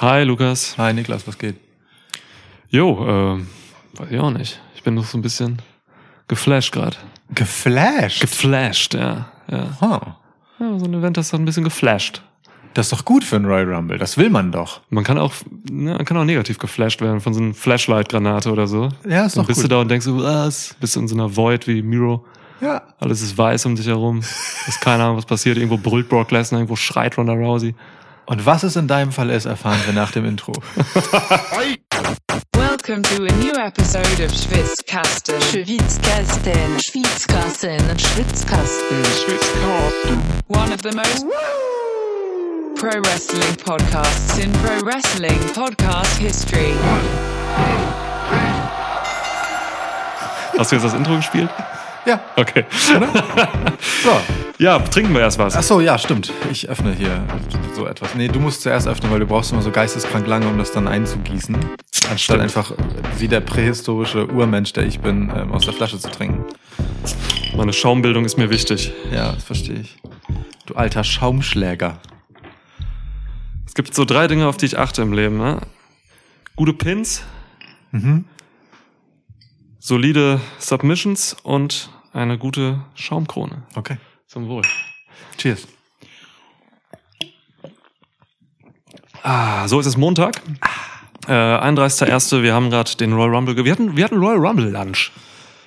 Hi Lukas. Hi Niklas, was geht? Jo, ähm, weiß ich auch nicht. Ich bin noch so ein bisschen geflasht gerade. Geflasht? Geflasht, ja. ja. Huh. ja so ein Event das hat ein bisschen geflasht. Das ist doch gut für einen Royal Rumble, das will man doch. Man kann auch, ja, man kann auch negativ geflasht werden von so einer Flashlight-Granate oder so. Ja, ist Dann doch bist gut. du da und denkst so, was? Bist du in so einer Void wie Miro. Ja. Alles ist weiß um dich herum. Ist keine Ahnung, was passiert. Irgendwo brüllt Brock Lesnar, irgendwo schreit Ronda Rousey. Und was es in deinem Fall ist, erfahren wir nach dem Intro. Welcome to a new episode of Schwitzkasten. Schwitzkasten, Schwitzkasten, Schwitzkasten, One of the most pro wrestling podcasts in pro wrestling podcast history. Hast du jetzt das Intro gespielt? Ja, Okay. so. Ja, trinken wir erst was. Ach so, ja, stimmt. Ich öffne hier so etwas. Nee, du musst zuerst öffnen, weil du brauchst immer so geisteskrank lange, um das dann einzugießen. Anstatt Stimmt. einfach wie der prähistorische Urmensch, der ich bin, ähm, aus der Flasche zu trinken. Meine Schaumbildung ist mir wichtig. Ja, das verstehe ich. Du alter Schaumschläger. Es gibt so drei Dinge, auf die ich achte im Leben. Ne? Gute Pins, Mhm. Solide Submissions und eine gute Schaumkrone. Okay. Zum Wohl. Cheers. Ah, so ist es Montag. Äh, 31.01. Wir haben gerade den Royal Rumble. ge- Wir hatten, wir hatten Royal Rumble Lunch.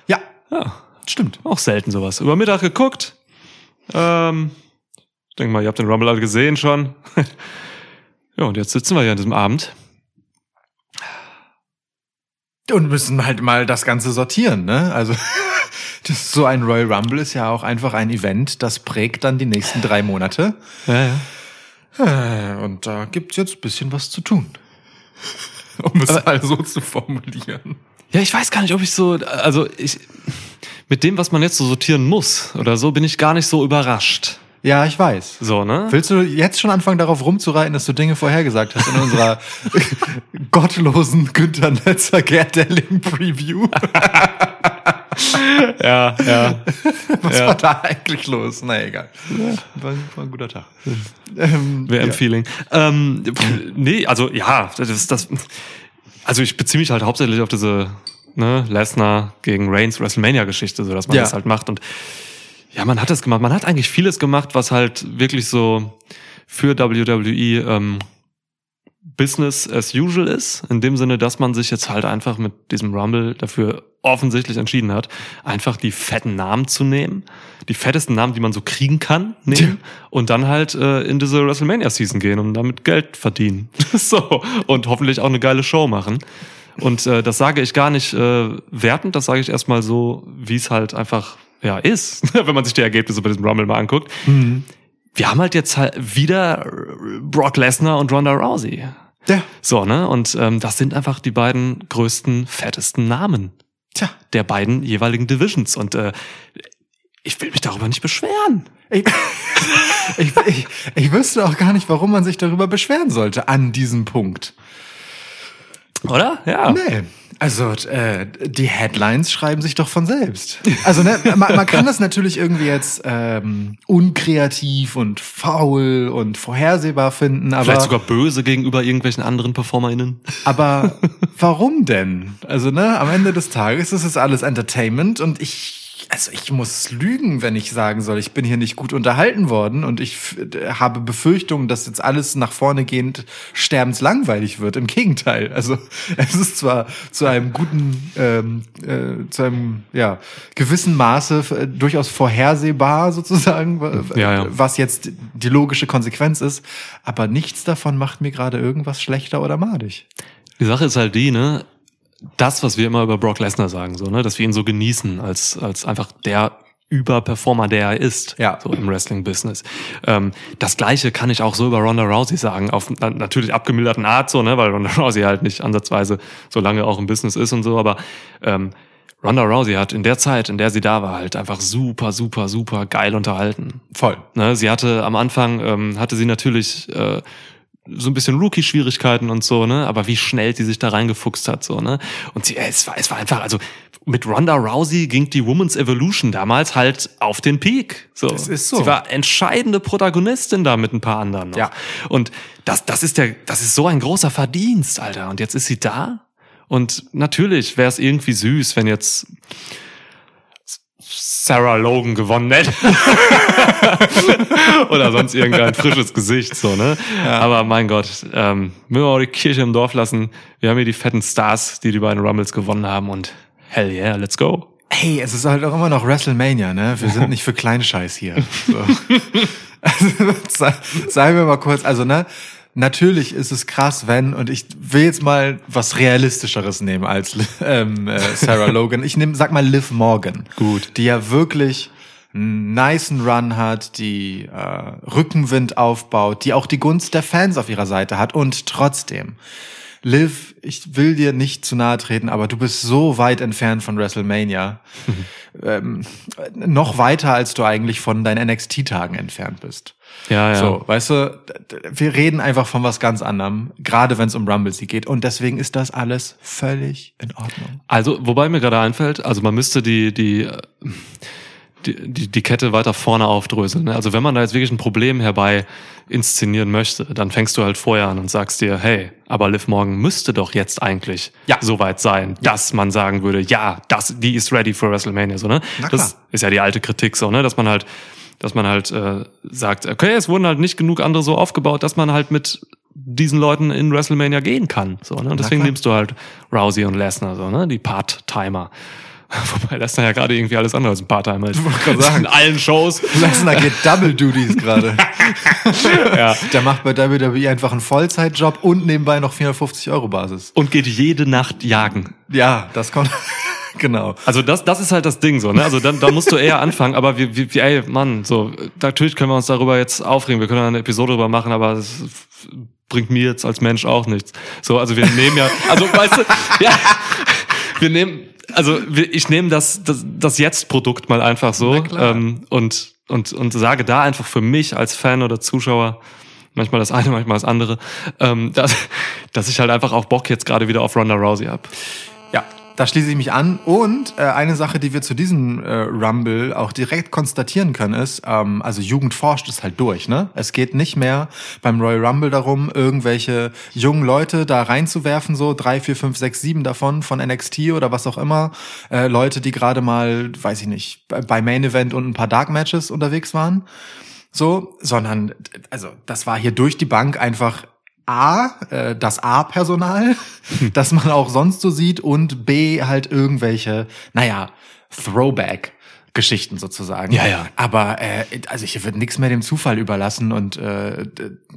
Ja, Ja, stimmt. auch selten sowas. Über Mittag geguckt. Ähm, ich denke mal, ihr habt den Rumble alle gesehen schon. ja, und jetzt sitzen wir hier an diesem Abend. Und müssen halt mal das Ganze sortieren, ne? Also das ist so ein Royal Rumble ist ja auch einfach ein Event, das prägt dann die nächsten drei Monate. Ja, ja. Äh, Und da gibt's jetzt ein bisschen was zu tun. Um es mal so zu formulieren. Ja, ich weiß gar nicht, ob ich so, also ich, mit dem, was man jetzt so sortieren muss oder so, bin ich gar nicht so überrascht. Ja, ich weiß. So, ne? Willst du jetzt schon anfangen, darauf rumzureiten, dass du Dinge vorhergesagt hast in unserer gottlosen Günther Netzer Gerd Delling Preview? Ja, ja. Was Ja. war da eigentlich los? Na egal. War, war ein guter Tag. Ähm, WM-Feeling. Ähm, nee, also ja, das das. Also ich beziehe mich halt hauptsächlich auf diese ne, Lesnar gegen Reigns WrestleMania-Geschichte, so dass man Ja. das halt macht. Und ja, man hat das gemacht. Man hat eigentlich vieles gemacht, was halt wirklich so für WWE ähm, Business as usual ist. In dem Sinne, dass man sich jetzt halt einfach mit diesem Rumble dafür offensichtlich entschieden hat, einfach die fetten Namen zu nehmen, die fettesten Namen, die man so kriegen kann, nehmen und dann halt äh, in diese WrestleMania-Season gehen und damit Geld verdienen. so. Und hoffentlich auch eine geile Show machen. Und äh, das sage ich gar nicht äh, wertend, das sage ich erstmal so, wie es halt einfach ja ist, wenn man sich die Ergebnisse bei diesem Rumble mal anguckt. Wir haben halt jetzt halt wieder Brock Lesnar und Ronda Rousey. Ja. So, ne? Und ähm, das sind einfach die beiden größten, fettesten Namen Tja. der beiden jeweiligen Divisions. Und äh, ich will mich darüber nicht beschweren. Ich, ich, ich, ich wüsste auch gar nicht, warum man sich darüber beschweren sollte an diesem Punkt. Oder? Ja. Nee. Also äh, die Headlines schreiben sich doch von selbst. Also ne, man, man kann das natürlich irgendwie jetzt ähm, unkreativ und faul und vorhersehbar finden, aber Vielleicht sogar böse gegenüber irgendwelchen anderen PerformerInnen. aber warum denn? Also ne, am Ende des Tages ist es alles Entertainment und ich also ich muss lügen, wenn ich sagen soll, ich bin hier nicht gut unterhalten worden und ich habe Befürchtungen, dass jetzt alles nach vorne gehend sterbenslangweilig wird. Im Gegenteil. Also es ist zwar zu einem guten, ähm, äh, zu einem ja gewissen Maße äh, durchaus vorhersehbar sozusagen, w- Ja, ja. was jetzt die logische Konsequenz ist, aber nichts davon macht mir gerade irgendwas schlechter oder madig. Die Sache ist halt die, ne? Das, was wir immer über Brock Lesnar sagen, so, ne? Dass wir ihn so genießen als, als einfach der Überperformer, der er ist, Ja. so im Wrestling-Business. Ähm, das Gleiche kann ich auch so über Ronda Rousey sagen, auf na- natürlich abgemilderten Art, so, ne? Weil Ronda Rousey halt nicht ansatzweise so lange auch im Business ist und so, aber ähm, Ronda Rousey hat in der Zeit, in der sie da war, halt einfach super, super, super geil unterhalten. Voll. Ne, sie hatte am Anfang, ähm, hatte sie natürlich äh, so ein bisschen Rookie-Schwierigkeiten und so, ne? Aber wie schnell die sich da reingefuchst hat, so, ne? Und sie, es war, es war einfach, also mit Ronda Rousey ging die Women's Evolution damals halt auf den Peak. So. Das ist so. Sie war entscheidende Protagonistin da mit ein paar anderen noch. Ja. Und das, das ist der, das ist so ein großer Verdienst, Alter. Und jetzt ist sie da. Und natürlich wäre es irgendwie süß, wenn jetzt Sarah Logan gewonnen hätte. Oder sonst irgendein frisches Gesicht, so, ne? Aber mein Gott, ähm, müssen wir auch die Kirche im Dorf lassen. Wir haben hier die fetten Stars, die die beiden Rumbles gewonnen haben und hell yeah, let's go. Hey, es ist halt auch immer noch WrestleMania, ne? Wir sind nicht für Kleinscheiß hier. So. Also, sa- sagen wir mal kurz, also ne, natürlich ist es krass, wenn, und ich will jetzt mal was Realistischeres nehmen als ähm, äh, Sarah Logan. Ich nehme, sag mal Liv Morgan. Gut. Die ja wirklich einen nicen Run hat, die äh, Rückenwind aufbaut, die auch die Gunst der Fans auf ihrer Seite hat und trotzdem. Liv, ich will dir nicht zu nahe treten, aber du bist so weit entfernt von WrestleMania. ähm, noch weiter, als du eigentlich von deinen NXT-Tagen entfernt bist. Ja, ja. So, weißt du, wir reden einfach von was ganz anderem, gerade wenn es um Rumble sie geht. Und deswegen ist das alles völlig in Ordnung. Also, wobei mir gerade einfällt, also man müsste die, die, äh, die, die, die Kette weiter vorne aufdröseln. ne? Also wenn man da jetzt wirklich ein Problem herbei inszenieren möchte, dann fängst du halt vorher an und sagst dir, hey, aber Liv Morgan müsste doch jetzt eigentlich Ja. so weit sein, dass man sagen würde, ja, das, die ist ready for WrestleMania, so, ne? Das ist ja die alte Kritik, so, ne? Dass man halt, dass man halt äh, sagt, okay, es wurden halt nicht genug andere so aufgebaut, dass man halt mit diesen Leuten in WrestleMania gehen kann. So, ne? Und deswegen nimmst du halt Rousey und Lesnar, so, ne? Die Part-Timer. Wobei Lesnar ja gerade irgendwie alles andere als ein Part-Timer ist. sagen. In allen Shows. Lesnar geht Double Duties gerade. ja. Der macht bei WWE einfach einen Vollzeitjob und nebenbei noch 450 Euro Basis. Und geht jede Nacht jagen. Ja, das kommt. genau. Also das, das ist halt das Ding so, ne? Also dann, da musst du eher anfangen, aber wir, wir, wir, ey, Mann, so, natürlich können wir uns darüber jetzt aufregen, wir können da eine Episode drüber machen, aber es bringt mir jetzt als Mensch auch nichts. So, also wir nehmen ja, also weißt du, ja, wir nehmen, also wir, ich nehme das, das, das Jetzt-Produkt mal einfach so ähm, und, und, und sage da einfach für mich als Fan oder Zuschauer, manchmal das eine, manchmal das andere, ähm, dass, dass ich halt einfach auch Bock jetzt gerade wieder auf Ronda Rousey hab. Ja, da schließe ich mich an. Und äh, eine Sache, die wir zu diesem äh, Rumble auch direkt konstatieren können, ist, ähm, also Jugend forscht ist halt durch, ne? Es geht nicht mehr beim Royal Rumble darum, irgendwelche jungen Leute da reinzuwerfen, so drei, vier, fünf, sechs, sieben davon von NXT oder was auch immer. Äh, Leute, die gerade mal, weiß ich nicht, bei- Main Event und ein paar Dark Matches unterwegs waren. So, sondern, also das war hier durch die Bank einfach A, äh, das A-Personal, das man auch sonst so sieht, und B, halt irgendwelche, naja, Throwback. Geschichten sozusagen. Ja, ja. Aber äh, also ich würde nichts mehr dem Zufall überlassen und äh,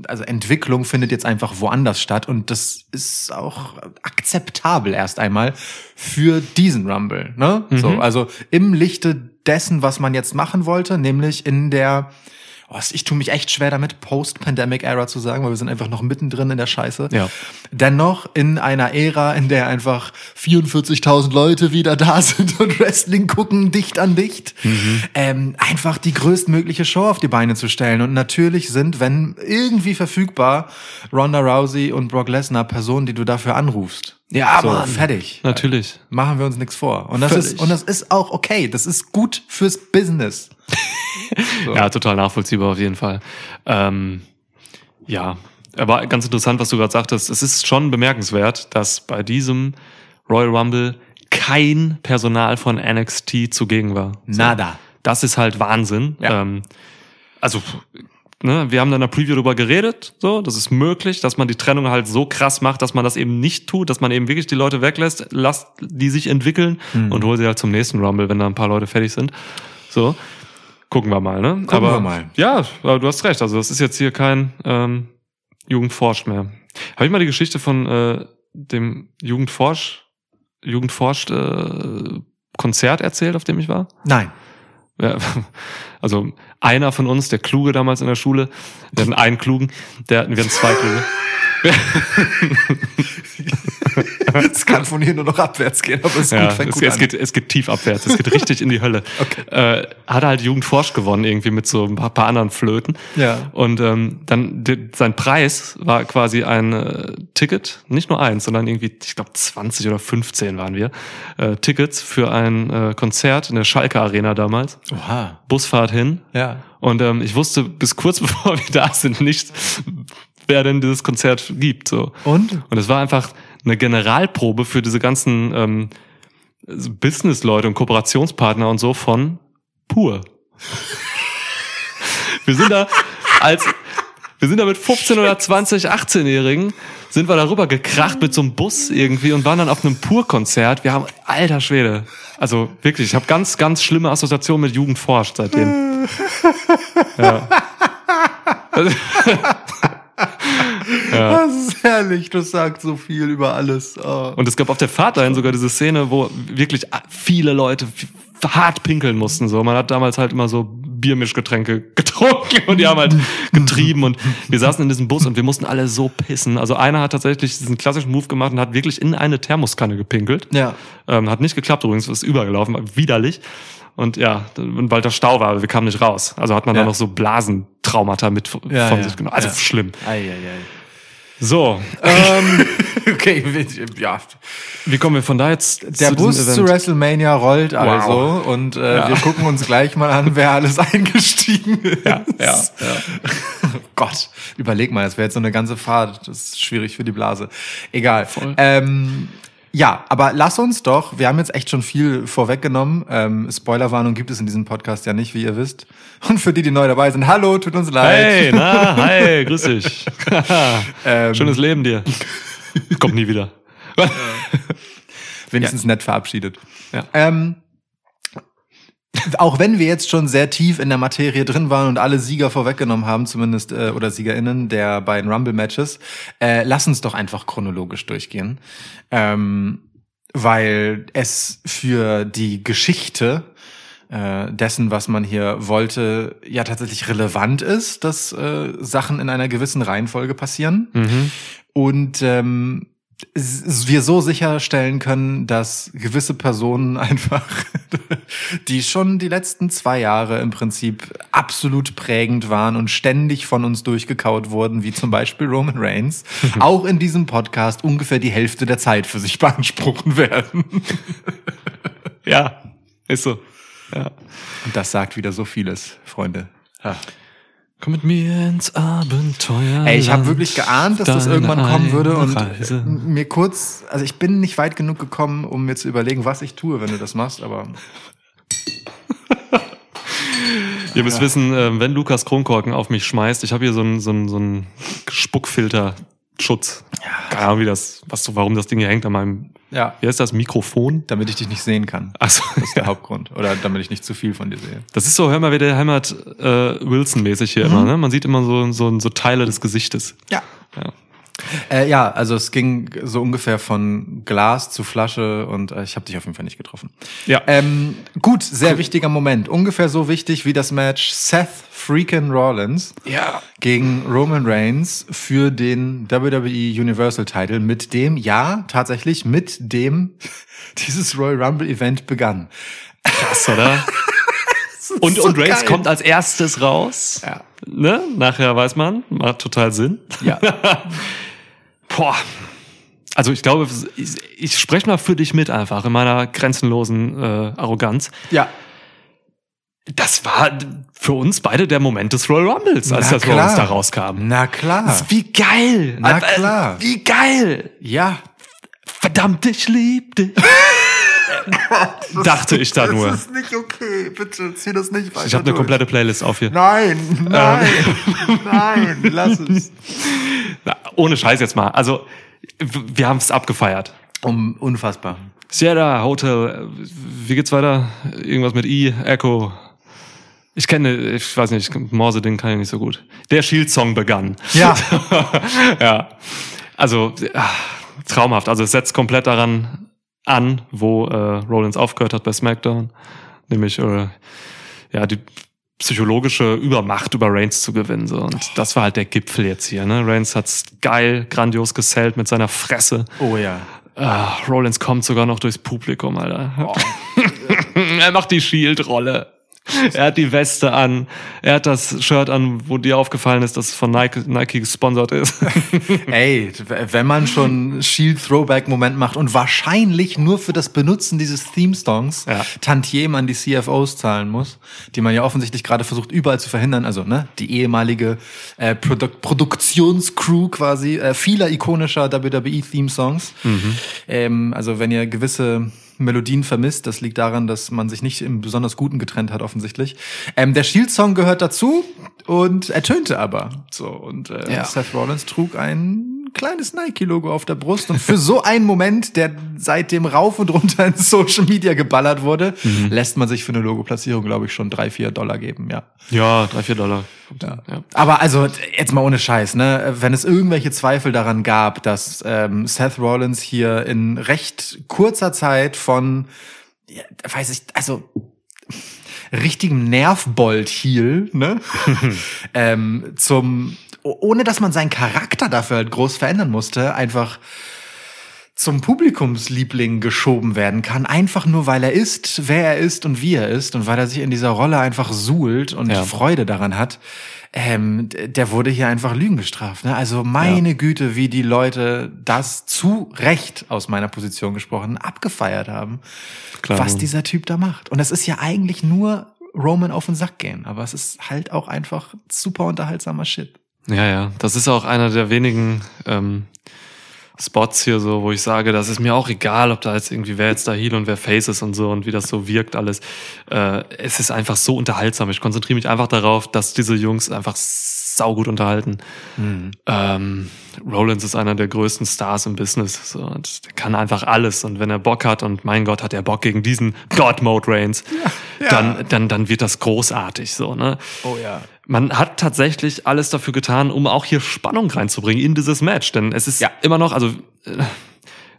also Entwicklung findet jetzt einfach woanders statt und das ist auch akzeptabel erst einmal für diesen Rumble. Ne? So, also im Lichte dessen, was man jetzt machen wollte, nämlich in der Oh, ich tue mich echt schwer damit, Post-Pandemic-Era zu sagen, weil wir sind einfach noch mittendrin in der Scheiße. Ja. Dennoch in einer Ära, in der einfach 44.000 Leute wieder da sind und Wrestling gucken, dicht an dicht, ähm, einfach die größtmögliche Show auf die Beine zu stellen. Und natürlich sind, wenn irgendwie verfügbar, Ronda Rousey und Brock Lesnar Personen, die du dafür anrufst. Ja, so, Mann. fertig. Natürlich. Machen wir uns nichts vor. Und das ist, und das ist auch okay. Das ist gut fürs Business. Ja, total nachvollziehbar auf jeden Fall. Ähm, ja, aber ganz interessant, was du gerade sagtest. Es ist schon bemerkenswert, dass bei diesem Royal Rumble kein Personal von NXT zugegen war. So. Nada. Das ist halt Wahnsinn. Ja. Ähm, also, ne, wir haben da in der Preview drüber geredet, so, das ist möglich, dass man die Trennung halt so krass macht, dass man das eben nicht tut, dass man eben wirklich die Leute weglässt, lasst die sich entwickeln Mhm. und hol sie halt zum nächsten Rumble, wenn da ein paar Leute fertig sind. So. Gucken wir mal, ne? Gucken aber, wir mal. Ja, aber du hast recht. Also das ist jetzt hier kein ähm, Jugendforscht mehr. Habe ich mal die Geschichte von äh, dem Jugendforsch, Jugendforscht äh, Konzert erzählt, auf dem ich war? Nein. Ja, also einer von uns, der Kluge damals in der Schule, wir hatten einen Klugen, der, wir hatten zwei Kluge. Es kann von hier nur noch abwärts gehen, aber es ist Ja, gut, fängt es, gut es, an. geht, es geht tief abwärts, es geht richtig in die Hölle. Äh, hat er halt Jugendforsch gewonnen, irgendwie mit so ein paar, paar anderen Flöten. Ja. Und ähm, dann die, sein Preis war quasi ein äh, Ticket, nicht nur eins, sondern irgendwie, ich glaube 20 oder 15 waren wir, äh, Tickets für ein äh, Konzert in der Schalke Arena damals. Oha. Busfahrt hin. Ja. Und ähm, ich wusste bis kurz bevor wir da sind nicht, wer denn dieses Konzert gibt. So. Und? Und es war einfach eine Generalprobe für diese ganzen ähm, Business-Leute und Kooperationspartner und so von Pur. wir sind da als, wir sind da mit 15 oder 20, 18-Jährigen, sind wir darüber gekracht mit so einem Bus irgendwie und waren dann auf einem Pur-Konzert. Wir haben, alter Schwede. Also wirklich, ich habe ganz, ganz schlimme Assoziationen mit Jugend forscht seitdem. ja. Das ist herrlich, das sagt so viel über alles. Oh. Und es gab auf der Fahrt dahin sogar diese Szene, wo wirklich viele Leute hart pinkeln mussten. So, man hat damals halt immer so Biermischgetränke getrunken und die haben halt getrieben und wir saßen in diesem Bus und wir mussten alle so pissen. Also einer hat tatsächlich diesen klassischen Move gemacht und hat wirklich in eine Thermoskanne gepinkelt. Ja. Ähm, hat nicht geklappt übrigens, ist übergelaufen, widerlich. Und ja, und weil da Stau war, aber wir kamen nicht raus. Also hat man Ja. dann noch so Blasentraumata mit von Ja, ja. sich genommen. Also Ja. schlimm. Ei, ei, So, ähm. Okay, ja. wie kommen wir von da jetzt Der zu Bus zu? WrestleMania rollt also Wow. und äh, Ja. wir gucken uns gleich mal an, wer alles eingestiegen ist. Ja, ja, ja. Gott, überleg mal, das wäre jetzt so eine ganze Fahrt. Das ist schwierig für die Blase. Egal. Voll. Ähm, ja, aber lass uns doch, wir haben jetzt echt schon viel vorweggenommen. Ähm, Spoilerwarnung gibt es in diesem Podcast ja nicht, wie ihr wisst. Und für die, die neu dabei sind, hallo, tut uns leid. Hey, na, hi, grüß dich. Ähm, Schönes Leben dir. Kommt nie wieder. wenigstens nett verabschiedet. Ja. Ähm, auch wenn wir jetzt schon sehr tief in der Materie drin waren und alle Sieger vorweggenommen haben, zumindest äh, oder SiegerInnen der beiden Rumble-Matches, äh, lass uns doch einfach chronologisch durchgehen. Ähm, weil es für die Geschichte äh, dessen, was man hier wollte, ja tatsächlich relevant ist, dass äh, Sachen in einer gewissen Reihenfolge passieren Mhm. und ähm, wir so sicherstellen können, dass gewisse Personen einfach, die schon die letzten zwei Jahre im Prinzip absolut prägend waren und ständig von uns durchgekaut wurden, wie zum Beispiel Roman Reigns, auch in diesem Podcast ungefähr die Hälfte der Zeit für sich beanspruchen werden. Ja, ist so. Ja. Und das sagt wieder so vieles, Freunde. Komm mit mir ins Abenteuer. Ey, ich habe wirklich geahnt, dass das irgendwann kommen würde und Reise. mir kurz, also ich bin nicht weit genug gekommen, um mir zu überlegen, was ich tue, wenn du das machst, aber Ihr müsst wissen, äh, wenn Lukas Kronkorken auf mich schmeißt, ich habe hier so einen so einen- so einen Spuckfilterschutz. Keine Ahnung, wie das, was warum das Ding hier hängt an meinem, ja, wie heißt das, Mikrofon? damit ich dich nicht sehen kann. Achso, Das ist der Hauptgrund. Oder damit ich nicht zu viel von dir sehe. das ist so, hör mal, wie der Heimat äh, Wilson-mäßig hier immer, ne? Man sieht immer so, so, so Teile des Gesichtes. Ja. Ja. Äh, ja, also es ging so ungefähr von Glas zu Flasche und äh, ich habe dich auf jeden Fall nicht getroffen. Ja. Ähm, gut, sehr wichtiger Moment. Ungefähr so wichtig wie das Match Seth Freakin' Rollins ja. gegen Roman Reigns für den WWE Universal Title, mit dem, ja, tatsächlich, mit dem dieses Royal Rumble Event begann. Krass, oder? Und, so und Reigns geil. kommt als erstes raus. Ja. Ne? Nachher weiß man, macht total Sinn. Ja. Boah. Also ich glaube, ich, ich spreche mal für dich mit einfach in meiner grenzenlosen äh, Arroganz. Ja. Das war für uns beide der Moment des Royal Rumbles, als Na das klar. Rollins da rauskam. Na klar. Wie geil! Na Äh, äh, klar. Wie geil! Ja. Verdammt, ich lieb dich. Dachte ich da nur. ist nicht okay. Bitte zieh das nicht weiter Ich habe eine komplette Playlist auf hier. Nein, nein, nein, lass es. Na, ohne Scheiß jetzt mal. Also, wir haben es abgefeiert. Um, unfassbar. Sierra Hotel, äh, wie geht's weiter? Irgendwas mit I, Echo. Ich kenne, ich weiß nicht, Morse-Ding kann ich nicht so gut. Der Shield-Song begann. Ja. ja. Also, ah, traumhaft. Also, es setzt komplett daran an, wo äh, Rollins aufgehört hat bei SmackDown. Nämlich, äh, ja, die psychologische Übermacht über Reigns zu gewinnen. So. Und das war halt der Gipfel jetzt hier. Ne? Reigns hat's geil, grandios gesellt mit seiner Fresse. Oh ja. Ah, Rollins kommt sogar noch durchs Publikum, Alter. Oh. er macht die Shield-Rolle. Er hat die Weste an. Er hat das Shirt an, wo dir aufgefallen ist, dass es von Nike, Nike gesponsert ist. Ey, wenn man schon Shield Throwback Moment macht und wahrscheinlich nur für das Benutzen dieses Theme Songs Ja. Tantiem an die CFOs zahlen muss, die man ja offensichtlich gerade versucht überall zu verhindern, also ne, die ehemalige äh, Produ Produktionscrew quasi äh, vieler ikonischer WWE Theme Songs. Ähm, also wenn ihr gewisse Melodien vermisst. Das liegt daran, dass man sich nicht im besonders Guten getrennt hat, offensichtlich. Ähm, der Shield-Song gehört dazu und ertönte aber. So, und äh, Ja. Seth Rollins trug ein kleines Nike-Logo auf der Brust. Und für so einen Moment, der seitdem rauf und runter in Social Media geballert wurde, lässt man sich für eine Logoplatzierung, glaube ich, schon drei, vier Dollar geben, ja. ja, drei, vier Dollar. Ja. Aber also jetzt mal ohne Scheiß, ne? Wenn es irgendwelche Zweifel daran gab, dass ähm, Seth Rollins hier in recht kurzer Zeit von, ja, weiß ich, also richtigem Nervbold-Heel, ne? ähm, zum, ohne dass man seinen Charakter dafür halt groß verändern musste, einfach zum Publikumsliebling geschoben werden kann, einfach nur weil er ist, wer er ist und wie er ist und weil er sich in dieser Rolle einfach suhlt und Ja. Freude daran hat. Ähm, der wurde hier einfach Lügen gestraft. Ne? Also meine Güte, wie die Leute das zu Recht aus meiner Position gesprochen abgefeiert haben, Klar. was dieser Typ da macht. Und es ist ja eigentlich nur Roman auf den Sack gehen, aber es ist halt auch einfach super unterhaltsamer Shit. Ja, ja. Das ist auch einer der wenigen ähm, Spots hier so, wo ich sage, das ist mir auch egal, ob da jetzt irgendwie wer jetzt da Heel und wer Face ist und so und wie das so wirkt alles. Äh, es ist einfach so unterhaltsam. Ich konzentriere mich einfach darauf, dass diese Jungs einfach saugut unterhalten. Ähm, Rollins ist einer der größten Stars im Business. So, und der kann einfach alles. Und wenn er Bock hat, und mein Gott, hat er Bock gegen diesen God Mode Reigns, dann, dann, dann wird das großartig. So, ne? Oh ja. Man hat tatsächlich alles dafür getan, um auch hier Spannung reinzubringen in dieses Match. Denn es ist Ja. immer noch, also äh,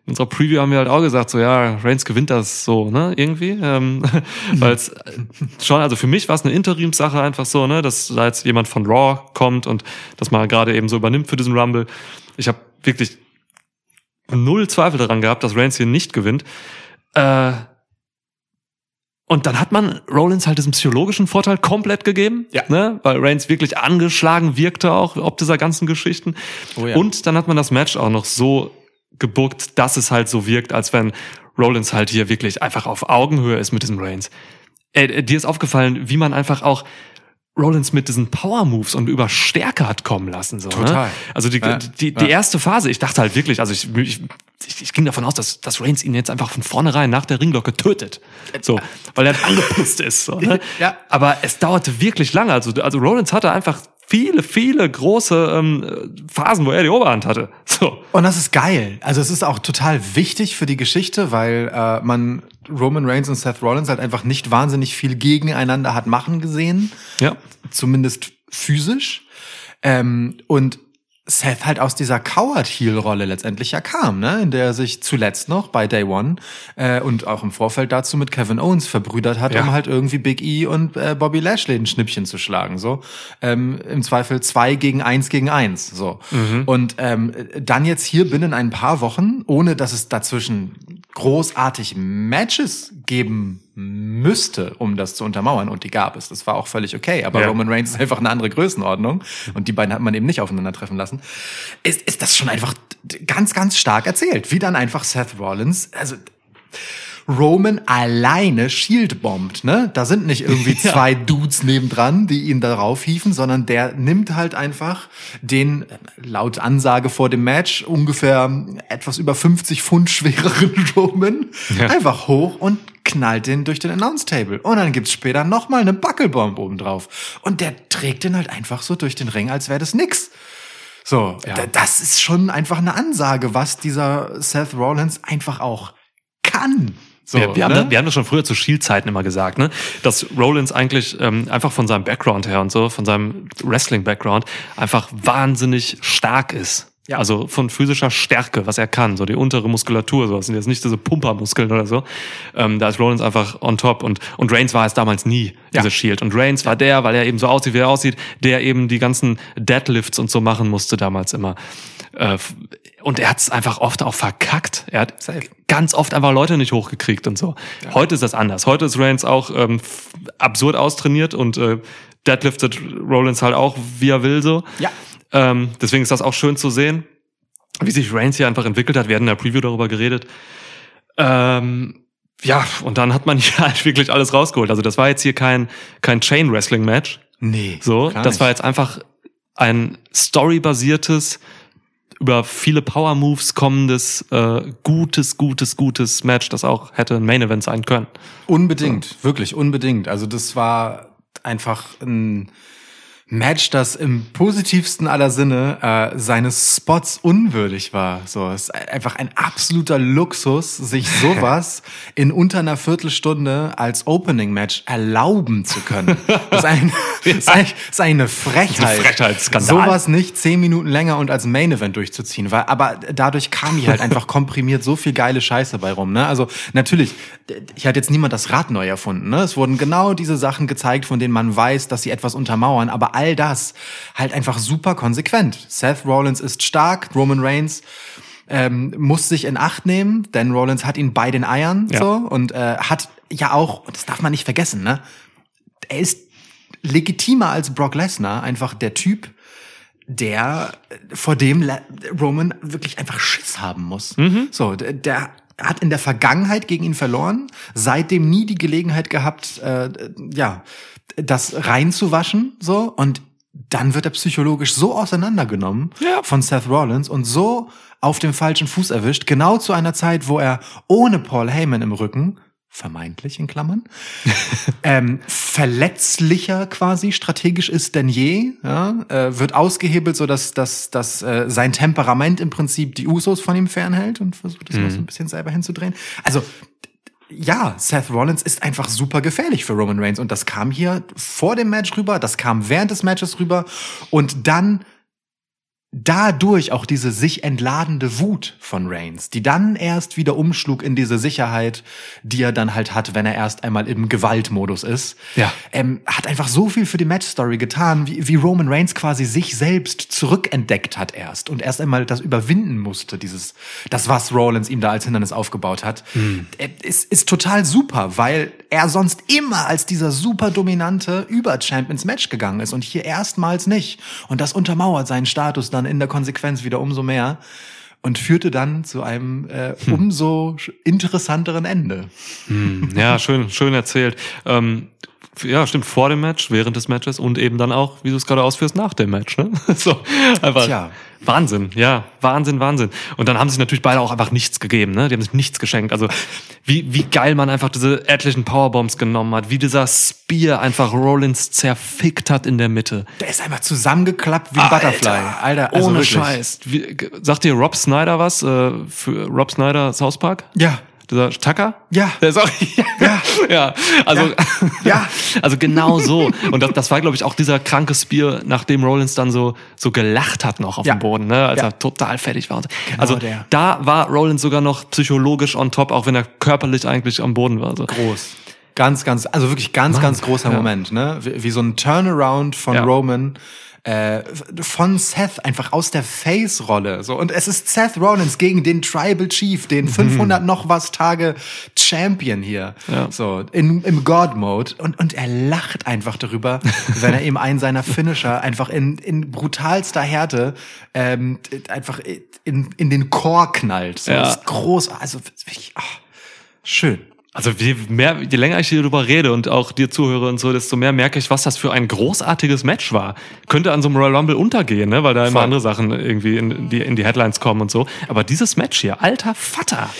in unserer Preview haben wir halt auch gesagt, so ja, Reigns gewinnt das so, ne, irgendwie. Ähm, Weil es schon, also für mich war es eine Interimssache einfach so, ne, dass da jetzt jemand von Raw kommt und das mal gerade eben so übernimmt für diesen Rumble. Ich habe wirklich null Zweifel daran gehabt, dass Reigns hier nicht gewinnt. Äh, und dann hat man Rollins halt diesen psychologischen Vorteil komplett gegeben, Ja. ne? weil Reigns wirklich angeschlagen wirkte auch, ob dieser ganzen Geschichten. Oh ja. Und dann hat man das Match auch noch so gebuckt, dass es halt so wirkt, als wenn Rollins halt hier wirklich einfach auf Augenhöhe ist mit diesem Reigns. Äh, dir ist aufgefallen, wie man einfach auch Rollins mit diesen Power Moves und über Stärke hat kommen lassen. So, Total. Ne? Also die, Ja. die, die erste Phase, ich dachte halt wirklich, also ich, ich, ich, ich ging davon aus, dass, dass Reigns ihn jetzt einfach von vornherein nach der Ringglocke tötet. So, weil er angepisst ist. So, ne? Ja. Aber es dauerte wirklich lange. Also, also Rollins hatte einfach viele, viele große ähm, Phasen, wo er die Oberhand hatte. So. Und das ist geil. Also es ist auch total wichtig für die Geschichte, weil äh, man Roman Reigns und Seth Rollins halt einfach nicht wahnsinnig viel gegeneinander hat machen gesehen. Ja. Zumindest physisch. Ähm, und Seth halt aus dieser Coward-Heel-Rolle letztendlich ja kam, ne? in der er sich zuletzt noch bei Day One äh, und auch im Vorfeld dazu mit Kevin Owens verbrüdert hat, Ja. um halt irgendwie Big E und äh, Bobby Lashley ein Schnippchen zu schlagen. So ähm, Im Zweifel zwei gegen eins gegen eins. So. Und ähm, dann jetzt hier binnen ein paar Wochen, ohne dass es dazwischen großartig Matches geben müsste, um das zu untermauern. Und die gab es. Das war auch völlig okay. Aber Ja. Roman Reigns ist einfach eine andere Größenordnung. Und die beiden hat man eben nicht aufeinandertreffen lassen. Ist, ist das schon einfach ganz, ganz stark erzählt. Wie dann einfach Seth Rollins, also Roman alleine Shield bombt, ne? Da sind nicht irgendwie zwei Dudes nebendran, die ihn darauf hieven, sondern der nimmt halt einfach den, laut Ansage vor dem Match, ungefähr etwas über 50 Pfund schwereren Roman Ja. einfach hoch und knallt den durch den Announce Table. Und dann gibt's später nochmal eine Buckelbomb oben drauf. Und der trägt den halt einfach so durch den Ring, als wäre das nix. So, Ja. da- das ist schon einfach eine Ansage, was dieser Seth Rollins einfach auch kann. So, wir, wir, haben ne? das, wir haben das schon früher zu Shield-Zeiten immer gesagt, ne? dass Rollins eigentlich ähm, einfach von seinem Background her und so, von seinem Wrestling-Background, einfach wahnsinnig stark ist. Ja. Also von physischer Stärke, was er kann, so die untere Muskulatur, so das sind jetzt nicht diese Pumpermuskeln oder so. Ähm, da ist Rollins einfach on top und und Reigns war es damals nie Ja. diese Shield und Reigns war der, weil er eben so aussieht, wie er aussieht, der eben die ganzen Deadlifts und so machen musste damals immer. Äh, und er hat es einfach oft auch verkackt. Er hat Safe. ganz oft einfach Leute nicht hochgekriegt und so. Heute ist das anders. Heute ist Reigns auch ähm, absurd austrainiert und äh, deadliftet Rollins halt auch, wie er will so. Ja. Ähm, deswegen ist das auch schön zu sehen, wie sich Reigns hier einfach entwickelt hat. Wir hatten in der Preview darüber geredet. Ähm, ja, und dann hat man hier halt wirklich alles rausgeholt. Also das war jetzt hier kein, kein Chain-Wrestling-Match. Nee. So, das war jetzt einfach ein storybasiertes, über viele Power Moves kommendes, äh, gutes, gutes, gutes Match, das auch hätte ein Main Event sein können. Unbedingt, wirklich unbedingt. Also das war einfach ein Match, das im positivsten aller Sinne äh, seines Spots unwürdig war. So, es ist einfach ein absoluter Luxus, sich sowas in unter einer Viertelstunde als Opening-Match erlauben zu können. Das ist, ein, das ist, ist eine Frechheit. Frechheitsskandal. Sowas nicht zehn Minuten länger und als Main-Event durchzuziehen, weil, aber dadurch kam hier halt einfach komprimiert so viel geile Scheiße bei rum. Ne? Also natürlich, ich hat jetzt niemand das Rad neu erfunden. Ne? Es wurden genau diese Sachen gezeigt, von denen man weiß, dass sie etwas untermauern, aber all das halt einfach super konsequent. Seth Rollins ist stark, Roman Reigns ähm, muss sich in Acht nehmen, denn Rollins hat ihn bei den Eiern Ja. so und äh, hat ja auch, und das darf man nicht vergessen, ne? Er ist legitimer als Brock Lesnar, einfach der Typ, der äh, vor dem Le- Roman wirklich einfach Schiss haben muss. So, der, der hat in der Vergangenheit gegen ihn verloren, seitdem nie die Gelegenheit gehabt, äh, ja, das reinzuwaschen, so und dann wird er psychologisch so auseinandergenommen Ja. von Seth Rollins und so auf dem falschen Fuß erwischt, genau zu einer Zeit, wo er ohne Paul Heyman im Rücken vermeintlich in Klammern, ähm, verletzlicher quasi strategisch ist denn je, ja, äh, wird ausgehebelt, so dass, dass, dass äh, sein Temperament im Prinzip die Usos von ihm fernhält und versucht es mal so ein bisschen selber hinzudrehen. Also ja, Seth Rollins ist einfach super gefährlich für Roman Reigns. Und das kam hier vor dem Match rüber, das kam während des Matches rüber. Und dann dadurch auch diese sich entladende Wut von Reigns, die dann erst wieder umschlug in diese Sicherheit, die er dann halt hat, wenn er erst einmal im Gewaltmodus ist, Ja. ähm, hat einfach so viel für die Matchstory getan, wie, wie Roman Reigns quasi sich selbst zurückentdeckt hat erst und erst einmal das überwinden musste, dieses, das was Rollins ihm da als Hindernis aufgebaut hat, äh, ist, ist total super, weil er sonst immer als dieser super dominante Über-Champ ins Match gegangen ist und hier erstmals nicht. Und das untermauert seinen Status dann in der Konsequenz wieder umso mehr und führte dann zu einem äh, umso sch- interessanteren Ende. Ja, schön, schön erzählt. Ähm, ja, stimmt, vor dem Match, während des Matches und eben dann auch, wie du es gerade ausführst, nach dem Match. Ne? So, einfach Tja. Wahnsinn, ja, Wahnsinn, Wahnsinn. Und dann haben sich natürlich beide auch einfach nichts gegeben, ne? Die haben sich nichts geschenkt. Also wie, wie geil man einfach diese etlichen Powerbombs genommen hat, wie dieser Spear einfach Rollins zerfickt hat in der Mitte. Der ist einfach zusammengeklappt wie ein Butterfly. Alter, also ohne wirklich. Scheiß. Wie, sagt dir Rob Snyder was? Äh, für Rob Snyder South Park? Ja. Dieser Tucker? Ja. Der ist auch, ja. ja. Also, Ja. Ja. also genau so. Und das, das war, glaube ich, auch dieser kranke Spear, nachdem Rollins dann so, so gelacht hat noch auf Ja. dem Boden, ne? als Ja. er total fertig war. also der. da war Rollins sogar noch psychologisch on top, auch wenn er körperlich eigentlich am Boden war. So. Groß. Ganz, ganz, also wirklich ganz, ganz großer. Moment, ne? Wie, wie so ein Turnaround von. Roman äh, von Seth einfach aus der Face-Rolle. So und es ist Seth Rollins gegen den Tribal Chief, den 500 noch was Tage Champion hier. Ja. So in, im God-Mode und und er lacht einfach darüber, wenn er ihm einen seiner Finisher einfach in in brutalster Härte ähm, einfach in in den Chor knallt. So Ja. das ist groß, also ah, schön. Also je mehr, je länger ich hier drüber rede und auch dir zuhöre und so, desto mehr merke ich, was das für ein großartiges Match war. Könnte an so einem Royal Rumble untergehen, ne? weil da immer Voll. andere Sachen irgendwie in die, in die Headlines kommen und so. Aber dieses Match hier, alter Vater.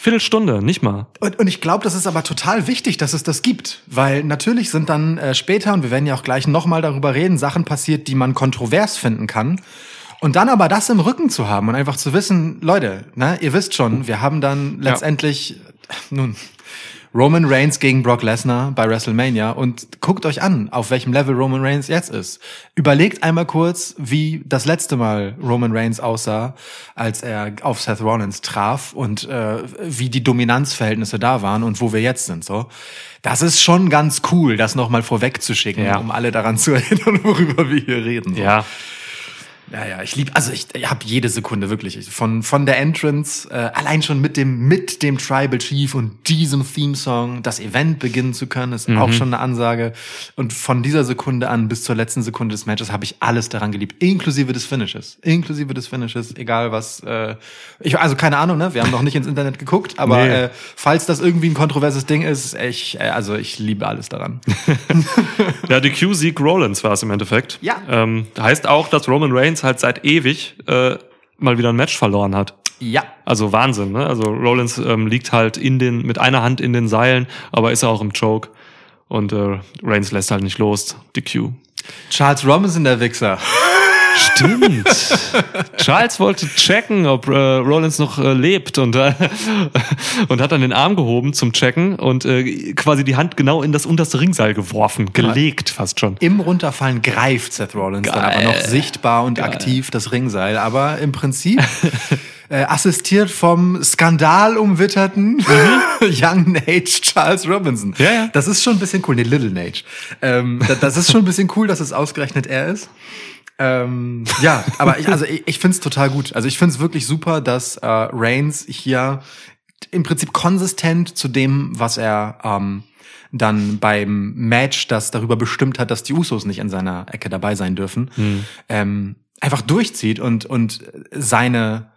Viertelstunde, nicht mal. Und, und ich glaube, das ist aber total wichtig, dass es das gibt. Weil natürlich sind dann äh, später, und wir werden ja auch gleich nochmal darüber reden, Sachen passiert, die man kontrovers finden kann. Und dann aber das im Rücken zu haben und einfach zu wissen, Leute, ne, ihr wisst schon, wir haben dann letztendlich, nun, Roman Reigns gegen Brock Lesnar bei WrestleMania und guckt euch an, auf welchem Level Roman Reigns jetzt ist. Überlegt einmal kurz, wie das letzte Mal Roman Reigns aussah, als er auf Seth Rollins traf und äh, wie die Dominanzverhältnisse da waren und wo wir jetzt sind. So, das ist schon ganz cool, das nochmal vorwegzuschicken, Ja. um alle daran zu erinnern, worüber wir hier reden. So. Ja. Ja, ja, ich lieb, also ich, ich habe jede Sekunde wirklich Ich- von von der Entrance äh, allein schon mit dem mit dem Tribal Chief und diesem Theme Song das Event beginnen zu können, ist auch schon eine Ansage und von dieser Sekunde an bis zur letzten Sekunde des Matches habe ich alles daran geliebt, inklusive des Finishes, inklusive des Finishes, egal was äh, ich also keine Ahnung, ne, wir haben noch nicht ins Internet geguckt, aber Nee. äh, falls das irgendwie ein kontroverses Ding ist, ich äh, also ich liebe alles daran. Ja, die Q-Sieg Rollins war es im Endeffekt. Ja. Ähm, heißt auch, dass Roman Reigns halt seit ewig äh, mal wieder ein Match verloren hat. ja. Also Wahnsinn, ne? Also Rollins ähm, liegt halt in den, mit einer Hand in den Seilen, aber ist auch im Choke. Und äh, Reigns lässt halt nicht los, die Q. Charles Robinson der Wichser. Stimmt. Charles wollte checken, ob äh, Rollins noch äh, lebt und, äh, und hat dann den Arm gehoben zum Checken und äh, quasi die Hand genau in das unterste Ringseil geworfen, gelegt fast schon. Im Runterfallen greift Seth Rollins dann aber noch Geil. sichtbar und aktiv das Ringseil. Aber im Prinzip äh, assistiert vom skandalumwitterten Young Nage Charles Robinson. Ja, ja. Das ist schon ein bisschen cool. Nee, Little Nage. Ähm, da- das ist schon ein bisschen cool, dass es ausgerechnet er ist. Ähm, ja, aber ich, also ich, ich finde es total gut. Also ich finde es wirklich super, dass äh, Reigns hier im Prinzip konsistent zu dem, was er ähm, dann beim Match, das darüber bestimmt hat, dass die Usos nicht in seiner Ecke dabei sein dürfen, ähm, einfach durchzieht und und seine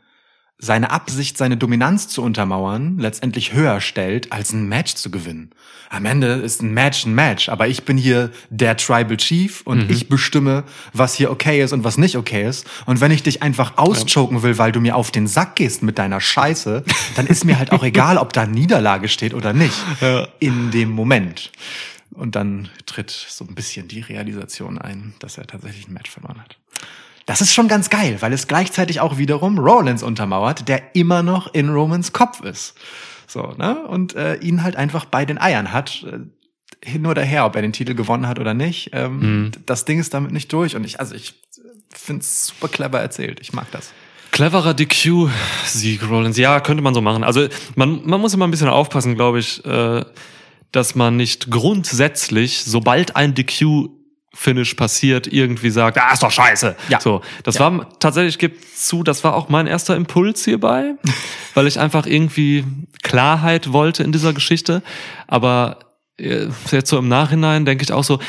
seine Absicht, seine Dominanz zu untermauern, letztendlich höher stellt, als ein Match zu gewinnen. Am Ende ist ein Match ein Match, aber ich bin hier der Tribal Chief und ich bestimme, was hier okay ist und was nicht okay ist. Und wenn ich dich einfach auschoken will, weil du mir auf den Sack gehst mit deiner Scheiße, dann ist mir halt auch egal, ob da Niederlage steht oder nicht. In dem Moment. Und dann tritt so ein bisschen die Realisation ein, dass er tatsächlich ein Match verloren hat. Das ist schon ganz geil, weil es gleichzeitig auch wiederum Rollins untermauert, der immer noch in Romans Kopf ist. So, ne? Und äh, ihn halt einfach bei den Eiern hat. Äh, hin oder her, ob er den Titel gewonnen hat oder nicht. Ähm, Das Ding ist damit nicht durch. Und ich, also ich finde es super clever erzählt. Ich mag das. Cleverer DQ-Sieg Rollins. Ja, könnte man so machen. Also man, man muss immer ein bisschen aufpassen, glaube ich, äh, dass man nicht grundsätzlich, sobald ein DQ-Finish passiert, irgendwie sagt, ah, ist doch scheiße. Ja. So, das Ja. war tatsächlich, gibt zu, das war auch mein erster Impuls hierbei, weil ich einfach irgendwie Klarheit wollte in dieser Geschichte. Aber äh, jetzt so im Nachhinein denke ich auch so,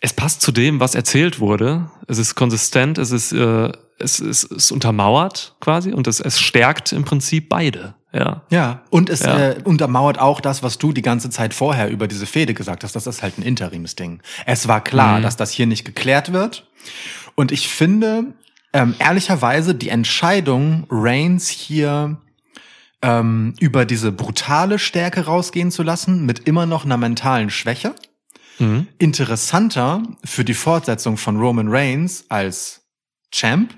es passt zu dem, was erzählt wurde. Es ist konsistent, es ist, äh, es, es, es untermauert quasi und es, es stärkt im Prinzip beide. Ja. Ja, und es Ja. Äh, untermauert auch das, was du die ganze Zeit vorher über diese Fehde gesagt hast. Das ist halt ein Interimsding. Es war klar, Mhm. dass das hier nicht geklärt wird. Und ich finde, ähm, ehrlicherweise, die Entscheidung, Reigns hier ähm, über diese brutale Stärke rausgehen zu lassen, mit immer noch einer mentalen Schwäche, Mhm. interessanter für die Fortsetzung von Roman Reigns als Champ,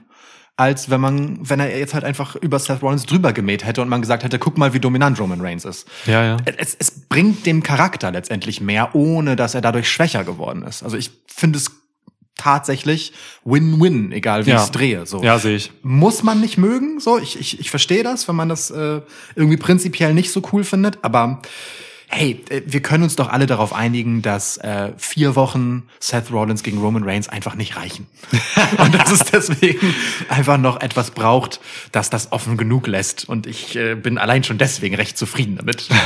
als wenn man, wenn er jetzt halt einfach über Seth Rollins drüber gemäht hätte und man gesagt hätte, guck mal, wie dominant Roman Reigns ist. Ja, ja. Es, es bringt dem Charakter letztendlich mehr, ohne dass er dadurch schwächer geworden ist. Also ich finde es tatsächlich Win-Win, egal wie Ja. ich es drehe. So Ja, sehe ich. muss man nicht mögen. So, ich, ich, ich verstehe das, wenn man das äh, irgendwie prinzipiell nicht so cool findet, aber hey, äh, wir können uns doch alle darauf einigen, dass äh, vier Wochen Seth Rollins gegen Roman Reigns einfach nicht reichen. Und dass es deswegen einfach noch etwas braucht, das das offen genug lässt. Und ich äh, bin allein schon deswegen recht zufrieden damit.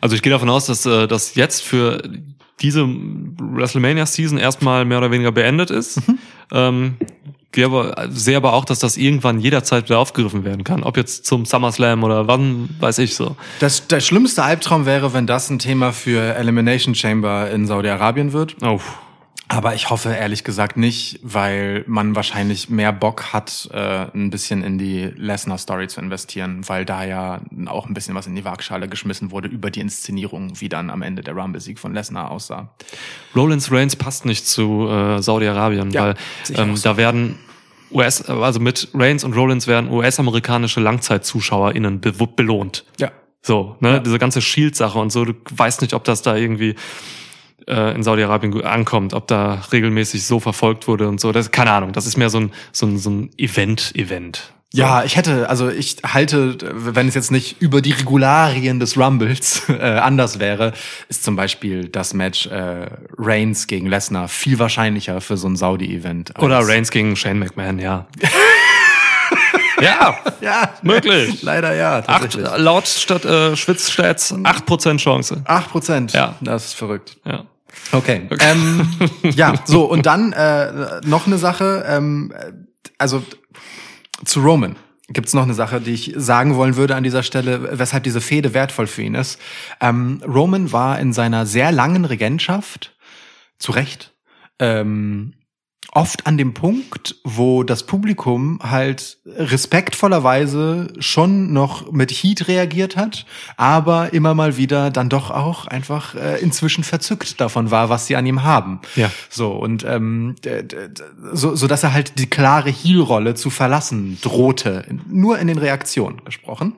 Also ich gehe davon aus, dass äh, das jetzt für diese WrestleMania-Season erstmal mehr oder weniger beendet ist. Ähm, aber, sehe aber auch, dass das irgendwann jederzeit wieder aufgegriffen werden kann. Ob jetzt zum SummerSlam oder wann, weiß ich so. Das, der schlimmste Albtraum wäre, wenn das ein Thema für Elimination Chamber in Saudi-Arabien wird. Oh. Aber ich hoffe ehrlich gesagt nicht, weil man wahrscheinlich mehr Bock hat, äh, ein bisschen in die Lesnar-Story zu investieren, weil da ja auch ein bisschen was in die Waagschale geschmissen wurde über die Inszenierung, wie dann am Ende der Rumble-Sieg von Lesnar aussah. Rollins Reigns passt nicht zu äh, Saudi-Arabien, Ja, weil ähm, so. da werden US, also mit Reigns und Rollins werden US-amerikanische LangzeitzuschauerInnen be belohnt. Ja. So, ne, diese ganze Shield-Sache und so, du weißt nicht, ob das da irgendwie äh, in Saudi-Arabien ankommt, ob da regelmäßig so verfolgt wurde und so. Das, keine Ahnung, das ist mehr so ein, so ein, so ein Event-Event. Ja, ich hätte, also ich halte, wenn es jetzt nicht über die Regularien des Rumbles äh, anders wäre, ist zum Beispiel das Match äh, Reigns gegen Lesnar viel wahrscheinlicher für so ein Saudi-Event. Oder Reigns gegen Shane McMahon, ja. ja, Ja, Möglich. Leider ja. acht, laut Stadt, äh, Schwitzstats 8% Chance. Acht Prozent. Ja. Das ist verrückt. Ja. Okay. Ähm, ja, so, und dann äh, noch eine Sache, ähm, äh, also zu Roman gibt's noch eine Sache, die ich sagen wollen würde an dieser Stelle, weshalb diese Fehde wertvoll für ihn ist. Ähm, Roman war in seiner sehr langen Regentschaft, zu Recht, ähm, oft an dem Punkt, wo das Publikum halt respektvollerweise schon noch mit Heat reagiert hat, aber immer mal wieder dann doch auch einfach äh, inzwischen verzückt davon war, was sie an ihm haben. Ja. So und ähm, so, so dass er halt die klare Heel-Rolle zu verlassen drohte, nur in den Reaktionen gesprochen.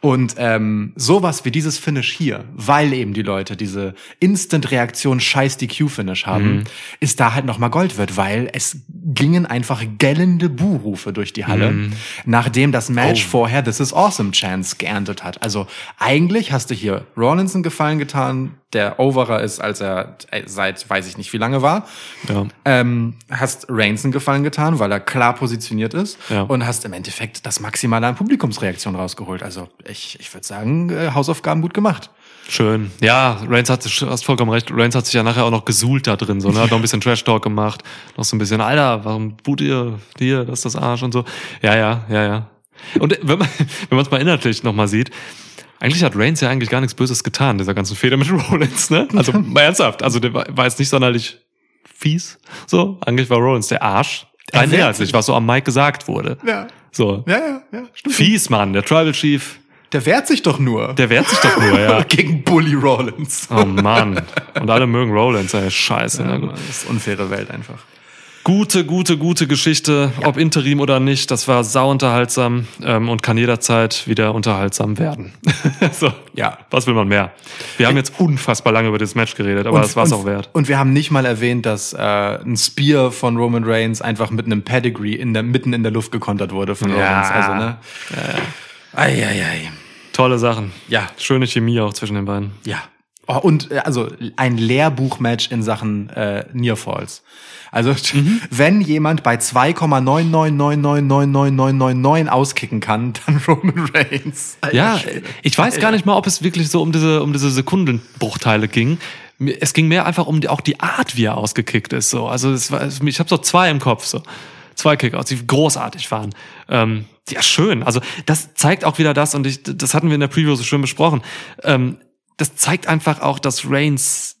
Und ähm, sowas wie dieses Finish hier, weil eben die Leute diese Instant-Reaktion scheiß DQ-Finish haben, ist da halt noch mal Gold wird, weil es gingen einfach gellende Buhrufe durch die Halle, nachdem das Match Oh. vorher This is Awesome Chance geerntet hat. Also eigentlich hast du hier Rawlinson einen Gefallen getan, der overer ist, als er äh, seit weiß ich nicht wie lange war. Ja. Ähm, hast Reigns einen Gefallen getan, weil er klar positioniert ist Ja. und hast im Endeffekt das Maximale an Publikumsreaktion rausgeholt. Also ich, ich würde sagen, äh, Hausaufgaben gut gemacht. Schön. Ja, Reigns hat, du hast vollkommen recht. Reigns hat sich ja nachher auch noch gesuhlt da drin, so, ne? Hat noch ein bisschen Trash-Talk gemacht. Noch so ein bisschen, Alter, warum boot ihr hier, das ist das Arsch und so. Ja, ja, ja, ja. Und wenn man, wenn man es mal inhaltlich nochmal sieht, eigentlich hat Reigns ja eigentlich gar nichts Böses getan, dieser ganzen Fehde mit Rollins, ne? Also, mal ernsthaft. Also, der war, jetzt nicht sonderlich fies, so. Eigentlich war Rollins der Arsch. Rein inhaltlich, sich. was so am Mike gesagt wurde. Ja. So. Ja, ja, ja, stimmt. Fies, Mann. Der Tribal Chief, Der wehrt sich doch nur. der wehrt sich doch nur, ja. Gegen Bully Rollins. Oh Mann. Und alle mögen Rollins, ey. Scheiße. Na gut. Das ist unfaire Welt einfach. Gute, gute, gute Geschichte, ob Interim oder nicht. Das war sau unterhaltsam ähm, und kann jederzeit wieder unterhaltsam werden. so, Ja. was will man mehr? Wir haben jetzt unfassbar lange über das Match geredet, aber das war's und, auch wert. Und wir haben nicht mal erwähnt, dass äh, ein Spear von Roman Reigns einfach mit einem Pedigree in der, mitten in der Luft gekontert wurde von Ja. Rollins. Also, ne? Ei, ei, ei. Tolle Sachen. Ja. Schöne Chemie auch zwischen den beiden. Ja. Oh, und äh, also ein Lehrbuchmatch in Sachen äh, Near Falls. Also wenn jemand bei 2,999999999 auskicken kann, dann Roman Reigns. Alter Ja, ich weiß gar nicht mal, ob es wirklich so um diese, um diese Sekundenbruchteile ging. Es ging mehr einfach um die, auch die Art, wie er ausgekickt ist. So. Also es war, ich habe so zwei im Kopf. So. Zwei Kickouts, die großartig waren. Ähm, ja, schön. Also das zeigt auch wieder das, und ich, das hatten wir in der Preview so schön besprochen. Ähm, das zeigt einfach auch, dass Reigns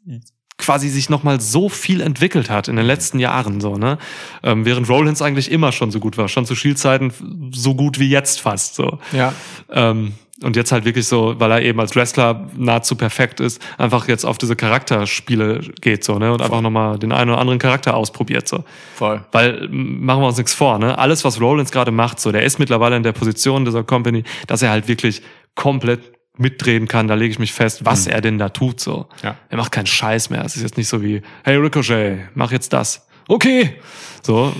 quasi sich nochmal so viel entwickelt hat in den letzten Jahren, so, ne? Ähm, während Rollins eigentlich immer schon so gut war, schon zu Shield-Zeiten so gut wie jetzt fast, so. Ja. Ähm, und jetzt halt wirklich so, weil er eben als Wrestler nahezu perfekt ist, einfach jetzt auf diese Charakterspiele geht so, ne? Und einfach nochmal den einen oder anderen Charakter ausprobiert so. Voll. Weil machen wir uns nichts vor, ne? Alles, was Rollins gerade macht, so, der ist mittlerweile in der Position dieser Company, dass er halt wirklich komplett mitdrehen kann, da lege ich mich fest, was er denn da tut, so. Ja. Er macht keinen Scheiß mehr. Es ist jetzt nicht so wie, hey Ricochet, mach jetzt das. Okay. So,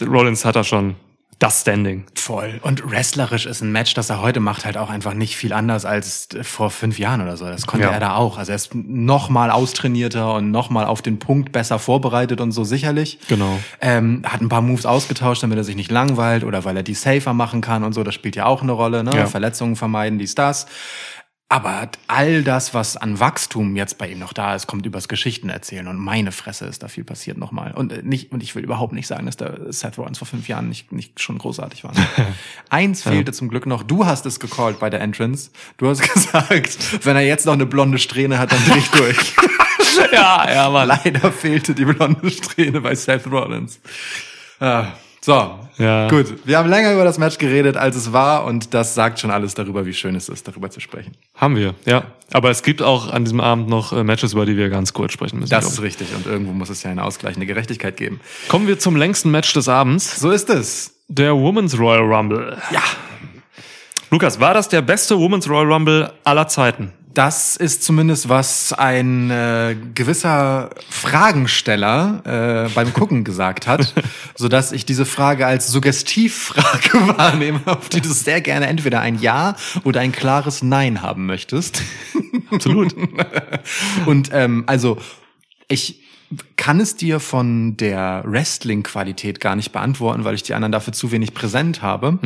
Rollins hat da schon das Standing. Voll. Und wrestlerisch ist ein Match, das er heute macht, halt auch einfach nicht viel anders als vor fünf Jahren oder so. Das konnte Ja. er da auch. Also er ist noch mal austrainierter und noch mal auf den Punkt besser vorbereitet und so sicherlich. Genau. Ähm, hat ein paar Moves ausgetauscht, damit er sich nicht langweilt oder weil er die safer machen kann und so. Das spielt ja auch eine Rolle. Ne? Ja. Verletzungen vermeiden, dies, das. Aber all das, was an Wachstum jetzt bei ihm noch da ist, kommt übers Geschichten erzählen. Und meine Fresse ist da viel passiert nochmal. Und äh, nicht, und ich will überhaupt nicht sagen, dass der Seth Rollins vor fünf Jahren nicht, nicht schon großartig war. Eins fehlte zum Glück noch. Du hast es gecallt bei der Entrance. Du hast gesagt, wenn er jetzt noch eine blonde Strähne hat, dann dreh ich durch. Ja, ja, Mann. Leider fehlte die blonde Strähne bei Seth Rollins. Ah, so, Ja. gut. Wir haben länger über das Match geredet, als es war, und das sagt schon alles darüber, wie schön es ist, darüber zu sprechen. Haben wir, ja. Aber es gibt auch an diesem Abend noch äh, Matches, über die wir ganz kurz sprechen müssen. Das ist richtig, und irgendwo muss es ja eine ausgleichende Gerechtigkeit geben. Kommen wir zum längsten Match des Abends, So ist es. der Women's Royal Rumble. Ja. Lukas, war das der beste Women's Royal Rumble aller Zeiten? Das ist zumindest, was ein äh, gewisser Fragensteller äh, beim Gucken gesagt hat, so dass ich diese Frage als Suggestivfrage wahrnehme, auf die du sehr gerne entweder ein Ja oder ein klares Nein haben möchtest. Absolut. Und ähm, also ich kann es dir von der Wrestling-Qualität gar nicht beantworten, weil ich die anderen dafür zu wenig präsent habe.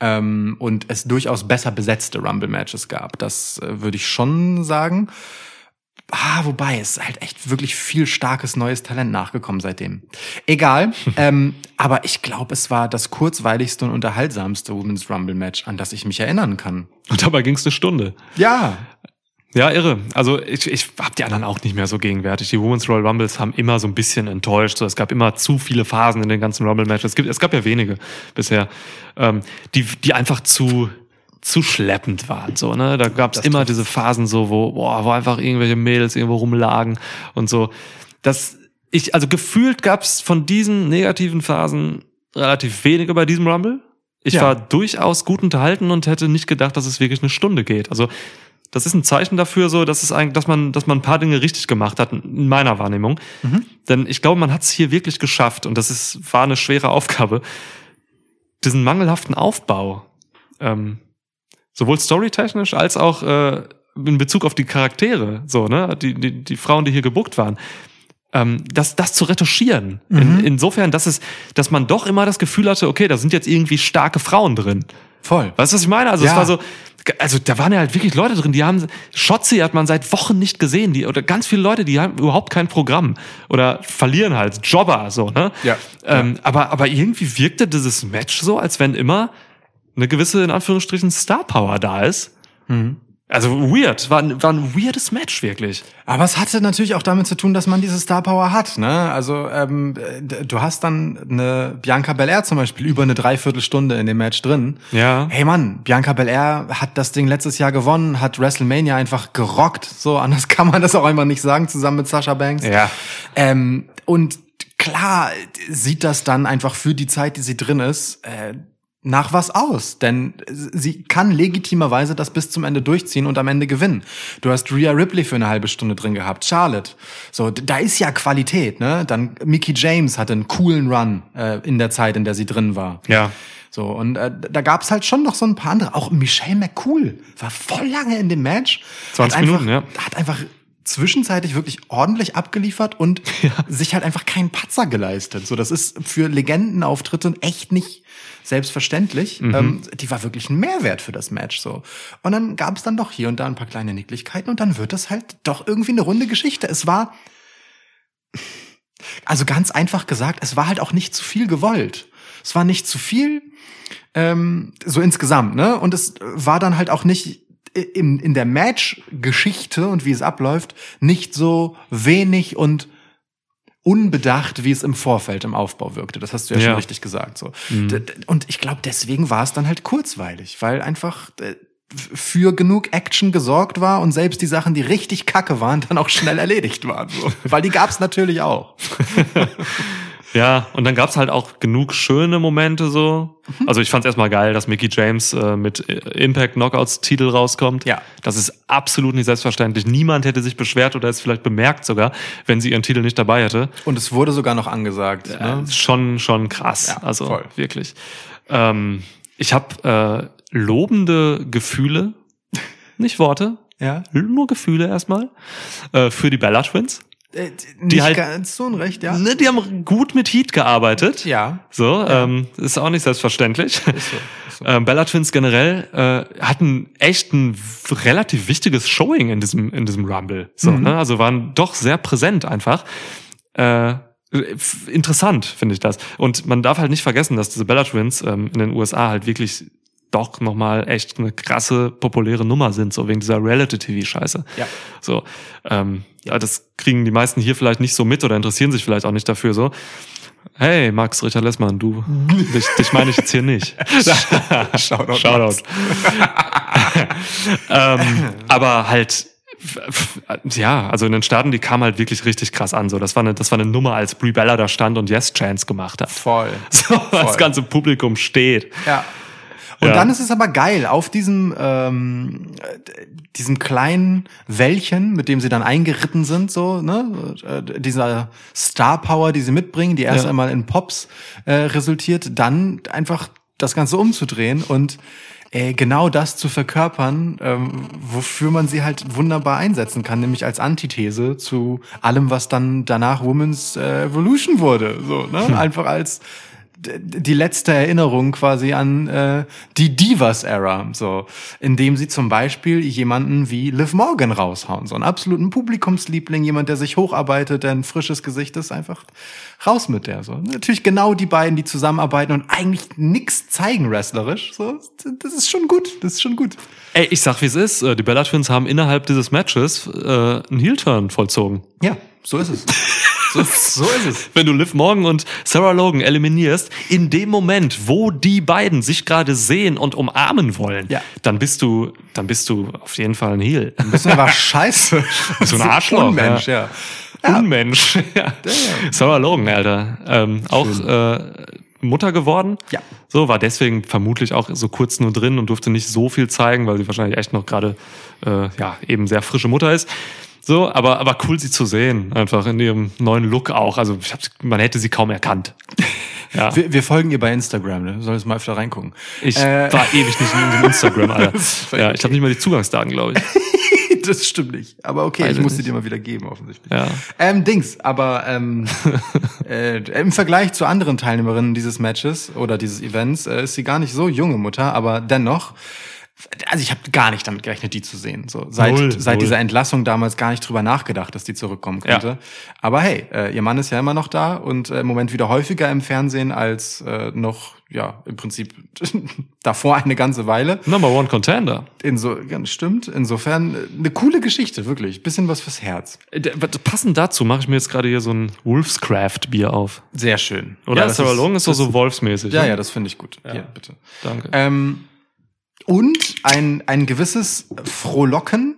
Ähm, und es durchaus besser besetzte Rumble-Matches gab. Das äh, würde ich schon sagen. Ah, wobei, es ist halt echt wirklich viel starkes neues Talent nachgekommen seitdem. Egal, ähm, aber ich glaube, es war das kurzweiligste und unterhaltsamste Women's Rumble Match, an das ich mich erinnern kann. Und dabei ging es eine Stunde. Ja, Ja, irre. Also ich, ich habe die anderen auch nicht mehr so gegenwärtig. Die Women's Royal Rumbles haben immer so ein bisschen enttäuscht. So, es gab immer zu viele Phasen in den ganzen Rumble-Matches. Es, gibt, es gab ja wenige bisher, ähm, die, die einfach zu zu schleppend waren. So, ne? Da gab es immer diese Phasen so, wo, boah, wo einfach irgendwelche Mädels irgendwo rumlagen und so. Das, ich, also gefühlt gab es von diesen negativen Phasen relativ wenige bei diesem Rumble. Ich Ja. war durchaus gut unterhalten und hätte nicht gedacht, dass es wirklich eine Stunde geht. Also das ist ein Zeichen dafür, so, dass es eigentlich, dass man, dass man ein paar Dinge richtig gemacht hat, in meiner Wahrnehmung. Denn ich glaube, man hat es hier wirklich geschafft und das ist, war eine schwere Aufgabe, diesen mangelhaften Aufbau, ähm, sowohl storytechnisch als auch äh, in Bezug auf die Charaktere, so, ne, die, die, die Frauen, die hier gebuckt waren, ähm, das, das zu retuschieren. In, insofern, dass es, dass man doch immer das Gefühl hatte, okay, da sind jetzt irgendwie starke Frauen drin. voll. Weißt du, was ich meine? Also Ja. es war so, also da waren ja halt wirklich Leute drin, die haben, Schotzi hat man seit Wochen nicht gesehen, die, oder ganz viele Leute, die haben überhaupt kein Programm oder verlieren halt, Jobber, so, ne? Ja. Ähm, aber, aber irgendwie wirkte dieses Match so, als wenn immer eine gewisse, in Anführungsstrichen, Star Power da ist. Also weird, war, ein- war ein weirdes Match, wirklich. Aber es hatte natürlich auch damit zu tun, dass man diese Star Power hat. Ne? Also ähm, du hast dann eine Bianca Belair zum Beispiel über eine Dreiviertelstunde in dem Match drin. Ja. Hey Mann, Bianca Belair hat das Ding letztes Jahr gewonnen, hat WrestleMania einfach gerockt. So anders kann man das auch einfach nicht sagen, zusammen mit Sasha Banks. Ja. Ähm, und klar sieht das dann einfach für die Zeit, die sie drin ist, äh, nach was aus. Denn sie kann legitimerweise das bis zum Ende durchziehen und am Ende gewinnen. Du hast Rhea Ripley für eine halbe Stunde drin gehabt, Charlotte. So, da ist ja Qualität, ne? Dann Mickey James hatte einen coolen Run äh, in der Zeit, in der sie drin war. Ja. So, und äh, da gab's halt schon noch so ein paar andere. Auch Michelle McCool war voll lange in dem Match. 20 hat einfach, Minuten, ja. Hat einfach zwischenzeitlich wirklich ordentlich abgeliefert und sich halt einfach keinen Patzer geleistet. So, das ist für Legendenauftritte echt nicht selbstverständlich. Mhm. Ähm, die war wirklich ein Mehrwert für das Match. so. Und dann gab's dann doch hier und da ein paar kleine Nicklichkeiten und dann wird das halt doch irgendwie eine runde Geschichte. Es war also ganz einfach gesagt, es war halt auch nicht zu viel gewollt. Es war nicht zu viel, ähm, so insgesamt, ne? Und es war dann halt auch nicht in, in der Match-Geschichte und wie es abläuft, nicht so wenig und unbedacht, wie es im Vorfeld im Aufbau wirkte. Das hast du ja, Ja. schon richtig gesagt. So. D- Und ich glaube, deswegen war es dann halt kurzweilig, weil einfach äh, für genug Action gesorgt war und selbst die Sachen, die richtig kacke waren, dann auch schnell erledigt waren. So. Weil die gab's natürlich auch. Ja, und dann gab's halt auch genug schöne Momente so. Mhm. Also ich fand's erstmal geil, dass Mickey James äh, mit äh, Impact Knockouts Titel rauskommt. Ja. Das ist absolut nicht selbstverständlich. Niemand hätte sich beschwert oder es vielleicht bemerkt sogar, wenn sie ihren Titel nicht dabei hätte. Und es wurde sogar noch angesagt. Äh, Ne? schon, schon krass. Ja, also voll. wirklich. Ähm, ich habe äh, lobende Gefühle, nicht Worte, Ja. nur Gefühle erstmal, äh, für die Bella Twins. Äh, nicht halt- ganz so unrecht, ja. Ne, die haben gut mit Heat gearbeitet. Ja. So, ähm, ist auch nicht selbstverständlich. Ist so, ist so. Ähm, Bella Twins generell äh, hatten echt ein relativ wichtiges Showing in diesem in diesem Rumble. So, Mhm. ne? Also waren doch sehr präsent einfach. Äh, interessant finde ich das. Und man darf halt nicht vergessen, dass diese Bella Twins ähm, in den USA halt wirklich doch nochmal echt eine krasse populäre Nummer sind, so wegen dieser Reality-TV-Scheiße. Ja. So, ähm, ja, das kriegen die meisten hier vielleicht nicht so mit oder interessieren sich vielleicht auch nicht dafür so. Hey, Max Ritter Lessmann, du, dich, dich meine ich jetzt hier nicht. Shoutout. Shoutout. ähm, aber halt, ja, also in den Staaten, die kam halt wirklich richtig krass an. So, das war eine, das war eine Nummer, als Brie Bella da stand und Yes Chance gemacht hat. Voll. So, das Voll. ganze Publikum steht. Ja. Und Ja. dann ist es aber geil, auf diesem, ähm, äh, diesem kleinen Wäldchen, mit dem sie dann eingeritten sind, so, ne, äh, dieser Star Power, die sie mitbringen, die erst Ja. einmal in Pops äh, resultiert, dann einfach das Ganze umzudrehen und äh, genau das zu verkörpern, ähm, wofür man sie halt wunderbar einsetzen kann, nämlich als Antithese zu allem, was dann danach Women's äh, Evolution wurde. So, ne? Einfach als die letzte Erinnerung quasi an äh, die Divas-Ära, so, indem sie zum Beispiel jemanden wie Liv Morgan raushauen, so einen absoluten Publikumsliebling, jemand, der sich hocharbeitet, der ein frisches Gesicht ist, einfach raus mit der, so. Natürlich genau die beiden, die zusammenarbeiten und eigentlich nix zeigen wrestlerisch, so, das ist schon gut, das ist schon gut. Ey, ich sag, wie es ist. Äh, Die Bella Twins haben innerhalb dieses Matches äh, einen Heel-Turn vollzogen. Ja, so ist es. so, so ist es. Wenn du Liv Morgan und Sarah Logan eliminierst, in dem Moment, wo die beiden sich gerade sehen und umarmen wollen, Ja. dann bist du, dann bist du auf jeden Fall ein Heel. Das ist einfach scheiße. So ein Arschloch, Unmensch, ja. ja. Unmensch. Ja. Sarah Logan, Alter. Ähm, auch äh, Mutter geworden. Ja. So, war deswegen vermutlich auch so kurz nur drin und durfte nicht so viel zeigen, weil sie wahrscheinlich echt noch gerade, äh, ja, eben sehr frische Mutter ist. So, aber, aber cool, sie zu sehen. Einfach in ihrem neuen Look auch. Also, ich hab, man hätte sie kaum erkannt. Ja. Wir, wir folgen ihr bei Instagram, ne? Soll es mal öfter reingucken. Ich Äh, war ewig nicht in unserem Instagram, Alter. Ja, ich habe nicht mal die Zugangsdaten, glaube ich. das stimmt nicht. Aber okay, Weiß ich musste nicht. dir mal wieder geben, offensichtlich. Ja. Ähm, Dings, aber ähm, äh, im Vergleich zu anderen Teilnehmerinnen dieses Matches oder dieses Events äh, ist sie gar nicht so junge Mutter, aber dennoch. Also ich habe gar nicht damit gerechnet, die zu sehen. So seit Null, seit null. dieser Entlassung damals gar nicht drüber nachgedacht, dass die zurückkommen könnte. Ja. Aber hey, äh, ihr Mann ist ja immer noch da und äh, im Moment wieder häufiger im Fernsehen als äh, noch ja im Prinzip davor eine ganze Weile. Number One Contender. Inso, ja, stimmt. Insofern äh, eine coole Geschichte, wirklich. Bisschen was fürs Herz. Äh, Passend dazu mache ich mir jetzt gerade hier so ein Wolfscraft Bier auf. Sehr schön. Oder? Ja, das Sarah Logan ist doch so wolfsmäßig. Ja, ne? ja, das finde ich gut. Hier, bitte. Danke. Ähm, und ein, ein gewisses Frohlocken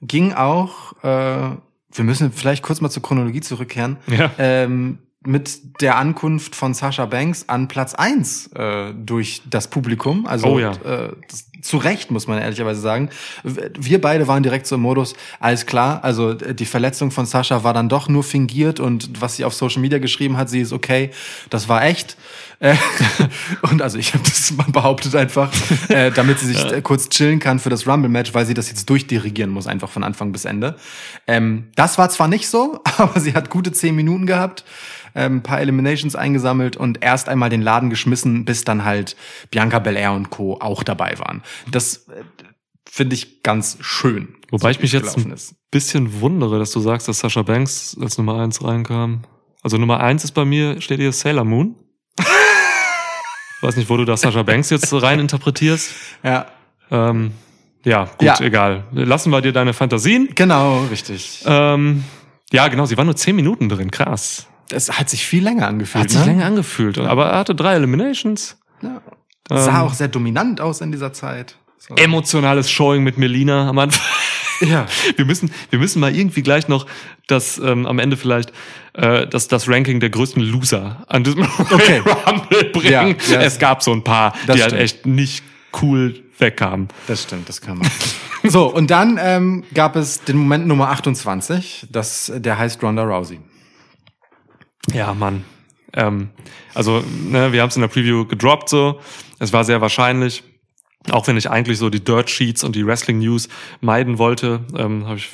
ging auch, äh, wir müssen vielleicht kurz mal zur Chronologie zurückkehren, Ja. ähm, mit der Ankunft von Sasha Banks an Platz eins äh, durch das Publikum. Also Oh ja. äh, das, zu Recht, muss man ehrlicherweise sagen. Wir beide waren direkt so im Modus, alles klar, also die Verletzung von Sascha war dann doch nur fingiert und was sie auf Social Media geschrieben hat, sie ist okay, das war echt. Äh, und also ich habe das mal behauptet einfach, äh, damit sie sich äh, kurz chillen kann für das Rumble-Match, weil sie das jetzt durchdirigieren muss, einfach von Anfang bis Ende. Ähm, das war zwar nicht so, aber sie hat gute zehn Minuten gehabt, ähm, ein paar Eliminations eingesammelt und erst einmal den Laden geschmissen, bis dann halt Bianca Belair und Co. auch dabei waren. Das äh, finde ich ganz schön. Wobei so ich mich jetzt ein ist. bisschen wundere, dass du sagst, dass Sascha Banks als Nummer eins reinkam. Also Nummer eins ist bei mir, steht hier Sailor Moon. Weiß nicht, wo du da Sascha Banks jetzt rein interpretierst. Ja, Ähm, ja, gut, Ja. egal. Lassen wir dir deine Fantasien. genau, richtig. Ähm, ja, genau, sie war nur zehn Minuten drin, krass. Es hat sich viel länger angefühlt. Hat sich ne? länger angefühlt, aber er hatte drei Eliminations. Ja. Sah Ähm, auch sehr dominant aus in dieser Zeit. So. Emotionales Showing mit Melina am Anfang. Ja. Wir müssen, wir müssen mal irgendwie gleich noch das ähm, am Ende vielleicht äh, das, das Ranking der größten Loser an diesem Okay. Rumble bringen. Ja, ja. Es gab so ein paar, Das die halt stimmt. echt nicht cool wegkamen. Das stimmt, das kann man. so, und dann ähm, gab es den Moment Nummer 28, das, der heißt Ronda Rousey. Ja, Mann. Ähm, also, ne, wir haben es in der Preview gedroppt so. Es war sehr wahrscheinlich. Auch wenn ich eigentlich so die Dirt Sheets und die Wrestling News meiden wollte, ähm, habe ich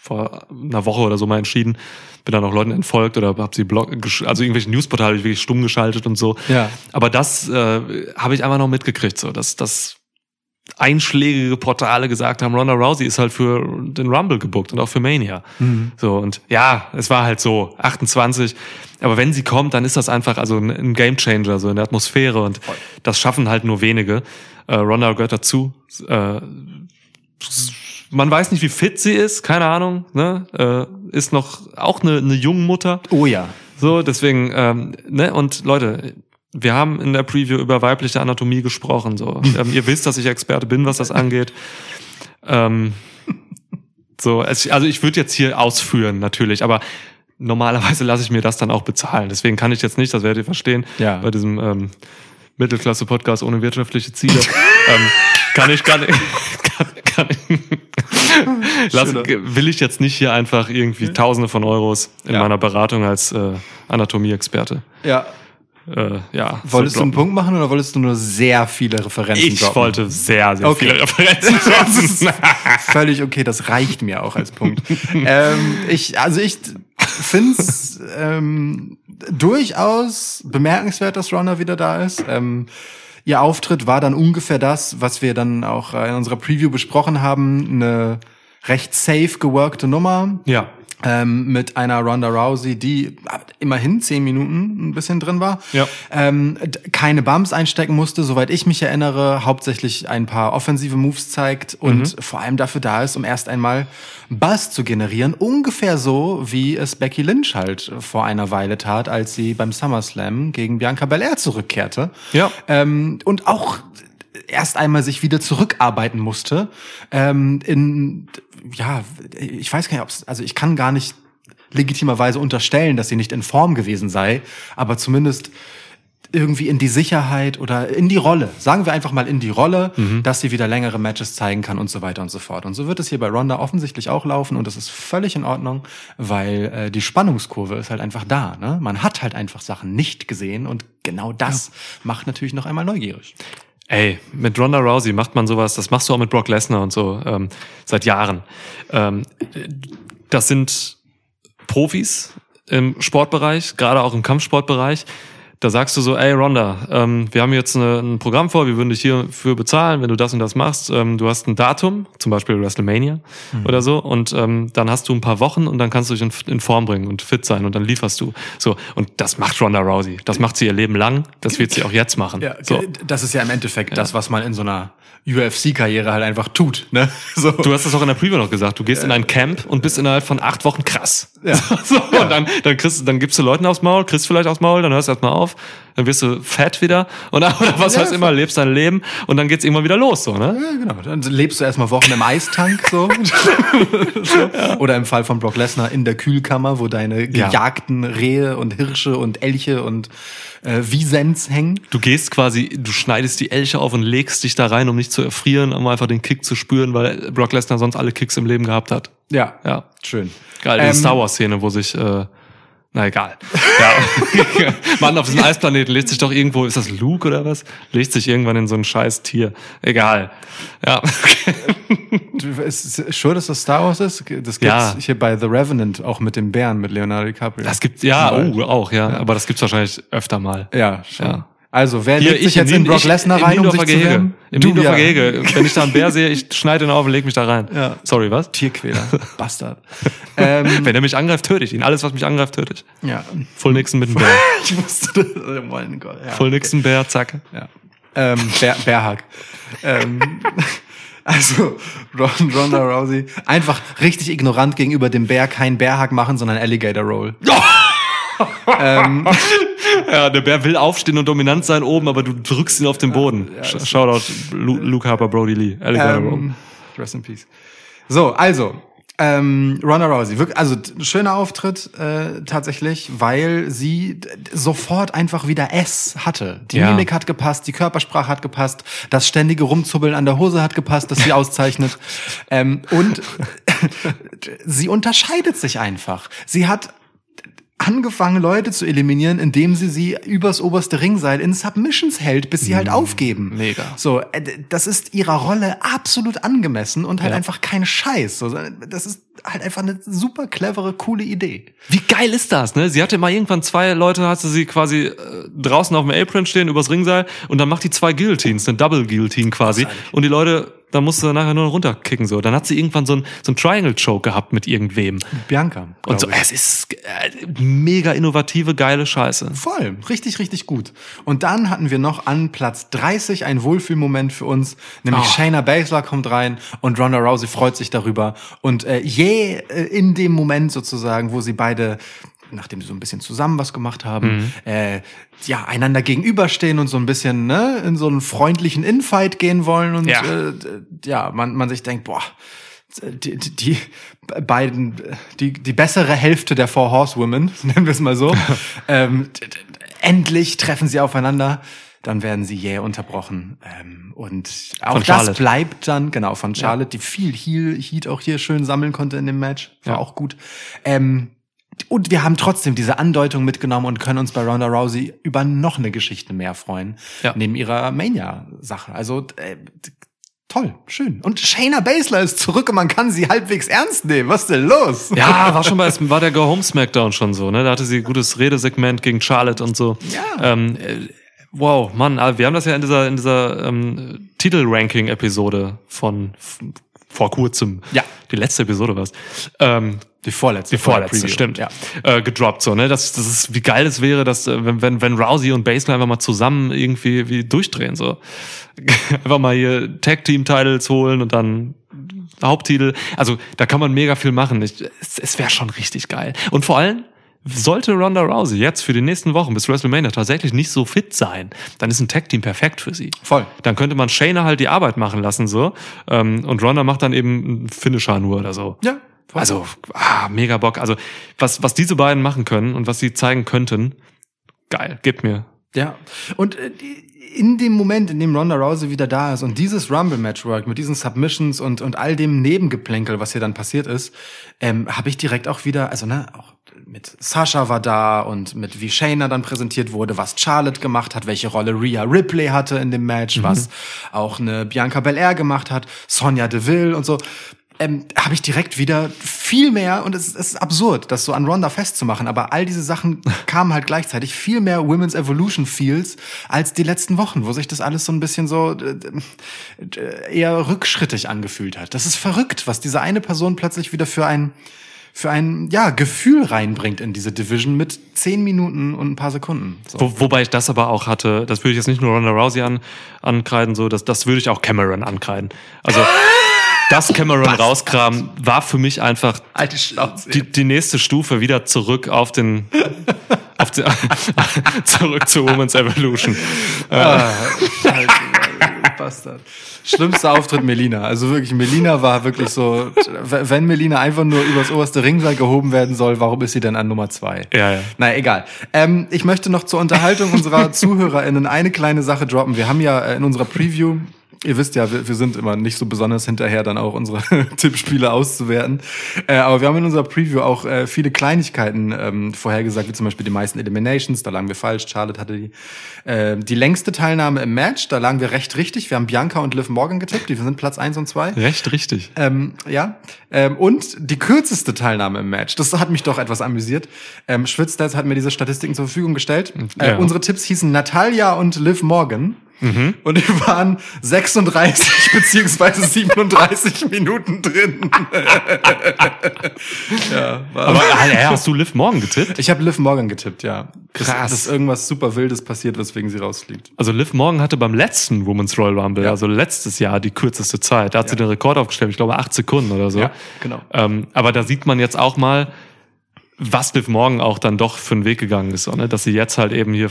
vor einer Woche oder so mal entschieden. Bin dann auch Leuten entfolgt oder habe sie blog, also irgendwelche Newsportale wirklich stumm geschaltet und so. Ja. Aber das äh, habe ich einfach noch mitgekriegt, so dass das einschlägige Portale gesagt haben, Ronda Rousey ist halt für den Rumble gebuckt und auch für Mania. So und ja, es war halt so 28. Aber wenn sie kommt, dann ist das einfach also ein, Gamechanger so in der Atmosphäre und das schaffen halt nur wenige. Äh, Ronda gehört dazu. Äh, man weiß nicht, wie fit sie ist, keine Ahnung. Ne? Äh, ist noch auch eine, eine junge Mutter. Oh ja. So, deswegen, ähm, ne, und Leute, wir haben in der Preview über weibliche Anatomie gesprochen. So, ähm, ihr wisst, dass ich Experte bin, was das angeht. Ähm, so, es, also ich würde jetzt hier ausführen, natürlich, aber normalerweise lasse ich mir das dann auch bezahlen. Deswegen kann ich jetzt nicht, das werdet ihr verstehen, Ja. bei diesem ähm, Mittelklasse-Podcast ohne wirtschaftliche Ziele. ähm, kann ich, kann, kann, kann ich, lass, will ich jetzt nicht hier einfach irgendwie Tausende von Euros in Ja. meiner Beratung als äh, Anatomie-Experte. Ja. Äh, ja, Wolltest so du einen. Punkt machen oder wolltest du nur sehr viele Referenzen Ich droppen? wollte sehr, sehr Okay. viele Referenzen Das ist droppen. völlig okay, das reicht mir auch als Punkt. ähm, ich, also ich finde es ähm, durchaus bemerkenswert, dass Ronda wieder da ist. Ähm, ihr Auftritt war dann ungefähr das, was wir dann auch äh, in unserer Preview besprochen haben. Eine recht safe geworkte Nummer. ja. Ähm, mit einer Ronda Rousey, die immerhin zehn Minuten ein bisschen drin war. Ja. Ähm, keine Bumps einstecken musste, soweit ich mich erinnere, hauptsächlich ein paar offensive Moves zeigt und vor allem dafür da ist, um erst einmal Buzz zu generieren. Ungefähr so, wie es Becky Lynch halt vor einer Weile tat, als sie beim SummerSlam gegen Bianca Belair zurückkehrte. Ja. Ähm, und auch erst einmal sich wieder zurückarbeiten musste. Ähm, in, ja, ich weiß gar nicht, ob's, also ich kann gar nicht legitimerweise unterstellen, dass sie nicht in Form gewesen sei, aber zumindest irgendwie in die Sicherheit oder in die Rolle, sagen wir einfach mal in die Rolle, dass sie wieder längere Matches zeigen kann und so weiter und so fort. Und so wird es hier bei Ronda offensichtlich auch laufen und das ist völlig in Ordnung, weil äh, die Spannungskurve ist halt einfach da. Ne? Man hat halt einfach Sachen nicht gesehen und genau das macht natürlich noch einmal neugierig. Ey, mit Ronda Rousey macht man sowas, das machst du auch mit Brock Lesnar und so ähm, seit Jahren. Ähm, das sind Profis im Sportbereich, gerade auch im Kampfsportbereich. Da sagst du so, ey Ronda, ähm, wir haben jetzt eine, ein Programm vor, wir würden dich hierfür bezahlen, wenn du das und das machst. Ähm, du hast ein Datum, zum Beispiel WrestleMania oder so, und ähm, dann hast du ein paar Wochen und dann kannst du dich in, in Form bringen und fit sein und dann lieferst du. So, und das macht Ronda Rousey. Das macht sie ihr Leben lang, das wird sie auch jetzt machen. Ja, so. das ist ja im Endeffekt das, was man in so einer UFC-Karriere halt einfach tut. Ne? So. Du hast das auch in der Preview noch gesagt. Du gehst in ein Camp und bist innerhalb von acht Wochen krass. Ja. So, so, Und dann, dann kriegst du, dann gibst du Leuten aufs Maul, kriegst vielleicht aufs Maul, dann hörst du erstmal auf, dann wirst du fett wieder und oder was Ja, weiß immer, lebst dein Leben und dann geht's irgendwann wieder los, so, ne? Ja, genau. Dann lebst du erstmal Wochen im Eistank so. so. Oder im Fall von Brock Lesnar in der Kühlkammer, wo deine Ja. gejagten Rehe und Hirsche und Elche und äh, Wiesens hängen. Du gehst quasi, du schneidest die Elche auf und legst dich da rein, um nicht zu erfrieren, um einfach den Kick zu spüren, weil Brock Lesnar sonst alle Kicks im Leben gehabt hat. Ja. Ja. Schön. Geil, diese Ähm, Star Wars Szene, wo sich, äh, na egal. Ja. Mann, auf diesem Eisplaneten legt sich doch irgendwo, ist das Luke oder was? Legt sich irgendwann in so ein scheiß Tier. Egal. Ja. Du, ist ist sure, dass das Star Wars ist? Das gibt's Ja. hier bei The Revenant, auch mit dem Bären, mit Leonardo DiCaprio. Das gibt, ja, oh, auch, ja. Aber das gibt's wahrscheinlich öfter mal. Ja, schon. Ja. Also, wer Hier, legt sich jetzt in Nien- Brock Lesnar rein, um sich zu Gehege. wehren? Im Du, Niendorfer ja. Gehege. Wenn ich da einen Bär sehe, ich schneide ihn auf und leg mich da rein. Ja. Sorry, was? Tierquäler. Bastard. ähm, Wenn er mich angreift, töte ich ihn. Alles, was mich angreift, töte ich. ja. Full Nixon mit dem Bär. Ich wusste das. Oh mein Gott. Ja, Full Nixon, Bär, zack. Ja. Ähm, Bär, Bärhack. ähm, also, Ron, Ronda Rousey, einfach richtig ignorant gegenüber dem Bär, kein Bärhack machen, sondern Alligator Roll. ähm, Ja, der Bär will aufstehen und dominant sein oben, aber du drückst ihn auf den Boden. Sh- Shoutout Lu Luke Harper, Brody Lee. Roll. ähm, rest in peace. So, also, ähm, Ronda Rousey, wirklich, also schöner Auftritt äh, tatsächlich, weil sie sofort einfach wieder S hatte. Die Ja. Mimik hat gepasst, die Körpersprache hat gepasst, das ständige Rumzubbeln an der Hose hat gepasst, das sie auszeichnet. ähm, und sie unterscheidet sich einfach. Sie hat angefangen, Leute zu eliminieren, indem sie sie übers oberste Ringseil in Submissions hält, bis sie halt aufgeben. Mm, mega. So, äh, das ist ihrer Rolle absolut angemessen und halt Ja. einfach kein Scheiß. So, das ist halt einfach eine super clevere, coole Idee. Wie geil ist das, ne? Sie hatte mal irgendwann zwei Leute, hatte sie quasi äh, draußen auf dem Apron stehen, übers Ringseil, und dann macht die zwei Guillotines, eine Double Guillotine quasi. Und die Leute, da musste sie nachher nur noch runterkicken, so. Dann hat sie irgendwann so ein, so ein Triangle Choke gehabt mit irgendwem. Bianca. Und so, ich. es ist äh, mega innovative, geile Scheiße. Voll, richtig, richtig gut. Und dann hatten wir noch an Platz 30 ein Wohlfühlmoment für uns, nämlich Oh. Shayna Baszler kommt rein und Ronda Rousey freut sich darüber. Und äh, je äh, in dem Moment sozusagen, wo sie beide nachdem sie so ein bisschen zusammen was gemacht haben, Mhm. äh, ja, einander gegenüberstehen und so ein bisschen ne, in so einen freundlichen Infight gehen wollen und Ja. äh, ja, man, man sich denkt, boah, die, die, die beiden, die, die bessere Hälfte der Four Horsewomen, nennen wir es mal so, ähm, endlich treffen sie aufeinander. dann werden sie jäh unterbrochen. Ähm, und auch Von das Charlotte. bleibt dann, genau, von Charlotte, die viel Heal, Heat auch hier schön sammeln konnte in dem Match. War Ja. auch gut. Ähm, und wir haben trotzdem diese Andeutung mitgenommen und können uns bei Ronda Rousey über noch eine Geschichte mehr freuen. Ja. Neben ihrer Mania-Sache. Also äh, toll, schön. Und Shayna Baszler ist zurück und man kann sie halbwegs ernst nehmen. Was ist denn los? Ja, war schon bei, war der Go Home Smackdown schon so, ne? Da hatte sie ein gutes Redesegment gegen Charlotte und so. Ja. Ähm, äh, wow, Mann, wir haben das ja in dieser, in dieser ähm, Titel-Ranking-Episode von vor kurzem. Ja. Die letzte Episode war's. Ähm, Die vorletzte. die vorletzte, stimmt. Ja. Äh, gedroppt so, ne? Das, das ist, wie geil es wäre, dass, äh, wenn, wenn, wenn Rousey und Baszler einfach mal zusammen irgendwie wie durchdrehen, so. einfach mal hier Tag-Team-Titles holen und dann Haupttitel. Also, da kann man mega viel machen. Ich, es es wäre schon richtig geil. Und vor allem, sollte Ronda Rousey jetzt für die nächsten Wochen bis WrestleMania tatsächlich nicht so fit sein, dann ist ein Tag-Team perfekt für sie. Voll. Dann könnte man Shayna halt die Arbeit machen lassen, so. Ähm, und Ronda macht dann eben einen Finisher nur oder so. Ja. Also, ah, mega Bock. Also, was, was diese beiden machen können und was sie zeigen könnten, geil, gib mir. Ja. Und äh, in dem Moment, in dem Ronda Rousey wieder da ist und dieses Rumble-Matchwork mit diesen Submissions und, und all dem Nebengeplänkel, was hier dann passiert ist, ähm, habe ich direkt auch wieder, also ne, auch mit Sasha war da und mit wie Shayna dann präsentiert wurde, was Charlotte gemacht hat, welche Rolle Rhea Ripley hatte in dem Match, was auch eine Bianca Belair gemacht hat, Sonja Deville und so. Ähm, habe ich direkt wieder viel mehr, und es, es ist absurd, das so an Ronda festzumachen, aber all diese Sachen kamen halt gleichzeitig viel mehr Women's Evolution Feels als die letzten Wochen, wo sich das alles so ein bisschen so äh, eher rückschrittig angefühlt hat. Das ist verrückt, was diese eine Person plötzlich wieder für ein für ein ja Gefühl reinbringt in diese Division mit zehn Minuten und ein paar Sekunden. So. Wo, wobei ich das aber auch hatte, das würde ich jetzt nicht nur Ronda Rousey an, ankreiden, so, das, das würde ich auch Cameron ankreiden. Also, das Cameron rauskramen war für mich einfach die, die nächste Stufe wieder zurück auf den, auf den zurück zu Women's Evolution. Ah, Scheiße, Bastard. Schlimmster Auftritt Melina. Also wirklich, Melina war wirklich so, wenn Melina einfach nur übers oberste Ringseil gehoben werden soll, warum ist sie denn an Nummer zwei? Ja, ja. Naja, egal. Ähm, ich möchte noch zur Unterhaltung unserer ZuhörerInnen eine kleine Sache droppen. Wir haben ja äh, in unserer Preview Ihr wisst ja, wir, wir sind immer nicht so besonders hinterher, dann auch unsere Tippspiele auszuwerten. Äh, aber wir haben in unserer Preview auch äh, viele Kleinigkeiten ähm, vorhergesagt, wie zum Beispiel die meisten Eliminations. Da lagen wir falsch. Charlotte hatte die, äh, die längste Teilnahme im Match. Da lagen wir recht richtig. Wir haben Bianca und Liv Morgan getippt. Die sind Platz eins und zwei. Recht richtig. Ähm, ja. Ähm, und die kürzeste Teilnahme im Match. Das hat mich doch etwas amüsiert. Ähm, Schwitzstats hat mir diese Statistiken zur Verfügung gestellt. Äh, Ja. Unsere Tipps hießen Natalia und Liv Morgan. Und die waren 36 beziehungsweise 37 Minuten drin. ja, war Aber äh, hast du Liv Morgan getippt? ich habe Liv Morgan getippt, ja. Krass. dass irgendwas super Wildes passiert, weswegen sie rausfliegt. Also Liv Morgan hatte beim letzten Women's Royal Rumble, Ja. also letztes Jahr, die kürzeste Zeit. Da hat sie den Rekord aufgestellt, ich glaube acht Sekunden oder so. Ja, genau. Ähm, aber da sieht man jetzt auch mal, was Liv Morgan auch dann doch für einen Weg gegangen ist, so, ne? dass sie jetzt halt eben hier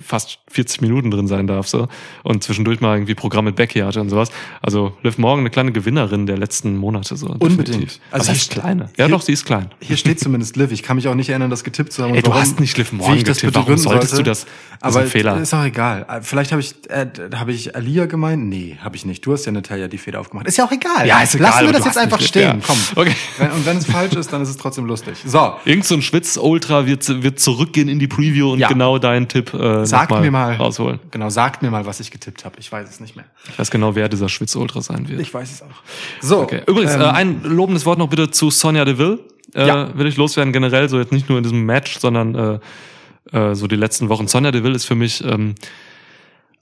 fast 40 Minuten drin sein darf so und zwischendurch mal irgendwie Programm mit Becky hatte und sowas. Also Liv Morgan eine kleine Gewinnerin der letzten Monate so. Unbedingt. definitiv. Also heißt hier- kleine. Ja hier- doch, sie ist klein. Hier steht zumindest Liv. Ich kann mich auch nicht erinnern, das getippt zu haben. und Ey, du warum- hast nicht Liv Morgan getippt. Warum solltest sollte. du das? Das ist Aber ein Fehler. ist auch egal. Äh, Vielleicht habe ich, äh, habe ich Alia gemeint? Nee, habe ich nicht. Du hast ja Natalia die Feder aufgemacht. Ist ja auch egal. Ja, ist egal, Lassen wir das jetzt einfach stehen. Liv, Komm. ja. Okay. Wenn, und wenn es falsch ist, dann ist es trotzdem lustig. So. Irgend so ein Schwitz-Ultra wird, wird zurückgehen in die Preview und Ja. genau deinen Tipp äh, Sagt noch mir mal. rausholen. Genau, sagt mir mal, was ich getippt habe. Ich weiß es nicht mehr. Ich weiß genau, wer dieser Schwitz-Ultra sein wird. Ich weiß es auch. So. Okay. Übrigens, ähm, äh, ein lobendes Wort noch bitte zu Sonja Deville. Äh, Ja. Will ich loswerden generell, so jetzt nicht nur in diesem Match, sondern äh, äh, so die letzten Wochen. Sonja Deville ist für mich ähm,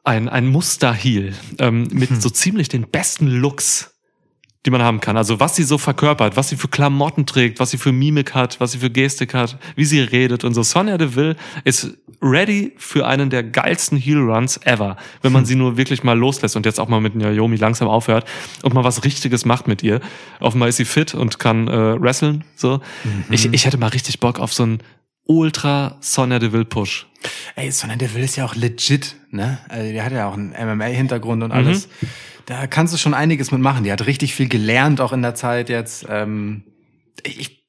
ein, ein Muster-Heel ähm, mit Hm. so ziemlich den besten Looks, die man haben kann. Also was sie so verkörpert, was sie für Klamotten trägt, was sie für Mimik hat, was sie für Gestik hat, wie sie redet und so. Sonja Deville ist ready für einen der geilsten Heel-Runs ever, wenn man sie nur wirklich mal loslässt und jetzt auch mal mit Naomi langsam aufhört und mal was Richtiges macht mit ihr. Offenbar ist sie fit und kann äh, wrestlen. So. Ich, ich hätte mal richtig Bock auf so einen Ultra Sonja Deville Push. Ey, Sonja Deville ist ja auch legit, ne? Also die hat ja auch einen MMA-Hintergrund und alles. Da kannst du schon einiges mitmachen. Die hat richtig viel gelernt, auch in der Zeit jetzt. Ähm, ich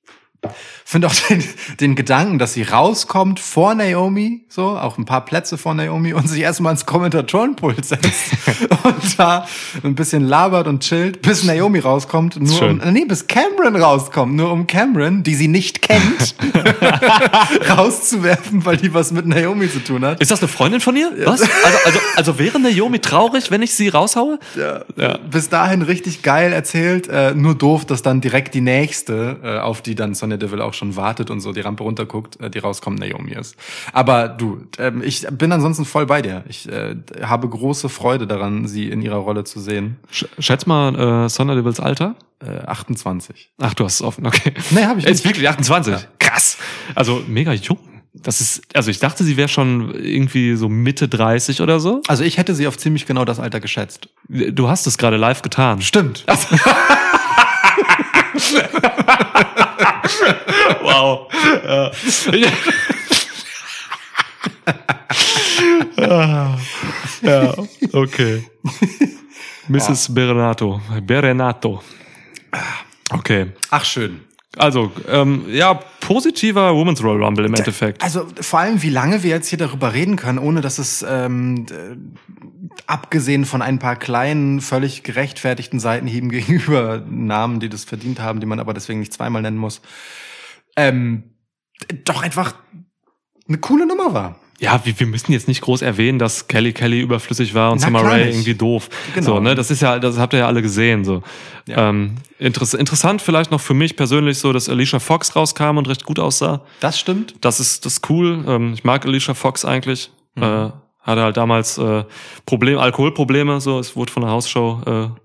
finde auch den, den Gedanken, dass sie rauskommt vor Naomi, so, auch ein paar Plätze vor Naomi und sich erstmal ins Kommentatorenpult setzt und da ein bisschen labert und chillt, bis Naomi rauskommt, nur schön. um, nee, bis Cameron rauskommt, nur um Cameron, die sie nicht kennt, rauszuwerfen, weil die was mit Naomi zu tun hat. Ist das eine Freundin von ihr? Was? Also, also, also wäre Naomi traurig, wenn ich sie raushaue? Ja. Ja. Bis dahin richtig geil erzählt, äh, nur doof, dass dann direkt die nächste, äh, auf die dann Sonja Deville auch schon wartet und so die Rampe runterguckt, äh, die rauskommt, Naomi ist. Aber du, ähm, ich bin ansonsten voll bei dir. Ich äh, habe große Freude daran, sie in ihrer Rolle zu sehen. Sch schätz mal äh, Sonja Devils Alter. Äh, 28. Ach, du hast es offen, okay. Nee, hab ich Ist nicht. wirklich 28. Krass. Also mega jung. Das ist, also ich dachte, sie wäre schon irgendwie so Mitte 30 oder so. Also ich hätte sie auf ziemlich genau das Alter geschätzt. Du hast es gerade live getan. Stimmt. Wow. Ja. ja, okay. Mrs. Berenato. Berenato. Okay. Ach schön. Also, ähm, ja, positiver Women's Royal Rumble im Endeffekt. Also vor allem, wie lange wir jetzt hier darüber reden können, ohne dass es ähm, äh, abgesehen von ein paar kleinen, völlig gerechtfertigten Seitenhieben gegenüber Namen, die das verdient haben, die man aber deswegen nicht zweimal nennen muss, ähm, doch einfach eine coole Nummer war. Ja, wir, wir müssen jetzt nicht groß erwähnen, dass Kelly Kelly überflüssig war und Na, Summer Rae irgendwie doof. Genau. So, ne, das ist ja, das habt ihr ja alle gesehen. So. Ja. Ähm, interess interessant vielleicht noch für mich persönlich so, dass Alicia Fox rauskam und recht gut aussah. Das stimmt. Das ist das ist cool. Ähm, ich mag Alicia Fox eigentlich. Mhm. Äh, hatte halt damals äh, Problem, Alkoholprobleme. So, es wurde von der Hausshow äh,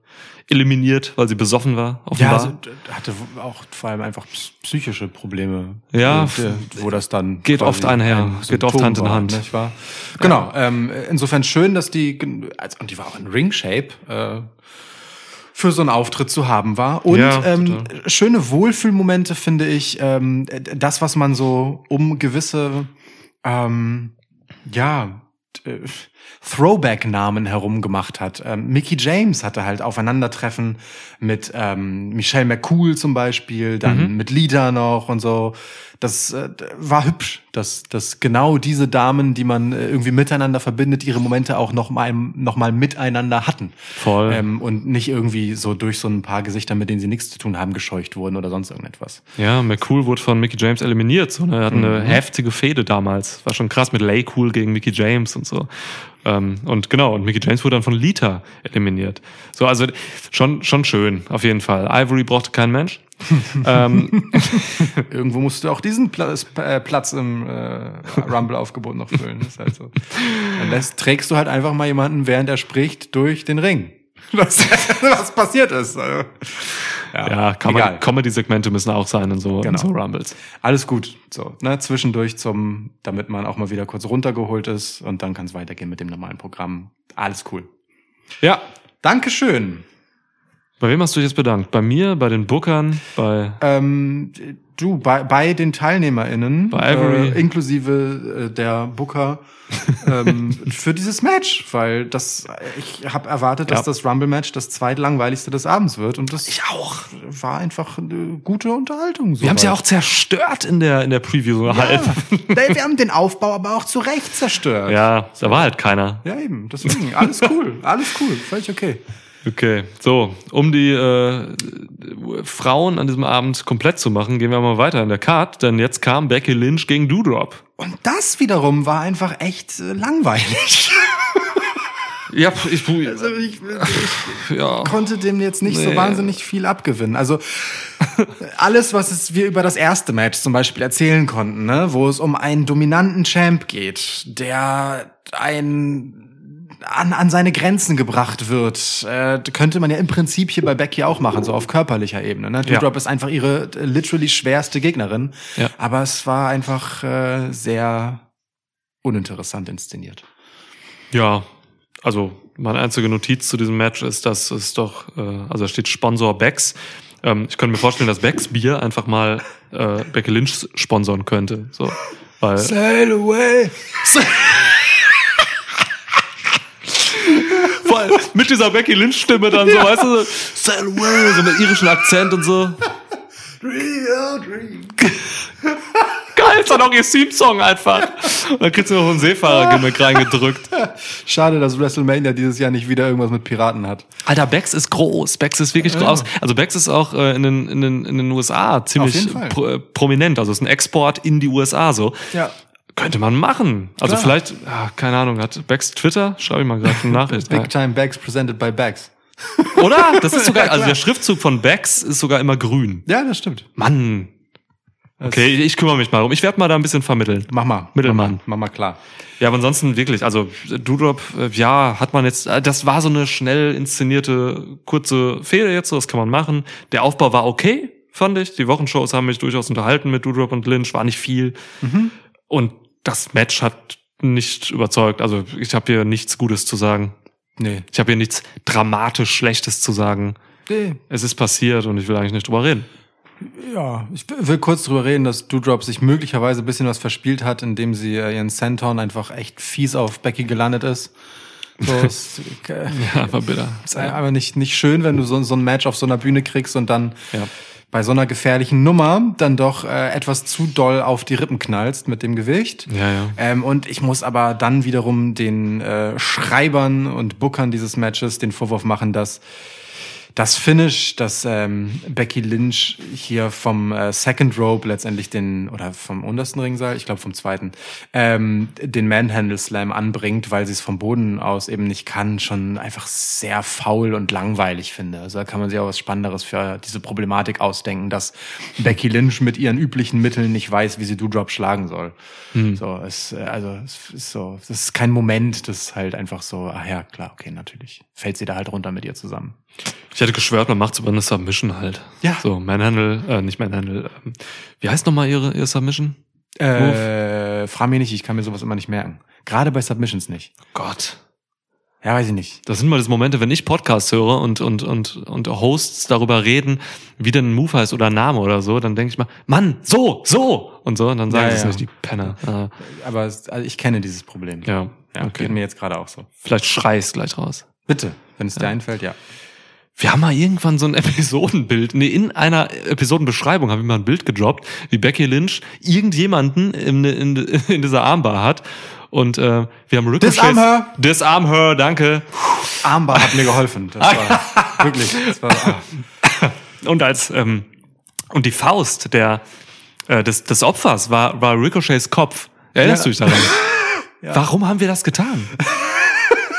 eliminiert, weil sie besoffen war. Ja, Offenbar. also d- hatte auch vor allem einfach ps- psychische Probleme. Ja, Äh, wo das dann geht oft einher, ein geht oft Hand in Hand. Nicht wahr? Genau. Ähm, insofern schön, dass die also, und die war auch in Ring-Shape. Äh, für so einen Auftritt zu haben war. Und Ja, ähm, schöne Wohlfühlmomente finde ich, ähm, das, was man so um gewisse, ähm, ja, äh, Throwback-Namen herum gemacht hat. Ähm, Mickey James hatte halt Aufeinandertreffen mit ähm, Michelle McCool zum Beispiel, dann Mhm. mit Lida noch und so. Das äh, war hübsch, dass, dass genau diese Damen, die man äh, irgendwie miteinander verbindet, ihre Momente auch noch mal, noch mal miteinander hatten. Voll. Ähm, und nicht irgendwie so durch so ein paar Gesichter, mit denen sie nichts zu tun haben, gescheucht wurden oder sonst irgendetwas. Ja, McCool wurde von Mickey James eliminiert. So, ne? Er hat eine Mhm. heftige Fehde damals. War schon krass mit Lay Cool gegen Mickey James und so. Ähm, und genau, und Mickey James wurde dann von Lita eliminiert. So, also schon, schon schön, auf jeden Fall. Ivory brauchte kein Mensch. ähm, Irgendwo musst du auch diesen Platz, äh, Platz im äh, Rumble-Aufgebot noch füllen. Das ist halt so. Dann lässt, trägst du halt einfach mal jemanden, während er spricht, durch den Ring. Was, was passiert ist. Also, ja, egal. man, Comedy-Segmente müssen auch sein in so, in Genau. so Rumbles. Alles gut. So, ne, zwischendurch zum, damit man auch mal wieder kurz runtergeholt ist und dann kann es weitergehen mit dem normalen Programm. Alles cool. Ja. Dankeschön. Bei wem hast du dich jetzt bedankt? Bei mir, bei den Bookern, bei. Ähm, du, bei, bei den TeilnehmerInnen, Bei Ivory. äh, inklusive äh, der Booker, ähm, für dieses Match, weil das, ich habe erwartet, dass Ja. das Rumble-Match das zweitlangweiligste des Abends wird und das Ich auch. war einfach eine gute Unterhaltung. Wir haben es ja auch zerstört in der, in der Preview, so halb. Ja, wir haben den Aufbau aber auch zu Recht zerstört. Ja, da war halt keiner. Ja, eben. Deswegen, alles cool. Alles cool. Völlig okay. Okay, so, um die äh, Frauen an diesem Abend komplett zu machen, gehen wir mal weiter in der Card, denn jetzt kam Becky Lynch gegen Doudrop. Und das wiederum war einfach echt äh, langweilig. Ja, ich, Also ich, ich ja. konnte dem jetzt nicht so Nee. wahnsinnig viel abgewinnen. Also alles, was es wir über das erste Match zum Beispiel erzählen konnten, ne, wo es um einen dominanten Champ geht, der ein an, an seine Grenzen gebracht wird, äh, könnte man ja im Prinzip hier bei Becky auch machen, so auf körperlicher Ebene. Ne? Ja. Doudrop ist einfach ihre äh, literally schwerste Gegnerin, Ja. aber es war einfach äh, sehr uninteressant inszeniert. Ja, also meine einzige Notiz zu diesem Match ist, dass es doch, äh, also da steht Sponsor Becks. Ähm, ich könnte mir vorstellen, dass Becks Bier einfach mal äh, Becky Lynch sponsern könnte. So, weil Sail away. Mit dieser Becky Lynch Stimme dann so, weißt du, so, "Sail away", so mit irischem Akzent und so. Real dream. Geil, ist doch noch ihr Theme-Song einfach. Und dann kriegst du noch einen Seefahrer-Gimmick reingedrückt. Schade, dass WrestleMania dieses Jahr nicht wieder irgendwas mit Piraten hat. Alter, Bex ist groß. Bex ist wirklich groß. Also Bex ist auch äh, in, den, in, den, in den USA ziemlich pro, äh, prominent. Also ist ein Export in die USA so. Ja. Könnte man machen. Also Klar. vielleicht, ah, keine Ahnung, hat Bex Twitter? Schreibe ich mal gerade eine Nachricht. Big Time Bags presented by Bags. Oder? Das ist sogar, also der Schriftzug von Bex ist sogar immer grün. Ja, das stimmt. Mann. Okay, ich kümmere mich mal um. Ich werde mal da ein bisschen vermitteln. Mach mal. Mittelmann. Mach mal, klar. Ja, aber ansonsten wirklich, also Doodrop, äh, ja, hat man jetzt, äh, das war so eine schnell inszenierte, kurze Fehde jetzt, so, das kann man machen. Der Aufbau war okay, fand ich. Die Wochenshows haben mich durchaus unterhalten mit Doodrop und Lynch, war nicht viel. Und das Match hat nicht überzeugt. Also ich habe hier nichts Gutes zu sagen. Nee. Ich habe hier nichts dramatisch Schlechtes zu sagen. nee. Es ist passiert und ich will eigentlich nicht drüber reden. Ja, ich will kurz drüber reden, dass Doudrop sich möglicherweise ein bisschen was verspielt hat, indem sie äh, ihren Senton einfach echt fies auf Becky gelandet ist. So, ist, äh, Ja, war bitter. ist einfach nicht, nicht schön, wenn du so, so ein Match auf so einer Bühne kriegst und dann Ja. Bei so einer gefährlichen Nummer dann doch äh, etwas zu doll auf die Rippen knallst mit dem Gewicht. Ja, ja. Ähm, und ich muss aber dann wiederum den äh, Schreibern und Bookern dieses Matches den Vorwurf machen, dass das Finish, dass ähm, Becky Lynch hier vom äh, Second Rope letztendlich den, oder vom untersten Ringseil, ich glaube vom zweiten, ähm, den Manhandle Slam anbringt, weil sie es vom Boden aus eben nicht kann, schon einfach sehr faul und langweilig finde. Also da kann man sich auch was Spannenderes für diese Problematik ausdenken, dass Becky Lynch mit ihren üblichen Mitteln nicht weiß, wie sie Doudrop schlagen soll. So, es, äh, also es ist so, das ist kein Moment, das ist halt einfach so, ah ja, klar, okay, natürlich. Fällt sie da halt runter mit ihr zusammen. Ich hätte geschwört, man macht's über eine Submission halt. Ja. So, Manhandle, äh, nicht Manhandle. Ähm, wie heißt nochmal ihre, ihre Submission? Äh, frag mich nicht, ich kann mir sowas immer nicht merken. Gerade bei Submissions nicht. Gott. Ja, weiß ich nicht. Das sind mal das Momente, wenn ich Podcasts höre und, und, und, und Hosts darüber reden, wie denn ein Move heißt oder Name oder so, dann denke ich mal, Mann, so, so! Und so, und dann sagen Ja, sie es ja. nicht, die Penner. Ja, Aber also ich kenne dieses Problem. ja, ja okay. geht mir jetzt gerade auch so. Vielleicht schreist gleich raus. Bitte, wenn es dir einfällt, ja. Wir haben mal irgendwann so ein Episodenbild, nee, in einer Episodenbeschreibung habe ich mal ein Bild gedroppt, wie Becky Lynch irgendjemanden in, in, in dieser Armbar hat. Und äh, wir haben Ricochet. Disarm her. Disarm her, danke. Armbar hat mir geholfen. Das war wirklich. Das war, ah. Und als ähm, und die Faust der äh, des, des Opfers war war Ricochets Kopf. Erinnerst Ja. du dich daran? Warum haben wir das getan?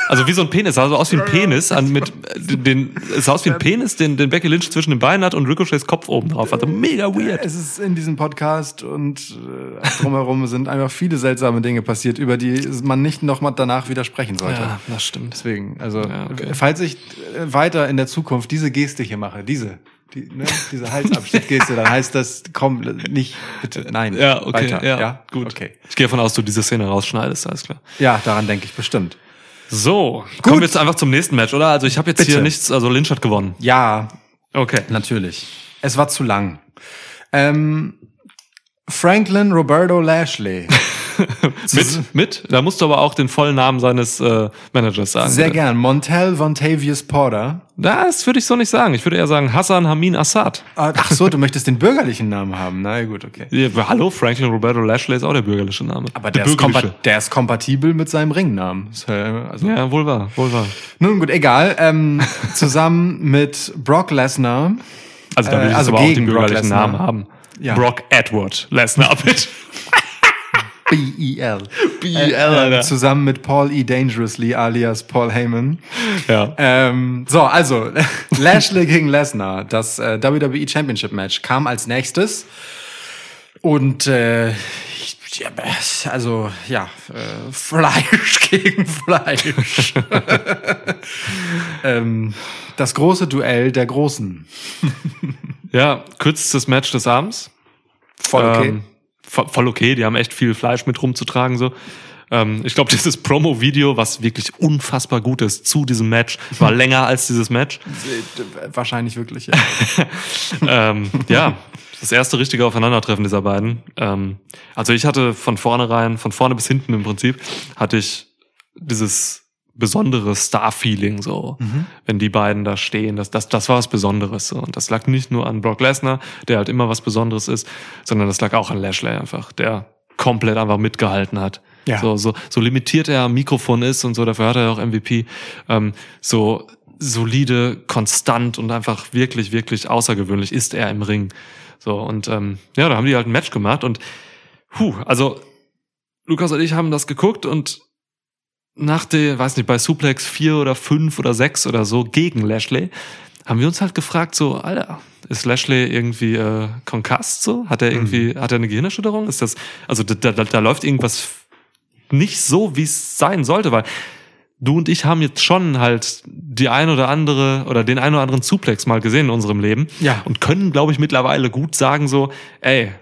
Also wie so ein Penis, sah so aus wie ein Penis, an, mit den, es sah aus wie ein Penis, den, den Becky Lynch zwischen den Beinen hat und Ricochets Kopf oben drauf. Also mega weird. Es ist in diesem Podcast und äh, drumherum sind einfach viele seltsame Dinge passiert, über die man nicht noch mal danach widersprechen sollte. Ja, das stimmt. Deswegen, also Ja, okay. falls ich äh, weiter in der Zukunft diese Geste hier mache, diese, die, ne, diese Halsabschnittgeste, dann heißt das, komm, nicht, bitte, nein. Ja, okay, weiter. ja, gut. Okay. Ich gehe davon aus, du diese Szene rausschneidest, alles klar. Ja, daran denke ich bestimmt. So, kommen wir jetzt einfach zum nächsten Match, oder? Also ich habe jetzt Bitte. hier nichts, also Lynch hat gewonnen. Ja, Okay. natürlich. Es war zu lang. Ähm, Franklin Roberto Lashley. Mit, mit, da musst du aber auch den vollen Namen seines äh, Managers sagen. Sehr bitte. gern. Montel Vontavious Porter. Das würde ich so nicht sagen. Ich würde eher sagen Hassan Hamin Assad. Ah, Ach so, du möchtest den bürgerlichen Namen haben. Na ja, gut, okay. Ja, hallo, Franklin Roberto Lashley ist auch der bürgerliche Name. Aber der der ist, kompa der ist kompatibel mit seinem Ringnamen. Äh, Also, Ja, wohl wahr, wohl wahr. Nun gut, egal. Ähm, zusammen mit Brock Lesnar. Also da Äh, will ich also jetzt aber auch den bürgerlichen. Namen haben. Ja. Brock Edward Lesnar, bitte. B-E-L. B.E.L., Äh, äh, zusammen mit Paul E. Dangerously alias Paul Heyman. Ja. Ähm, so, also Lashley gegen Lesnar, das äh, WWE Championship Match kam als nächstes und äh, ja, also ja, äh, Fleisch gegen Fleisch. ähm, das große Duell der Großen. ja, kürzestes Match des Abends. Voll okay. Ähm, voll okay, die haben echt viel Fleisch mit rumzutragen so. Ähm, ich glaube, dieses Promo-Video, was wirklich unfassbar gut ist zu diesem Match, war länger als dieses Match. Wahrscheinlich wirklich. Ja. ähm, ja, das erste richtige Aufeinandertreffen dieser beiden. Ähm, also ich hatte von vornherein, von vorne bis hinten im Prinzip, hatte ich dieses besonderes Star-Feeling, so, Mhm. wenn die beiden da stehen. Das, das, das war was Besonderes. So. Und das lag nicht nur an Brock Lesnar, der halt immer was Besonderes ist, sondern das lag auch an Lashley einfach, der komplett einfach mitgehalten hat. Ja. So, so, so limitiert er am Mikrofon ist und so, dafür hat er ja auch MVP, ähm, so solide, konstant und einfach wirklich, wirklich außergewöhnlich ist er im Ring. So, und ähm, ja, da haben die halt ein Match gemacht und puh, also Lukas und ich haben das geguckt und nach der, weiß nicht, bei Suplex 4 oder 5 oder 6 oder so gegen Lashley, haben wir uns halt gefragt, so, Alter, ist Lashley irgendwie äh, konkast so? Hat er irgendwie, hat er eine Gehirnerschütterung? Ist das, also da, da, da läuft irgendwas nicht so, wie es sein sollte, weil du und ich haben jetzt schon halt die ein oder andere oder den ein oder anderen Suplex mal gesehen in unserem Leben Ja. und können, glaube ich, mittlerweile gut sagen so, ey,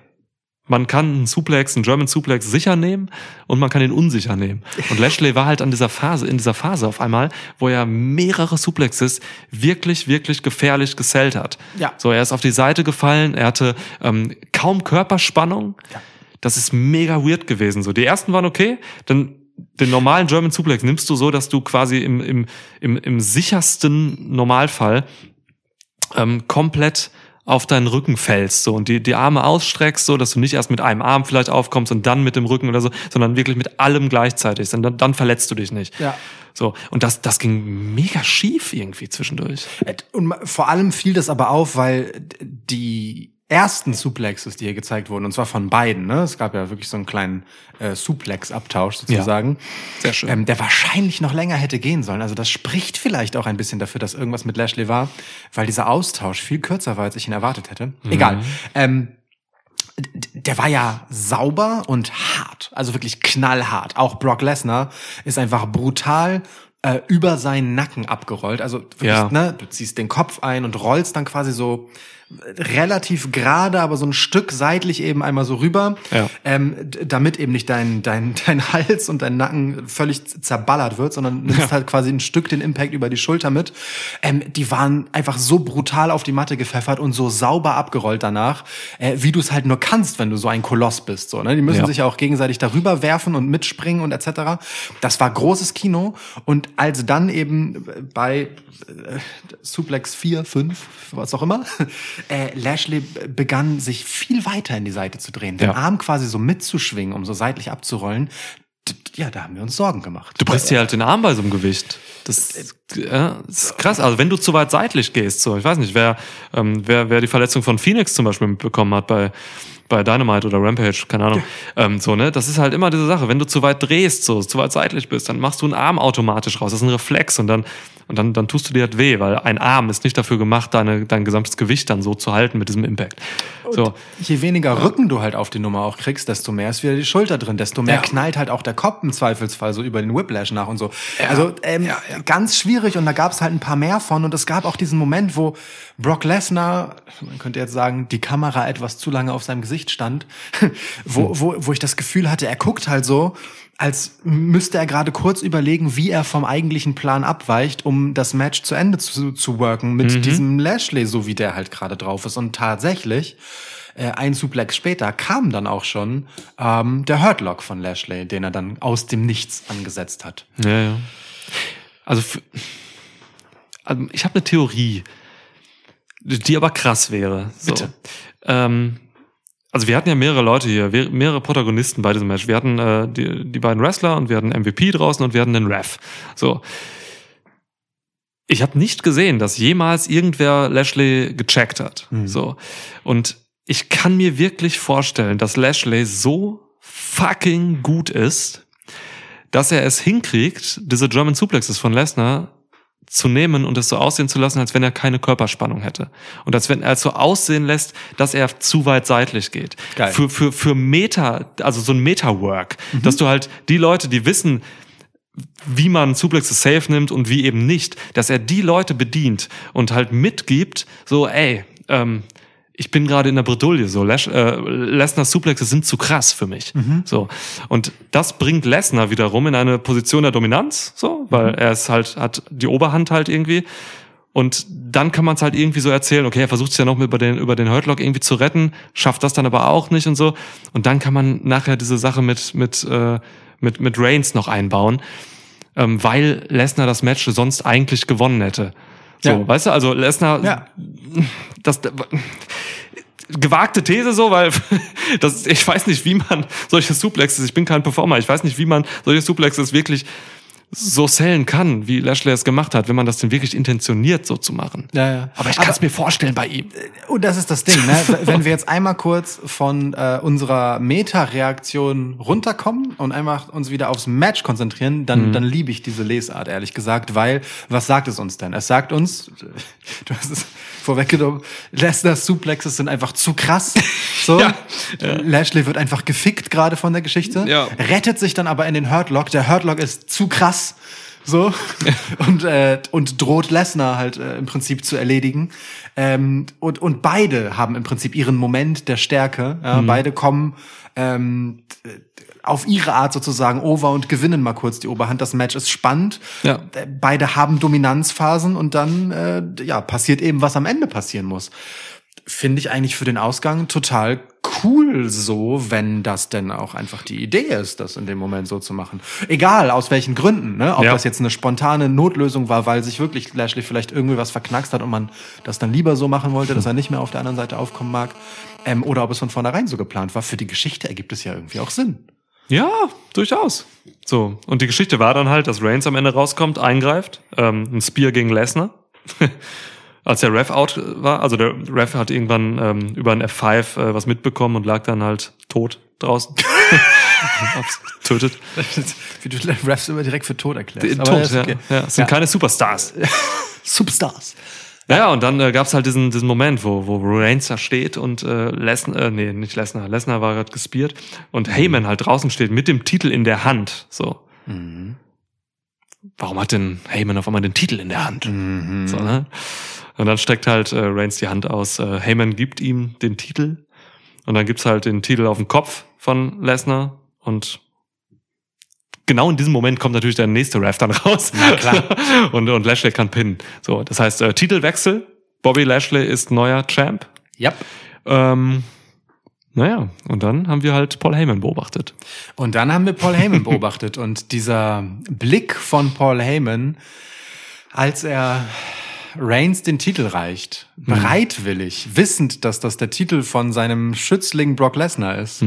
man kann einen Suplex, einen German Suplex sicher nehmen und man kann ihn unsicher nehmen. Und Lashley war halt an dieser Phase, in dieser Phase auf einmal, wo er mehrere Suplexes wirklich, wirklich gefährlich gesellt hat. Ja. So, er ist auf die Seite gefallen, er hatte ähm, kaum Körperspannung. Ja. Das ist mega weird gewesen. So, die ersten waren okay, dann den normalen German Suplex nimmst du so, dass du quasi im, im, im, im sichersten Normalfall ähm, komplett auf deinen Rücken fällst so und die, die Arme ausstreckst, so dass du nicht erst mit einem Arm vielleicht aufkommst und dann mit dem Rücken oder so, sondern wirklich mit allem gleichzeitig. Und dann, dann verletzt du dich nicht. Ja. So. Und das, das ging mega schief irgendwie zwischendurch. Und vor allem fiel das aber auf, weil die ersten Suplexes, die hier gezeigt wurden, und zwar von beiden, ne? Es gab ja wirklich so einen kleinen äh, Suplex-Abtausch sozusagen. Sehr schön. Ähm, der wahrscheinlich noch länger hätte gehen sollen. Also das spricht vielleicht auch ein bisschen dafür, dass irgendwas mit Lashley war, weil dieser Austausch viel kürzer war, als ich ihn erwartet hätte. Egal. Ähm, der war ja sauber und hart, also wirklich knallhart. Auch Brock Lesnar ist einfach brutal äh, über seinen Nacken abgerollt. Also wirklich, Ja. ne, du ziehst den Kopf ein und rollst dann quasi so relativ gerade, aber so ein Stück seitlich eben einmal so rüber, Ja. ähm, damit eben nicht dein, dein, dein Hals und dein Nacken völlig zerballert wird, sondern nimmst Ja. halt quasi ein Stück den Impact über die Schulter mit. Ähm, die waren einfach so brutal auf die Matte gepfeffert und so sauber abgerollt danach, äh, wie du es halt nur kannst, wenn du so ein Koloss bist. So, ne? Die müssen Ja. sich ja auch gegenseitig darüber werfen und mitspringen und etc. Das war großes Kino. Und als dann eben bei äh, Suplex 4, 5, was auch immer, äh, Lashley begann sich viel weiter in die Seite zu drehen, den Ja. Arm quasi so mitzuschwingen, um so seitlich abzurollen. Ja, da haben wir uns Sorgen gemacht. Du brichst dir halt den Arm bei so einem Gewicht. Das, das ist krass. Also wenn du zu weit seitlich gehst, so, ich weiß nicht, wer, ähm, wer, wer die Verletzung von Phoenix zum Beispiel mitbekommen hat bei, bei Dynamite oder Rampage, keine Ahnung. Ähm, so, ne? Das ist halt immer diese Sache. Wenn du zu weit drehst, so, zu weit seitlich bist, dann machst du einen Arm automatisch raus. Das ist ein Reflex und dann, und dann, dann tust du dir halt weh, weil ein Arm ist nicht dafür gemacht, deine, dein gesamtes Gewicht dann so zu halten mit diesem Impact. So. Je weniger Rücken du halt auf die Nummer auch kriegst, desto mehr ist wieder die Schulter drin, desto mehr Ja. knallt halt auch der Kopf im Zweifelsfall so über den Whiplash nach und so. Also ähm, ganz schwierig und da gab es halt ein paar mehr von und es gab auch diesen Moment, wo Brock Lesnar, man könnte jetzt sagen, die Kamera etwas zu lange auf seinem Gesicht stand, wo, wo, wo ich das Gefühl hatte, er guckt halt so, als müsste er gerade kurz überlegen, wie er vom eigentlichen Plan abweicht, um das Match zu Ende zu, zu worken mit diesem Lashley, so wie der halt gerade drauf ist. Und tatsächlich, äh, ein Suplex später kam dann auch schon ähm, der Hurtlock von Lashley, den er dann aus dem Nichts angesetzt hat. Ja, ja. Also, also ich habe eine Theorie, die aber krass wäre. So. Bitte. Ähm, also wir hatten ja mehrere Leute hier, mehrere Protagonisten bei diesem Match. Wir hatten äh, die, die beiden Wrestler und wir hatten MVP draußen und wir hatten den Ref. So. Ich habe nicht gesehen, dass jemals irgendwer Lashley gecheckt hat. So. Und ich kann mir wirklich vorstellen, dass Lashley so fucking gut ist, dass er es hinkriegt, diese German Suplexes von Lesnar zu nehmen und es so aussehen zu lassen, als wenn er keine Körperspannung hätte. Und als wenn er es so aussehen lässt, dass er zu weit seitlich geht. Geil. Für, für, für Meta, also so ein Meta-Work, dass du halt die Leute, die wissen, wie man Suplexes safe nimmt und wie eben nicht, dass er die Leute bedient und halt mitgibt, so, ey, ähm, ich bin gerade in der Bredouille, so Lash, äh, Lesners Suplexe sind zu krass für mich. So. Und das bringt Lesnar wiederum in eine Position der Dominanz, so, weil er ist halt, hat die Oberhand halt irgendwie. Und dann kann man es halt irgendwie so erzählen, okay, er versucht es ja noch über den, über den Hurtlock irgendwie zu retten, schafft das dann aber auch nicht und so. Und dann kann man nachher diese Sache mit, mit, äh, mit, mit Reigns noch einbauen. ähm, weil Lesnar das Match sonst eigentlich gewonnen hätte. So, Ja. weißt du, also Lesnar, Ja. das gewagte These so, weil das, ich weiß nicht, wie man solche Suplexes, ich bin kein Performer, ich weiß nicht, wie man solche Suplexes wirklich so sellen kann, wie Lashley es gemacht hat, wenn man das denn wirklich intentioniert, so zu machen. Ja, ja. Aber ich kann es mir vorstellen bei ihm. Und das ist das Ding, ne? wenn wir jetzt einmal kurz von äh, unserer Meta-Reaktion runterkommen und einfach uns wieder aufs Match konzentrieren, dann, dann liebe ich diese Lesart, ehrlich gesagt, weil, was sagt es uns denn? Es sagt uns, du hast es vorweggenommen, Lesners Suplexes sind einfach zu krass. So, Ja. Lashley wird einfach gefickt gerade von der Geschichte, Ja. rettet sich dann aber in den Hurtlock. Der Hurtlock ist zu krass. So. Und, äh, und droht Lesnar halt äh, im Prinzip zu erledigen. Ähm, und, und beide haben im Prinzip ihren Moment der Stärke. Ja, Beide kommen ähm, auf ihre Art sozusagen over und gewinnen mal kurz die Oberhand. Das Match ist spannend. Ja. Äh, Beide haben Dominanzphasen und dann äh, ja, passiert eben, was am Ende passieren muss. Finde ich eigentlich für den Ausgang total cool so, wenn das denn auch einfach die Idee ist, das in dem Moment so zu machen. Egal, aus welchen Gründen, ne? Ob Ja. das jetzt eine spontane Notlösung war, weil sich wirklich Lashley vielleicht irgendwie was verknackst hat und man das dann lieber so machen wollte, dass er nicht mehr auf der anderen Seite aufkommen mag. Ähm, oder ob es von vornherein so geplant war. Für die Geschichte ergibt es ja irgendwie auch Sinn. Ja, durchaus. So, und die Geschichte war dann halt, dass Reigns am Ende rauskommt, eingreift, ähm, ein Spear gegen Lesnar. Als der Ref out war, also der Ref hat irgendwann ähm, über ein F5 äh, was mitbekommen und lag dann halt tot draußen. Tötet. Wie du Refs immer direkt für tot erklärst. Tot, Aber das ist ja. okay. ja. Es sind Ja. keine Superstars. Superstars. Ja, und dann äh, gab's halt diesen, diesen Moment, wo, wo Reigns da steht und äh, Lesnar, äh, nee, nicht Lesnar, Lesnar war gerade gespiert und Heyman halt draußen steht mit dem Titel in der Hand. So. Warum hat denn Heyman auf einmal den Titel in der Hand? So, ne? Und dann steckt halt äh, Reigns die Hand aus. Äh, Heyman gibt ihm den Titel und dann gibt's halt den Titel auf den Kopf von Lesnar und genau in diesem Moment kommt natürlich der nächste Ref dann raus. Na klar. und, und Lashley kann pinnen. So, das heißt, äh, Titelwechsel. Bobby Lashley ist neuer Champ. Ja. Ähm, naja, und dann haben wir halt Paul Heyman beobachtet. Und dann haben wir Paul Heyman beobachtet und dieser Blick von Paul Heyman, als er Reigns den Titel reicht, bereitwillig, wissend, dass das der Titel von seinem Schützling Brock Lesnar ist.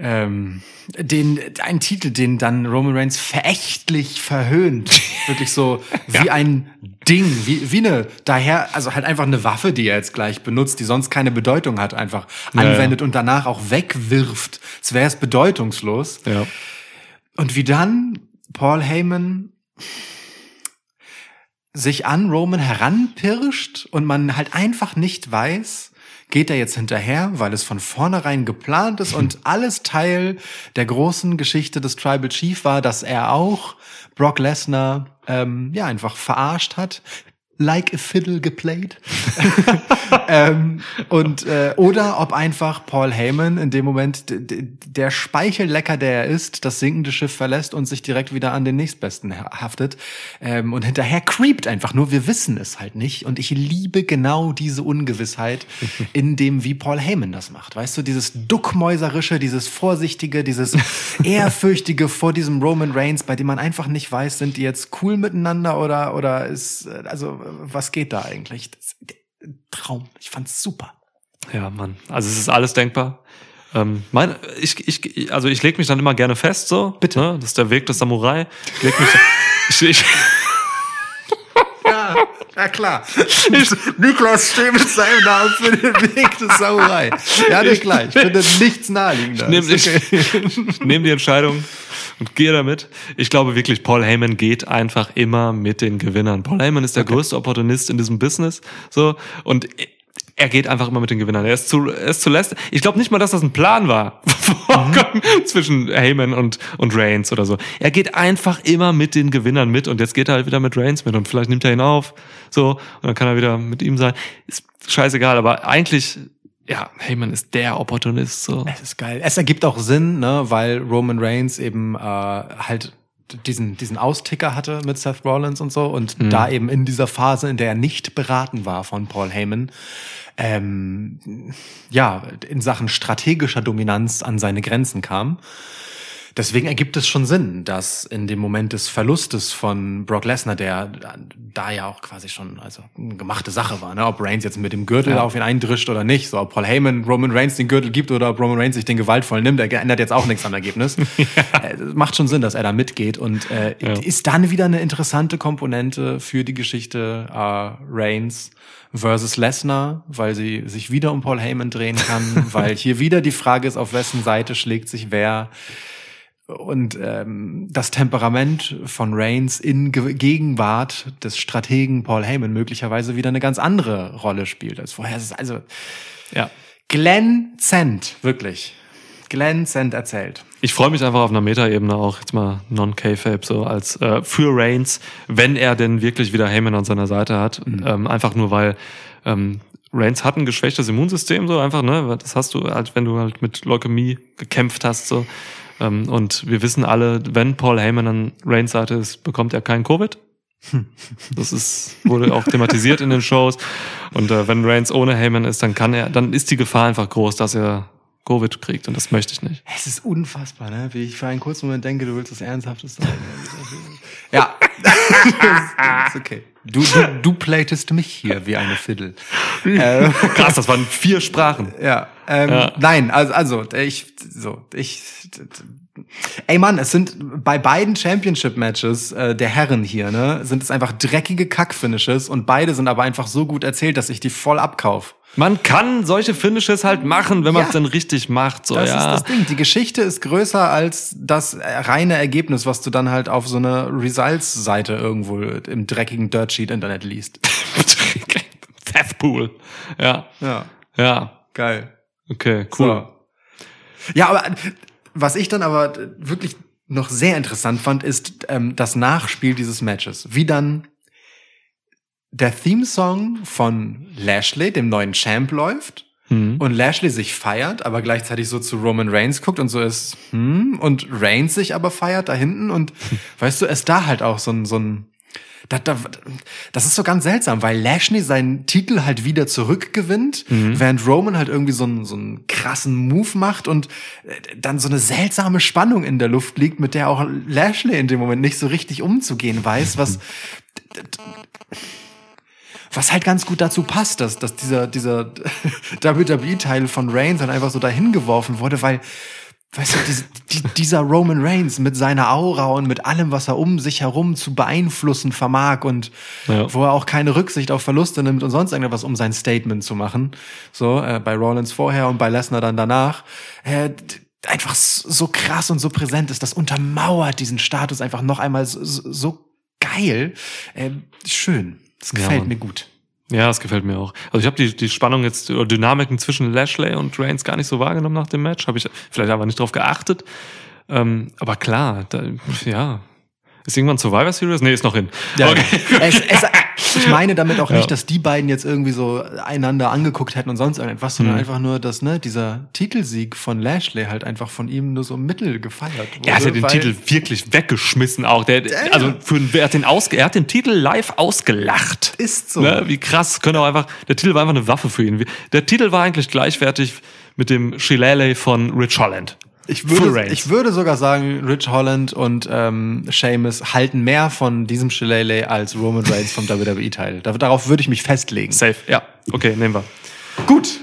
Ähm, den, ein Titel, den dann Roman Reigns verächtlich verhöhnt. Wirklich so wie ein Ding, wie, wie eine, daher, also halt einfach eine Waffe, die er jetzt gleich benutzt, die sonst keine Bedeutung hat, einfach Ja, ja. anwendet und danach auch wegwirft. Als wäre es bedeutungslos. Ja. Und wie dann Paul Heyman sich an Roman heranpirscht und man halt einfach nicht weiß, geht er jetzt hinterher, weil es von vornherein geplant ist und alles Teil der großen Geschichte des Tribal Chief war, dass er auch Brock Lesnar ähm, ja einfach verarscht hat. Like a fiddle geplayed. ähm, und äh, oder ob einfach Paul Heyman in dem Moment der Speichellecker, der er ist, das sinkende Schiff verlässt und sich direkt wieder an den nächstbesten ha- haftet ähm, und hinterher creept einfach nur. Wir wissen es halt nicht und ich liebe genau diese Ungewissheit in dem, wie Paul Heyman das macht. Weißt du, dieses duckmäuserische, dieses vorsichtige, dieses ehrfürchtige vor diesem Roman Reigns, bei dem man einfach nicht weiß, sind die jetzt cool miteinander oder oder ist äh, also was geht da eigentlich? Das, Traum. Ich fand's super. Ja, Mann. Also es ist alles denkbar. Ähm, mein, ich, ich, also ich lege mich dann immer gerne fest, so. Bitte. Ne? Das ist der Weg des Samurai. Ich leg mich, ich, ich, Ja, ja klar. Niklas steht mit seinem Namen für den Weg des Samurai. Ja, nicht gleich. Ich finde nichts naheliegender. nehm, Ist okay. ich nehme die Entscheidung und gehe damit. Ich glaube wirklich, Paul Heyman geht einfach immer mit den Gewinnern. Paul Heyman ist der größte Opportunist in diesem Business. So und er geht einfach immer mit den Gewinnern. Er ist zu, er ist zu lästig. Ich glaube nicht mal, dass das ein Plan war zwischen Heyman und, und Reigns oder so. Er geht einfach immer mit den Gewinnern mit und jetzt geht er halt wieder mit Reigns mit und vielleicht nimmt er ihn auf. So, und dann kann er wieder mit ihm sein. Ist scheißegal, aber eigentlich, ja, Heyman ist der Opportunist. So. Es ist geil. Es ergibt auch Sinn, ne, weil Roman Reigns eben äh, halt diesen, diesen Austicker hatte mit Seth Rollins und so und da eben in dieser Phase, in der er nicht beraten war von Paul Heyman, ähm, ja, in Sachen strategischer Dominanz an seine Grenzen kam. Deswegen ergibt es schon Sinn, dass in dem Moment des Verlustes von Brock Lesnar, der da ja auch quasi schon also eine gemachte Sache war, ne? ob Reigns jetzt mit dem Gürtel Ja. auf ihn eindrischt oder nicht, so ob Paul Heyman Roman Reigns den Gürtel gibt oder ob Roman Reigns sich den gewaltvoll nimmt, der ändert jetzt auch nichts am Ergebnis. Äh, Macht schon Sinn, dass er da mitgeht und äh, Ja. ist dann wieder eine interessante Komponente für die Geschichte äh, Reigns versus Lesnar, weil sie sich wieder um Paul Heyman drehen kann, weil hier wieder die Frage ist, auf wessen Seite schlägt sich wer. Und ähm, das Temperament von Reigns in Ge Gegenwart des Strategen Paul Heyman möglicherweise wieder eine ganz andere Rolle spielt als vorher. Es ist also Ja. glänzend, wirklich. Glänzend erzählt. Ich freue mich einfach auf einer Metaebene auch jetzt mal non-K-Fape so als äh, für Reigns, wenn er denn wirklich wieder Heyman an seiner Seite hat. Ähm, einfach nur weil ähm, Reigns hat ein geschwächtes Immunsystem, so einfach, ne? Das hast du halt, wenn du halt mit Leukämie gekämpft hast, so. Ähm, und wir wissen alle, wenn Paul Heyman an Reigns Seite ist, bekommt er kein Covid. Das ist, wurde auch thematisiert in den Shows. Und äh, wenn Reigns ohne Heyman ist, dann kann er, dann ist die Gefahr einfach groß, dass er Covid kriegt. Und das möchte ich nicht. Es ist unfassbar, ne? Wie ich für einen kurzen Moment denke, du willst was Ernsthaftes sagen. ja. ist okay. Du, du, du platest mich hier wie eine Fiddle. Krass, das waren vier Sprachen. ja, ähm, Ja. Nein, also, also ich, so, ich. Ey Mann, es sind bei beiden Championship-Matches äh, der Herren hier, ne, sind es einfach dreckige Kack-Finishes und beide sind aber einfach so gut erzählt, dass ich die voll abkauf. Man kann solche Finishes halt machen, wenn man es Ja. dann richtig macht. So, Das ja. ist das Ding. Die Geschichte ist größer als das reine Ergebnis, was du dann halt auf so einer Results-Seite irgendwo im dreckigen Dirtsheet-Internet liest. Cesspool. Ja. Ja, Ja. geil. Okay, cool. So. Ja, aber was ich dann aber wirklich noch sehr interessant fand, ist ähm, das Nachspiel dieses Matches. Wie dann der Theme-Song von Lashley, dem neuen Champ, läuft Mhm. und Lashley sich feiert, aber gleichzeitig so zu Roman Reigns guckt und so ist, hm, und Reigns sich aber feiert da hinten und weißt du, ist da halt auch so ein, so ein, da, da, das ist so ganz seltsam, weil Lashley seinen Titel halt wieder zurückgewinnt, während Roman halt irgendwie so einen, so einen krassen Move macht und äh, dann so eine seltsame Spannung in der Luft liegt, mit der auch Lashley in dem Moment nicht so richtig umzugehen weiß, was was halt ganz gut dazu passt, dass, dass dieser, dieser WWE-Teil von Reigns dann einfach so dahin geworfen wurde, weil, weißt du, diese, die, dieser Roman Reigns mit seiner Aura und mit allem, was er um sich herum zu beeinflussen vermag und Ja. wo er auch keine Rücksicht auf Verluste nimmt und sonst irgendwas, um sein Statement zu machen. So, äh, bei Rollins vorher und bei Lesnar dann danach. Äh, einfach so krass und so präsent ist, das untermauert diesen Status einfach noch einmal so, so geil. Äh, schön. Das Ja, gefällt Mann. mir gut. Ja, das gefällt mir auch. Also ich habe die, die Spannung jetzt oder Dynamiken zwischen Lashley und Reigns gar nicht so wahrgenommen nach dem Match. Habe ich vielleicht aber nicht drauf geachtet. Ähm, aber klar, da, ja. Ist irgendwann Survivor Series? Nee, ist noch hin. okay. es, es, ich meine damit auch Ja. nicht, dass die beiden jetzt irgendwie so einander angeguckt hätten und sonst irgendwas, sondern Mhm. einfach nur, dass ne, dieser Titelsieg von Lashley halt einfach von ihm nur so mittel gefeiert wurde. Er hat ja den Titel wirklich weggeschmissen auch. Der, also für, er, hat den ausge, er hat den Titel live ausgelacht. Ist so. Ne? Wie krass, könnte auch einfach, der Titel war einfach eine Waffe für ihn. Der Titel war eigentlich gleichwertig mit dem Shillelagh von Rich Holland. Ich würde, ich würde sogar sagen, Rich Holland und ähm, Sheamus halten mehr von diesem Shillelagh als Roman Reigns vom WWE-Teil. Da- Darauf würde ich mich festlegen. Safe, ja. Okay, nehmen wir. Gut,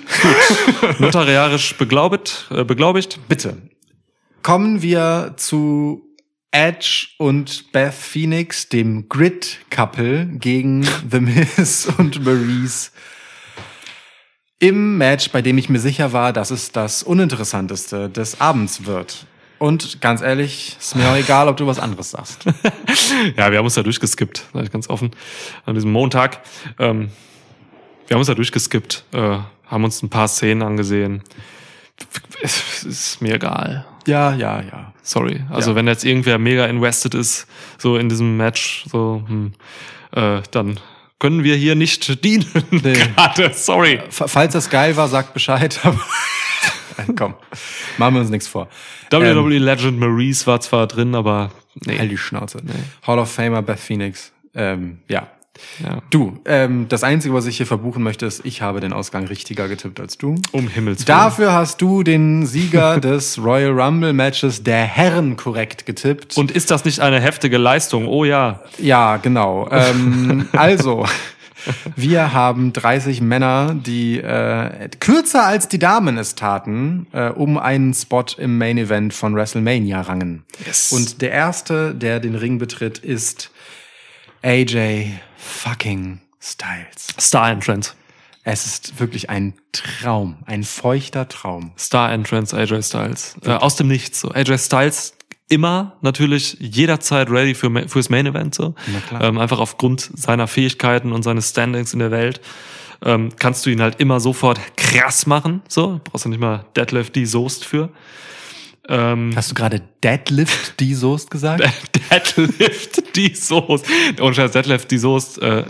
Notariarisch beglaubigt, äh, beglaubigt. bitte. Kommen wir zu Edge und Beth Phoenix, dem Grid-Couple gegen The Miz und Maurice. Im Match, bei dem ich mir sicher war, dass es das uninteressanteste des Abends wird. Und ganz ehrlich, ist mir auch egal, ob du was anderes sagst. Ja, wir haben uns da durchgeskippt, ganz offen, an diesem Montag. Ähm, wir haben uns da durchgeskippt, äh, haben uns ein paar Szenen angesehen. Es ist mir egal. Ja, ja, ja. Sorry. Also Ja. wenn jetzt irgendwer mega invested ist, so in diesem Match, so, hm, äh, dann können wir hier nicht dienen. Gerade, sorry. F falls das geil war, sagt Bescheid. aber- Komm, machen wir uns nichts vor. WWE Legend Maurice war zwar drin, aber nee. Halt die Schnauze. Hall of Famer Beth Phoenix. Ähm, ja. Ja. Du, ähm, das Einzige, was ich hier verbuchen möchte, ist, ich habe den Ausgang richtiger getippt als du. Um Himmels Willen. Dafür hast du den Sieger des Royal Rumble Matches der Herren korrekt getippt. Und ist das nicht eine heftige Leistung? Oh ja. ja, genau. Ähm, also, wir haben 30 Männer, die äh, kürzer als die Damen es taten, äh, um einen Spot im Main Event von WrestleMania rangen. Yes. Und der erste, der den Ring betritt, ist AJ fucking Styles. Star Entrance. Es ist wirklich ein Traum, ein feuchter Traum. Star Entrance AJ Styles. Äh, aus dem Nichts. So. AJ Styles immer natürlich jederzeit ready für fürs Main Event so. Ähm, einfach aufgrund seiner Fähigkeiten und seines Standings in der Welt ähm, kannst du ihn halt immer sofort krass machen. So brauchst du nicht mal Deadlift die Soest für. Ähm, Hast du gerade Deadlift die Soest gesagt? Deadlift die Soest. Und Scheiß Deadlift die Soest äh,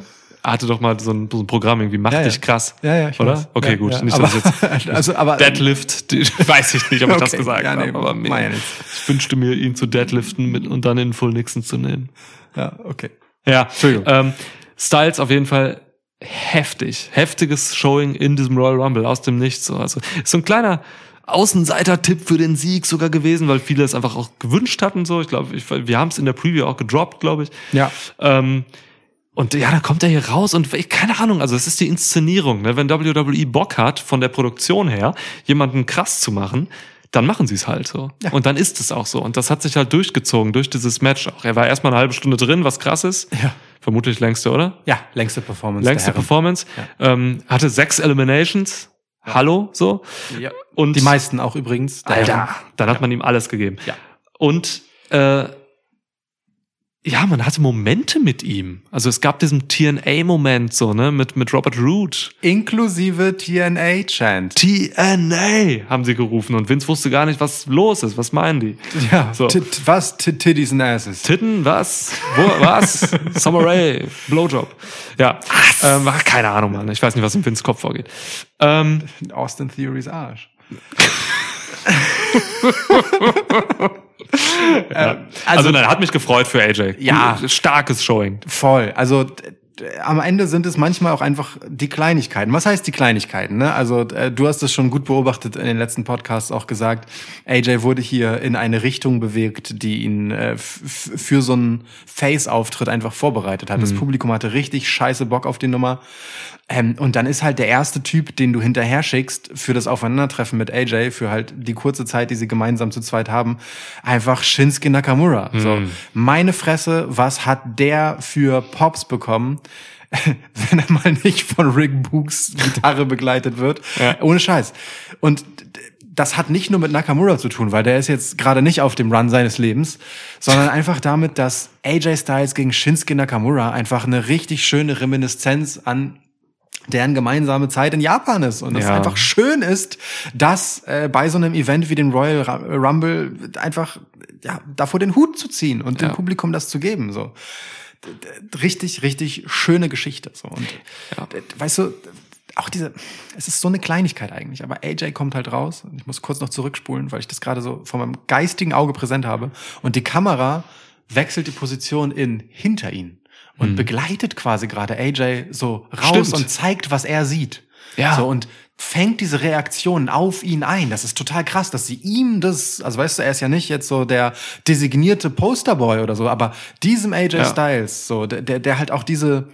hatte doch mal so ein, so ein Programm irgendwie mach Ja, ja. dich krass. Ja, ja, ich oder? weiß. Okay, Ja, gut. ja. Nicht, aber, dass ich jetzt also, aber Deadlift, die, weiß ich nicht, ob ich das Okay, gesagt ja, nee, habe, aber ja nichts. ich wünschte mir, ihn zu deadliften mit, und dann in Full Nixon zu nehmen. ja, okay. Ja, Entschuldigung. Ähm, Styles auf jeden Fall heftig, heftiges Showing in diesem Royal Rumble aus dem Nichts. So. Also ist so ein kleiner Außenseiter-Tipp für den Sieg sogar gewesen, weil viele es einfach auch gewünscht hatten. So, ich glaube, wir haben es in der Preview auch gedroppt, glaube ich. Ja. Ähm, und ja, dann kommt er hier raus und keine Ahnung, also es ist die Inszenierung. Ne? Wenn WWE Bock hat, von der Produktion her, jemanden krass zu machen, dann machen sie es halt so. Ja. Und dann ist es auch so. Und das hat sich halt durchgezogen durch dieses Match auch. Er war erstmal eine halbe Stunde drin, was krass ist. Ja. Vermutlich längste, oder? Ja, längste Performance. Längste. Performance. Ähm, hatte sechs Eliminations. Hallo, so. Ja. Und Die meisten auch übrigens. Alter, Herren. dann hat man ihm alles gegeben. Ja. Und äh, ja, man hatte Momente mit ihm. Also es gab diesen TNA-Moment so, ne, mit, mit Robert Root. Inklusive TNA-Chant. TNA haben sie gerufen und Vince wusste gar nicht, was los ist. Was meinen die? Ja, So. Was? Tit- Titties and Asses. Titten, was? Wo, was? Summer Ray, Blowjob. Ja, ähm, ach, keine Ahnung, Mann. Ich weiß nicht, was im Vince Kopf vorgeht. Ähm, Austin Theories Arsch. ja. also, nein, hat mich gefreut für AJ. Ja. Starkes Showing. Voll. Also d- am Ende sind es manchmal auch einfach die Kleinigkeiten. Was heißt die Kleinigkeiten? Ne? Also äh, du hast es schon gut beobachtet in den letzten Podcasts auch gesagt. AJ wurde hier in eine Richtung bewegt, die ihn äh, für so einen Face-Auftritt einfach vorbereitet hat. Das Publikum hatte richtig scheiße Bock auf die Nummer. Ähm, und dann ist halt der erste Typ, den du hinterher schickst für das Aufeinandertreffen mit AJ, für halt die kurze Zeit, die sie gemeinsam zu zweit haben, einfach Shinsuke Nakamura. So, meine Fresse, was hat der für Pops bekommen? wenn er mal nicht von Rick Books Gitarre begleitet wird. Ja. Ohne Scheiß. Und das hat nicht nur mit Nakamura zu tun, weil der ist jetzt gerade nicht auf dem Run seines Lebens, sondern einfach damit, dass AJ Styles gegen Shinsuke Nakamura einfach eine richtig schöne Reminiszenz an deren gemeinsame Zeit in Japan ist und es Ja. einfach schön ist, dass äh, bei so einem Event wie dem Royal Rumble einfach ja davor den Hut zu ziehen und dem Ja. Publikum das zu geben so richtig richtig schöne Geschichte so und Ja. weißt du auch diese es ist so eine Kleinigkeit eigentlich aber AJ kommt halt raus und ich muss kurz noch zurückspulen weil ich das gerade so vor meinem geistigen Auge präsent habe und die Kamera wechselt die Position in hinter ihn und begleitet quasi gerade AJ so raus Stimmt. und zeigt, was er sieht. Ja. So und fängt diese Reaktionen auf ihn ein. Das ist total krass, dass sie ihm das, also weißt du, er ist ja nicht jetzt so der designierte Posterboy oder so, aber diesem AJ Ja. Styles, so, der, der, der halt auch diese,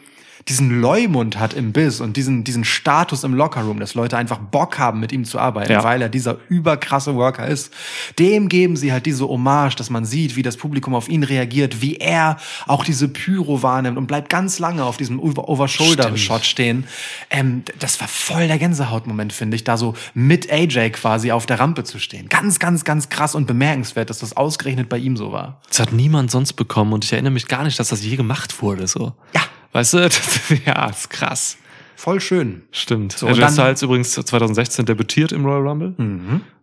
diesen Leumund hat im Biss und diesen, diesen Status im Lockerroom, dass Leute einfach Bock haben, mit ihm zu arbeiten, Ja. weil er dieser überkrasse Worker ist. Dem geben sie halt diese Hommage, dass man sieht, wie das Publikum auf ihn reagiert, wie er auch diese Pyro wahrnimmt und bleibt ganz lange auf diesem Over- Over-Shoulder-Shot stehen. Ähm, das war voll der Gänsehautmoment, finde ich, da so mit AJ quasi auf der Rampe zu stehen. Ganz, ganz, ganz krass und bemerkenswert, dass das ausgerechnet bei ihm so war. Das hat niemand sonst bekommen und ich erinnere mich gar nicht, dass das je gemacht wurde, so. Ja. Weißt du, das, ja, ist krass. Voll schön. Stimmt. So, dann- Styles übrigens 2016 debütiert im Royal Rumble.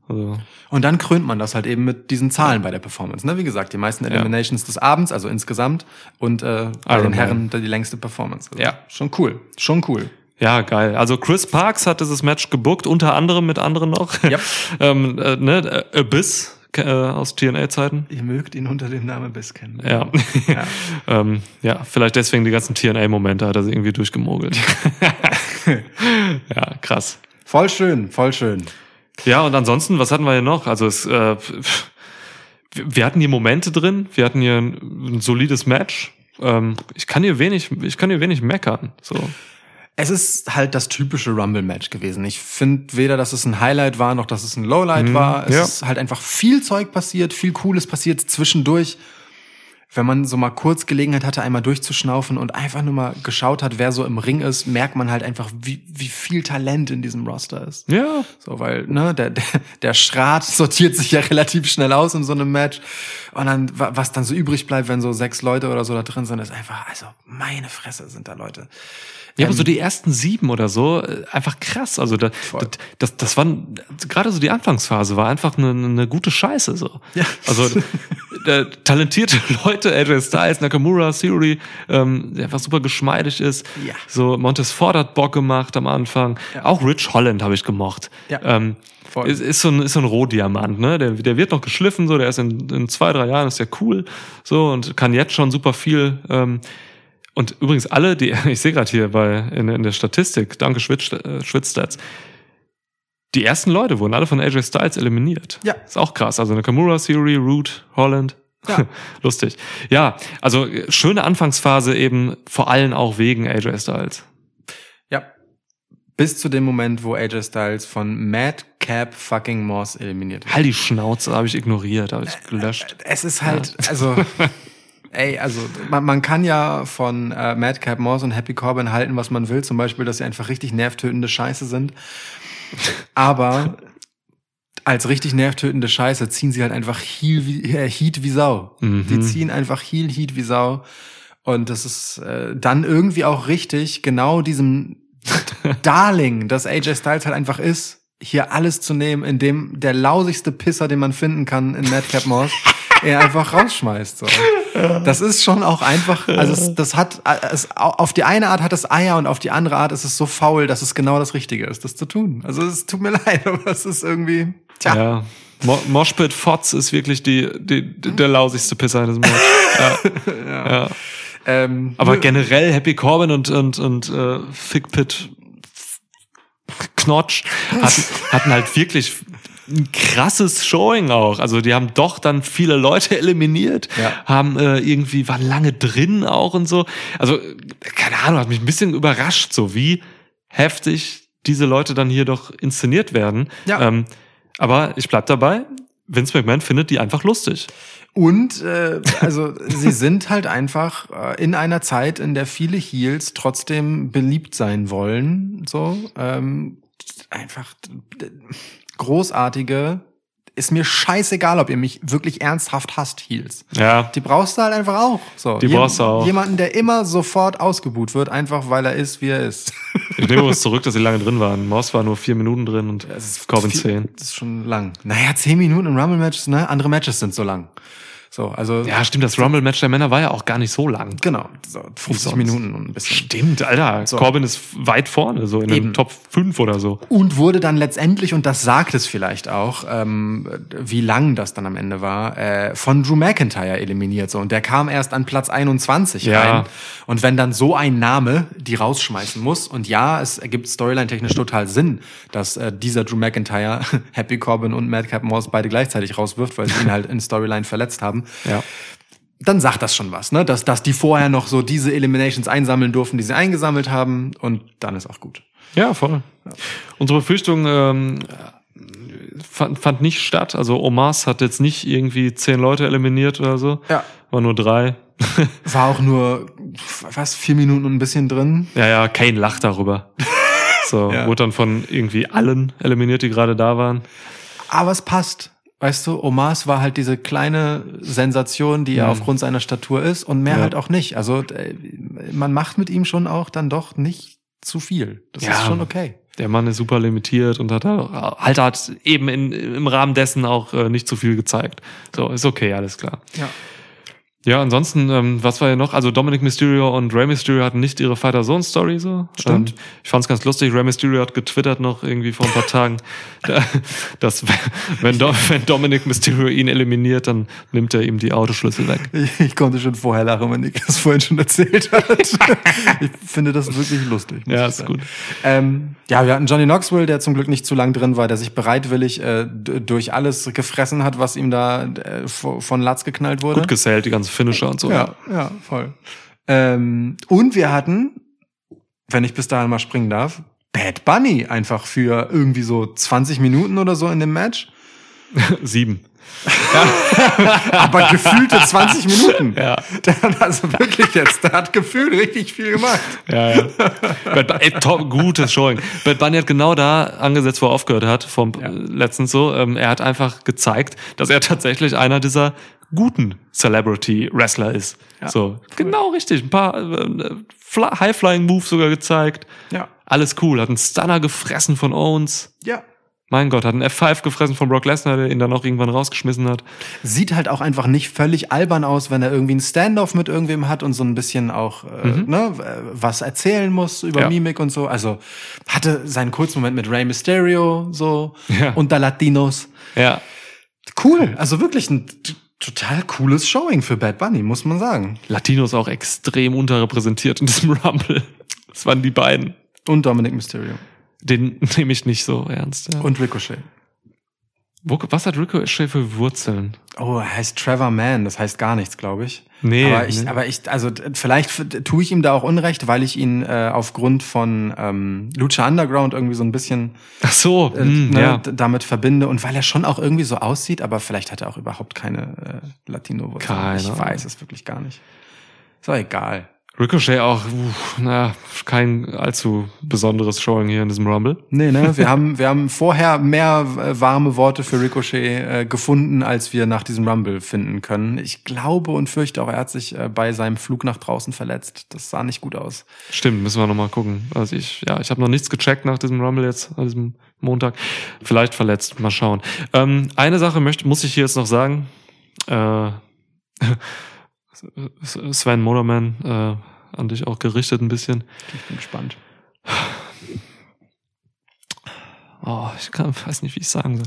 Also, Und dann krönt man das halt eben mit diesen Zahlen bei der Performance. Ne? Wie gesagt, die meisten Eliminations des Abends, also insgesamt, und äh, bei Iron den Man. Herren die längste Performance. Also Ja. Schon cool. Schon cool. ja, geil. Also Chris Parks hat dieses Match gebuckt, unter anderem mit anderen noch. Yep. ähm, äh, ne, Abyss äh, aus TNA-Zeiten. Ihr mögt ihn unter dem Namen Biss kennen. Ja. Ja. ähm, ja, vielleicht deswegen die ganzen TNA-Momente hat er sie irgendwie durchgemogelt. ja, krass. Voll schön, voll schön. Ja, und ansonsten, was hatten wir hier noch? Also es, äh, wir hatten hier Momente drin, wir hatten hier ein, ein solides Match. Ähm, ich kann hier wenig, ich kann hier wenig meckern. So. Es ist halt das typische Rumble-Match gewesen. Ich finde weder, dass es ein Highlight war, noch dass es ein Lowlight Mhm, war. Es ja. ist halt einfach viel Zeug passiert, viel Cooles passiert zwischendurch. Wenn man so mal kurz Gelegenheit hatte, einmal durchzuschnaufen und einfach nur mal geschaut hat, wer so im Ring ist, merkt man halt einfach, wie, wie viel Talent in diesem Roster ist. Ja, So, weil, ne, der, der, der Schrat sortiert sich ja relativ schnell aus in so einem Match. Und dann, wa- was dann so übrig bleibt, wenn so sechs Leute oder so da drin sind, ist einfach, also, meine Fresse sind da Leute. Ja, aber so die ersten sieben oder so, äh, einfach krass. Also da, das, das, das war gerade so die Anfangsphase war einfach eine, eine gute Scheiße so. Ja. Also äh, talentierte Leute, AJ Styles, Nakamura, Theory, ähm, der einfach super geschmeidig ist. Ja. So Montes Ford hat Bock gemacht am Anfang. Ja. Auch Rich Holland habe ich gemocht. Ja. Ähm, Voll. ist, ist, so ein, ist so ein Rohdiamant, ne? Der, der wird noch geschliffen, so, der ist in, in zwei, drei Jahren, ist der cool, so, und kann jetzt schon super viel. Ähm, und übrigens alle, die, ich sehe gerade hier bei in, in der Statistik, danke äh, Schwitzstats, die ersten Leute wurden alle von AJ Styles eliminiert. Ja. Ist auch krass. Also eine Kamura Theory, Root, Holland. Ja. Lustig. Ja, also schöne Anfangsphase eben vor allem auch wegen AJ Styles. Ja. Bis zu dem Moment, wo AJ Styles von Madcap fucking Moss eliminiert wird. Halt die Schnauze, habe ich ignoriert, habe ich gelöscht. Es ist halt, also, ey, also, man, man kann ja von äh, Madcap Moss und Happy Corbin halten, was man will. Zum Beispiel, dass sie einfach richtig nervtötende Scheiße sind. Aber als richtig nervtötende Scheiße ziehen sie halt einfach Heel wie, äh, Heat wie Sau. Mhm. Die ziehen einfach Heel Heat wie Sau. Und das ist äh, dann irgendwie auch richtig, genau diesem Darling, das AJ Styles halt einfach ist, hier alles zu nehmen, indem der lausigste Pisser, den man finden kann in Madcap Moss, er einfach rausschmeißt. So. Das ist schon auch einfach, also es, das hat, es, auf die eine Art hat es Eier und auf die andere Art ist es so faul, dass es genau das Richtige ist, das zu tun. Also es tut mir leid, aber es ist irgendwie, tja. Ja. Mo Moshpit Fotz ist wirklich die, die, der lausigste Pisser in diesem Match. Ja. ja. Ähm, Aber generell Happy Corbin und, und, und äh, Fickpit Knotsch hatten, hatten halt wirklich ein krasses Showing auch. Also die haben doch dann viele Leute eliminiert, Ja. haben äh, irgendwie, waren lange drin auch und so. Also, keine Ahnung, hat mich ein bisschen überrascht, so wie heftig diese Leute dann hier doch inszeniert werden. Ja. Ähm, aber ich bleib dabei, Vince McMahon findet die einfach lustig. Und äh, also sie sind halt einfach äh, in einer Zeit, in der viele Heels trotzdem beliebt sein wollen. So ähm, einfach großartige. Ist mir scheißegal, ob ihr mich wirklich ernsthaft hasst, Heels. Ja. Die brauchst du halt einfach auch. So, Die brauchst du auch. Jemanden, der immer sofort ausgebuht wird, einfach weil er ist, wie er ist. Ich nehme es zurück, dass sie lange drin waren. Moss war nur vier Minuten drin und Corbin zehn. Das ist schon lang. Naja, zehn Minuten im Rumble-Match, ne? Andere Matches sind so lang. So, also Ja, stimmt, das Rumble-Match der Männer war ja auch gar nicht so lang. genau, so 50 sonst? Minuten und ein bisschen. Stimmt, Alter. So. Corbin ist weit vorne, so in Eben. den Top 5 oder so. Und wurde dann letztendlich, und das sagt es vielleicht auch, ähm, wie lang das dann am Ende war, äh, von Drew McIntyre eliminiert. So. Und der kam erst an Platz 21 Ja. rein. Und wenn dann so ein Name die rausschmeißen muss, und ja, es ergibt storyline-technisch total Sinn, dass äh, dieser Drew McIntyre Happy Corbin und Madcap Moss beide gleichzeitig rauswirft, weil sie ihn halt in Storyline verletzt haben. Ja. Dann sagt das schon was, ne? Dass, dass die vorher noch so diese Eliminations einsammeln durften, die sie eingesammelt haben. Und dann ist auch gut. Ja, voll. Unsere Befürchtung ähm, fand, fand nicht statt. Also Omas hat jetzt nicht irgendwie zehn Leute eliminiert oder so. Ja. War nur drei. War auch nur, was, vier Minuten und ein bisschen drin. Ja, ja, Kane lacht darüber. So, Ja. wurde dann von irgendwie allen eliminiert, die gerade da waren. Aber es passt. Weißt du, Omas war halt diese kleine Sensation, die er Mhm. aufgrund seiner Statur ist und mehr Ja. halt auch nicht. Also äh, man macht mit ihm schon auch dann doch nicht zu viel. Das Ja. ist schon okay. Der Mann ist super limitiert und hat halt hat eben in, im Rahmen dessen auch äh, nicht zu viel gezeigt. So, ist okay, alles klar. Ja. Ja, ansonsten, ähm, was war ja noch? Also Dominic Mysterio und Rey Mysterio hatten nicht ihre Vater-Sohn-Story so. Stimmt. Ähm, ich fand's ganz lustig. Rey Mysterio hat getwittert noch irgendwie vor ein paar Tagen, da- dass wenn, Do wenn Dominic Mysterio ihn eliminiert, dann nimmt er ihm die Autoschlüssel weg. Ich, ich konnte schon vorher lachen, wenn Nick das vorhin schon erzählt hat. ich finde das wirklich lustig. Ja, ist gut. Ähm, ja, wir hatten Johnny Knoxville, der zum Glück nicht zu lang drin war, der sich bereitwillig äh, durch alles gefressen hat, was ihm da äh, vo- von Latz geknallt wurde. Gut gesellt, die ganze Finisher und so. Ja, ja, voll. Ähm, und wir hatten, wenn ich bis dahin mal springen darf, Bad Bunny einfach für irgendwie so 20 Minuten oder so in dem Match. Sieben. Aber gefühlte 20 Minuten. Ja. Der hat also wirklich jetzt, der hat gefühlt richtig viel gemacht. Ja, ja. Ey, top, gutes Showing. Bad Bunny hat genau da angesetzt, wo er aufgehört hat, vom äh, letztens so. Ähm, er hat einfach gezeigt, dass er tatsächlich einer dieser guten Celebrity-Wrestler ist. So, genau richtig. Ein paar äh, Fly- High-Flying-Moves sogar gezeigt. Ja. Alles cool. Hat einen Stunner gefressen von Owens. Ja. Mein Gott, hat einen F5 gefressen von Brock Lesnar, der ihn dann auch irgendwann rausgeschmissen hat. Sieht halt auch einfach nicht völlig albern aus, wenn er irgendwie einen Standoff mit irgendwem hat und so ein bisschen auch äh, ne, äh, was erzählen muss über Mhm. Ja. Mimik und so. Also hatte seinen kurzen Moment mit Rey Mysterio so Ja. unter Latinos. Ja. Cool, also wirklich ein total cooles Showing für Bad Bunny, muss man sagen. Latinos auch extrem unterrepräsentiert in diesem Rumble. Das waren die beiden. Und Dominic Mysterio. Den nehme ich nicht so ernst. Ja. Und Ricochet. Wo, was hat Ricochet für Wurzeln? Oh, er heißt Trevor Mann, das heißt gar nichts, glaube ich. Nee, aber ich, nee. aber ich, also vielleicht tue ich ihm da auch Unrecht, weil ich ihn äh, aufgrund von ähm, Lucha Underground irgendwie so ein bisschen Ach so, äh, hm, ne, ja. damit verbinde und weil er schon auch irgendwie so aussieht, aber vielleicht hat er auch überhaupt keine äh, Latino-Wurzeln. Keine Ich weiß es wirklich gar nicht. Ist doch egal. Ricochet auch, uff, na, kein allzu besonderes Showing hier in diesem Rumble. Nee, ne? Wir haben, wir haben vorher mehr äh, warme Worte für Ricochet äh, gefunden, als wir nach diesem Rumble finden können. Ich glaube und fürchte auch, er hat sich äh, bei seinem Flug nach draußen verletzt. Das sah nicht gut aus. Stimmt, müssen wir nochmal gucken. Also ich, ja, ich habe noch nichts gecheckt nach diesem Rumble jetzt, an diesem Montag. Vielleicht verletzt, mal schauen. Ähm, eine Sache möchte, muss ich hier jetzt noch sagen. Äh, Sven Moderman, äh, an dich auch gerichtet ein bisschen. Ich bin gespannt. Oh, ich kann, weiß nicht, wie ich sagen soll.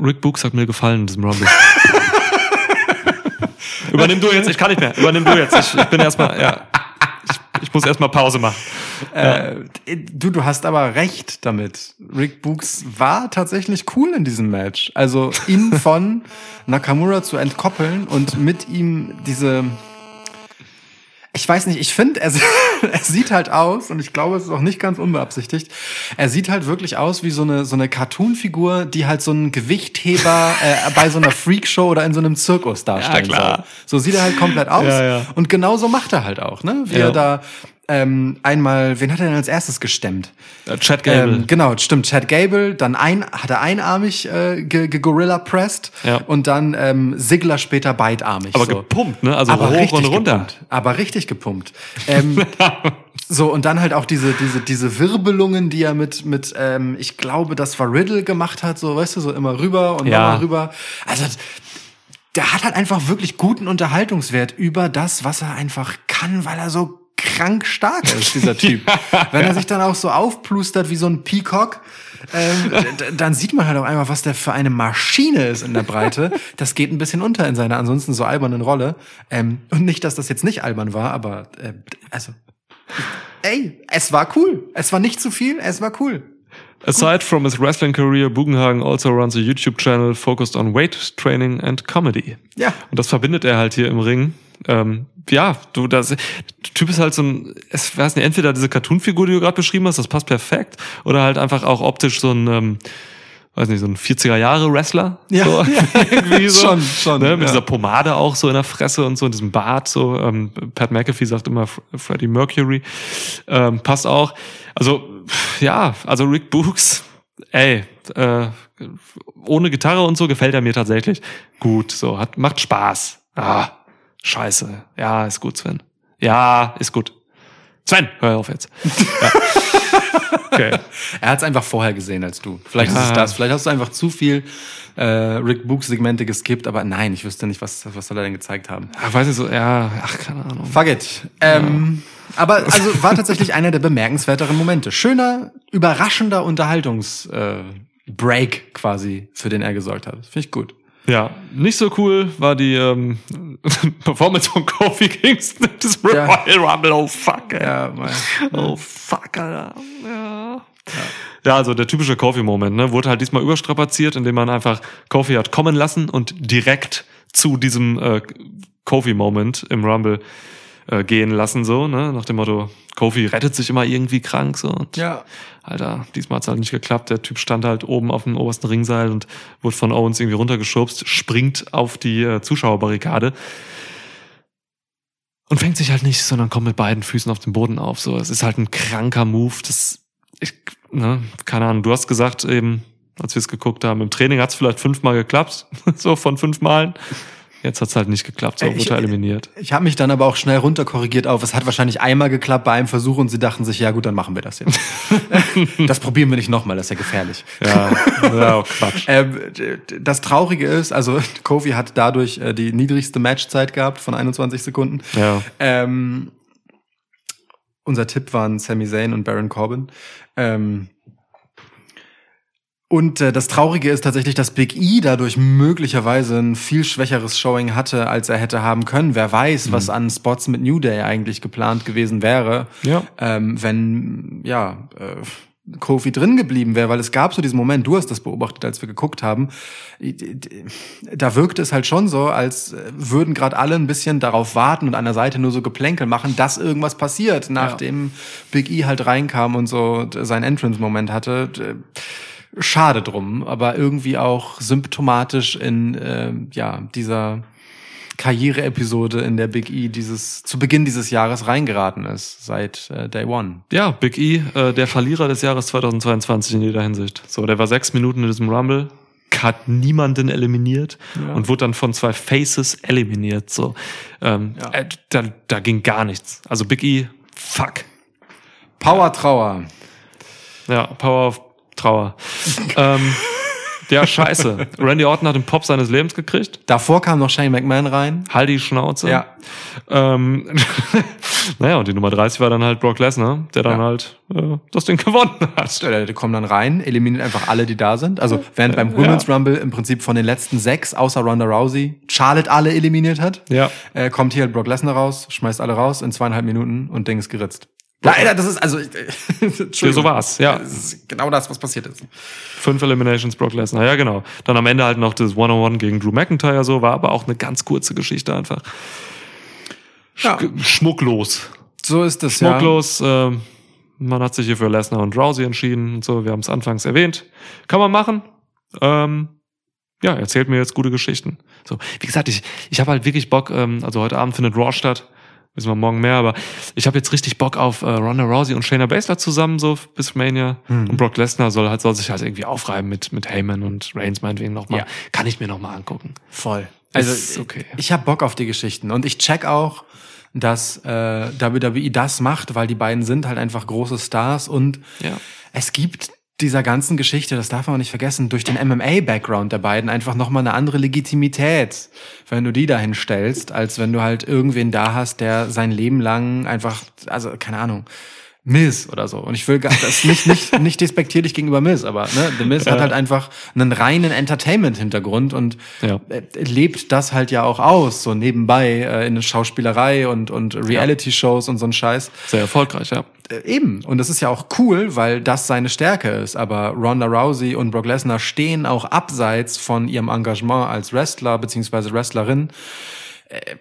Rick Books hat mir gefallen in diesem Rumble. Übernimm du jetzt, ich kann nicht mehr. Übernimm du jetzt. Ich, ich bin erstmal, ja. Ich, ich muss erstmal Pause machen. Äh, du, du hast aber recht damit. Rick Books war tatsächlich cool in diesem Match. Also ihn von Nakamura zu entkoppeln und mit ihm diese. Ich weiß nicht, ich finde, er, er sieht halt aus, und ich glaube, es ist auch nicht ganz unbeabsichtigt, er sieht halt wirklich aus wie so eine, so eine Cartoon-Figur, die halt so einen Gewichtheber äh, bei so einer Freakshow oder in so einem Zirkus darstellen Ja, klar. soll. So sieht er halt komplett aus. Ja, ja. Und genau so macht er halt auch, ne? Wie Ja. er da ähm, einmal, wen hat er denn als erstes gestemmt? Äh, Chad Gable. Ähm, genau, stimmt, Chad Gable, dann ein, hat er einarmig äh, ge, ge Gorilla pressed Ja. und dann ähm, Sigler später beidarmig. aber so. gepumpt, ne? Also aber hoch und runter. Gepumpt, aber richtig gepumpt. Ähm, so, und dann halt auch diese, diese, diese Wirbelungen, die er mit, mit ähm, ich glaube, das war Riddle gemacht hat, so, weißt du, so immer rüber und Ja. nochmal rüber. Also, der hat halt einfach wirklich guten Unterhaltungswert über das, was er einfach kann, weil er so krank stark ist, dieser Typ. Wenn er sich dann auch so aufplustert wie so ein Peacock, ähm, dann sieht man halt auch einfach, was der für eine Maschine ist in der Breite. Das geht ein bisschen unter in seiner ansonsten so albernen Rolle. Ähm, und nicht, dass das jetzt nicht albern war, aber äh, also, ey, es war cool. Es war nicht zu viel, es war cool. Aside from his wrestling career, Bugenhagen also runs a YouTube channel focused on weight training and comedy. Ja. Und das verbindet er halt hier im Ring. Ähm, ja, du, das, der Typ ist halt so ein, es weiß nicht, entweder diese Cartoon-Figur, die du gerade beschrieben hast, das passt perfekt, oder halt einfach auch optisch so ein, ähm, weiß nicht, so ein 40er-Jahre-Wrestler. Ja, so, ja. irgendwie so. Schon, schon, Ne, mit ja. dieser Pomade auch so in der Fresse und so, in diesem Bart so. Ähm, Pat McAfee sagt immer Freddie Mercury. Ähm, passt auch. Also, ja, also Rick Books, ey, äh, ohne Gitarre und so gefällt er mir tatsächlich gut. So, hat, macht Spaß. Ah, scheiße. Ja, ist gut, Sven. Ja, ist gut. Sven, hör auf jetzt. Ja. Okay. Er hat es einfach vorher gesehen als du. Vielleicht ist Ja. es das. Vielleicht hast du einfach zu viel äh, Rick Books Segmente geskippt, aber nein, ich wüsste nicht, was, was soll er denn gezeigt haben. Ach, weiß ich so, ja, ach, keine Ahnung. Fuck it. Ähm, Aber also war tatsächlich einer der bemerkenswerteren Momente. Schöner, überraschender Unterhaltungs äh, Break quasi, für den er gesorgt hat. Finde ich gut. Ja, nicht so cool war die ähm, Performance von Kofi Kingston. Das Ja. Royal Rumble, oh fuck, ey. Ja, mal. Oh fuck, Alter. Ja. Ja, also der typische Kofi-Moment, ne? Wurde halt diesmal überstrapaziert, indem man einfach Kofi hat kommen lassen und direkt zu diesem äh, Kofi-Moment im Rumble äh, gehen lassen, so, ne? Nach dem Motto, Kofi rettet sich immer irgendwie krank, so. Und Ja. Alter, diesmal hat's halt nicht geklappt. Der Typ stand halt oben auf dem obersten Ringseil und wurde von Owens irgendwie runtergeschubst, springt auf die äh, Zuschauerbarrikade und fängt sich halt nicht, sondern kommt mit beiden Füßen auf den Boden auf. So, es ist halt ein kranker Move. Das, ich, ne, keine Ahnung. Du hast gesagt eben, als wir es geguckt haben, im Training hat's vielleicht fünfmal geklappt, so von fünf Malen. Jetzt hat's halt nicht geklappt, so ich- wurde er eliminiert. Ich habe mich dann aber auch schnell runterkorrigiert auf, es hat wahrscheinlich einmal geklappt bei einem Versuch und sie dachten sich, ja gut, dann machen wir das jetzt. das probieren wir nicht nochmal, das ist ja gefährlich. Ja, ja, oh, Quatsch. Ähm, das Traurige ist, also Kofi hat dadurch äh, die niedrigste Matchzeit gehabt von 21 Sekunden. Ja. Ähm, unser Tipp waren Sami Zayn und Baron Corbin. Ähm, und äh, das Traurige ist tatsächlich, dass Big E dadurch möglicherweise ein viel schwächeres Showing hatte, als er hätte haben können. Wer weiß, was an Spots mit New Day eigentlich geplant gewesen wäre, Ja. ähm, wenn ja äh, Kofi drin geblieben wäre, weil es gab so diesen Moment, du hast das beobachtet, als wir geguckt haben, da wirkte es halt schon so, als äh, würden gerade alle ein bisschen darauf warten und an der Seite nur so Geplänkel machen, dass irgendwas passiert, nachdem Big E halt reinkam und so seinen Entrance-Moment hatte. Schade drum, aber irgendwie auch symptomatisch in äh, ja dieser Karriere-Episode, in der Big E dieses zu Beginn dieses Jahres reingeraten ist, seit äh, Day One. Ja, Big E, äh, der Verlierer des Jahres 2022 in jeder Hinsicht. So, der war sechs Minuten in diesem Rumble, hat niemanden eliminiert Ja. und wurde dann von zwei Faces eliminiert. So, ähm, Ja. äh, da, da ging gar nichts. Also Big E, fuck. Power Trauer. Ja, Power of Trauer. ähm, ja, scheiße. Randy Orton hat den Pop seines Lebens gekriegt. Davor kam noch Shane McMahon rein. Halt die Schnauze. Ja. Ähm, naja, und die Nummer 30 war dann halt Brock Lesnar, der dann Ja. halt äh, das Ding gewonnen hat. Ja, Die kommen dann rein, eliminiert einfach alle, die da sind. Also während beim Women's Rumble im Prinzip von den letzten sechs, außer Ronda Rousey, Charlotte alle eliminiert hat, Ja. äh, kommt hier halt Brock Lesnar raus, schmeißt alle raus in zweieinhalb Minuten und Ding ist geritzt. Leider, das ist also. Ja, so war's, ja. Das genau das, was passiert ist. Fünf Eliminations Brock Lesnar, ja genau. Dann am Ende halt noch das One-on-One gegen Drew McIntyre, so war aber auch eine ganz kurze Geschichte einfach. Ja. Sch schmucklos. So ist es ja. Schmucklos. ähm, man hat sich hier für Lesnar und Rousey entschieden und so. Wir haben es anfangs erwähnt. Kann man machen. Ähm, ja, erzählt mir jetzt gute Geschichten. So, wie gesagt, ich, ich habe halt wirklich Bock. Ähm, also heute Abend findet Raw statt. Wissen wir morgen mehr, aber ich habe jetzt richtig Bock auf äh, Ronda Rousey und Shayna Baszler zusammen so bis Mania. Mhm. Und Brock Lesnar soll halt soll sich halt irgendwie aufreiben mit mit Heyman und Reigns meinetwegen nochmal. Ja. Kann ich mir nochmal angucken. Voll. Also Ist okay. ich habe Bock auf die Geschichten und ich check auch, dass äh, WWE das macht, weil die beiden sind halt einfach große Stars und Ja. es gibt dieser ganzen Geschichte, das darf man auch nicht vergessen, durch den MMA-Background der beiden einfach nochmal eine andere Legitimität, wenn du die dahin stellst, als wenn du halt irgendwen da hast, der sein Leben lang einfach, also keine Ahnung, Miz oder so. Und ich will gar das nicht, nicht, nicht despektierlich gegenüber Miz, aber ne, The Miz hat Ja. halt einfach einen reinen Entertainment-Hintergrund und Ja. äh, lebt das halt ja auch aus, so nebenbei äh, in der Schauspielerei und, und Reality-Shows und so ein Scheiß. Sehr erfolgreich, ja. Äh, eben. Und das ist ja auch cool, weil das seine Stärke ist. Aber Ronda Rousey und Brock Lesnar stehen auch abseits von ihrem Engagement als Wrestler beziehungsweise Wrestlerin äh,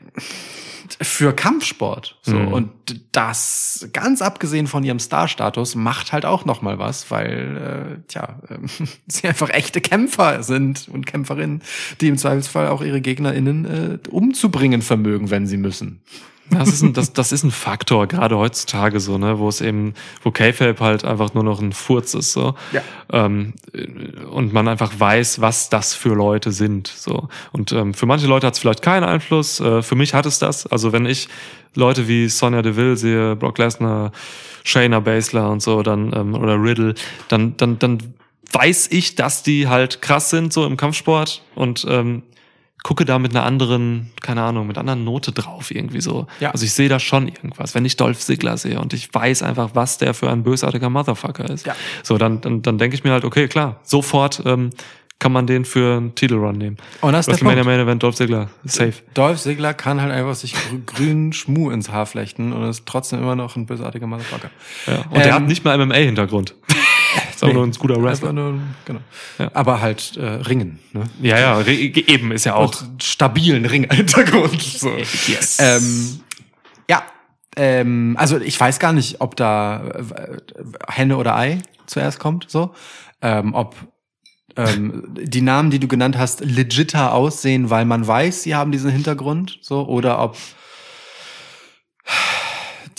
für Kampfsport. So. Mhm. Und das, ganz abgesehen von ihrem Star-Status, macht halt auch noch mal was, weil, äh, tja, äh, sie einfach echte Kämpfer sind und Kämpferinnen, die im Zweifelsfall auch ihre GegnerInnen äh, umzubringen vermögen, wenn sie müssen. Das ist ein, das, das ist ein Faktor, gerade heutzutage so, ne, wo es eben, wo K-Fape halt einfach nur noch ein Furz ist, so. Ja. Ähm, und man einfach weiß, was das für Leute sind, so. Und ähm, für manche Leute hat es vielleicht keinen Einfluss, äh, für mich hat es das. Also wenn ich Leute wie Sonja Deville sehe, Brock Lesnar, Shayna Baszler und so, dann, ähm, oder Riddle, dann, dann, dann weiß ich, dass die halt krass sind, so im Kampfsport und ähm, gucke da mit einer anderen, keine Ahnung, mit einer anderen Note drauf irgendwie so. Ja. Also ich sehe da schon irgendwas. Wenn ich Dolph Ziggler sehe und ich weiß einfach, was der für ein bösartiger Motherfucker ist. Ja. So, dann, dann, dann denke ich mir halt, okay, klar, sofort ähm, kann man den für einen Titelrun nehmen. Und das ist der Punkt. Main Event, Dolph Ziggler, safe. Dolph Ziggler kann halt einfach sich grü grünen Schmuh ins Haar flechten und ist trotzdem immer noch ein bösartiger Motherfucker. Ja. Und der Ähm, hat nicht mal MMA-Hintergrund. Ist aber nur ein guter Wrestler. nur, genau. Ja. Aber halt äh, Ringen, ne? Ja, ja, eben ist ja auch. Und stabilen Ring-Hintergrund. So. Yes. Ähm, ja, ähm, also ich weiß gar nicht, ob da äh, Henne oder Ei zuerst kommt, so. Ähm, ob ähm, die Namen, die du genannt hast, legiter aussehen, weil man weiß, sie haben diesen Hintergrund, so, oder ob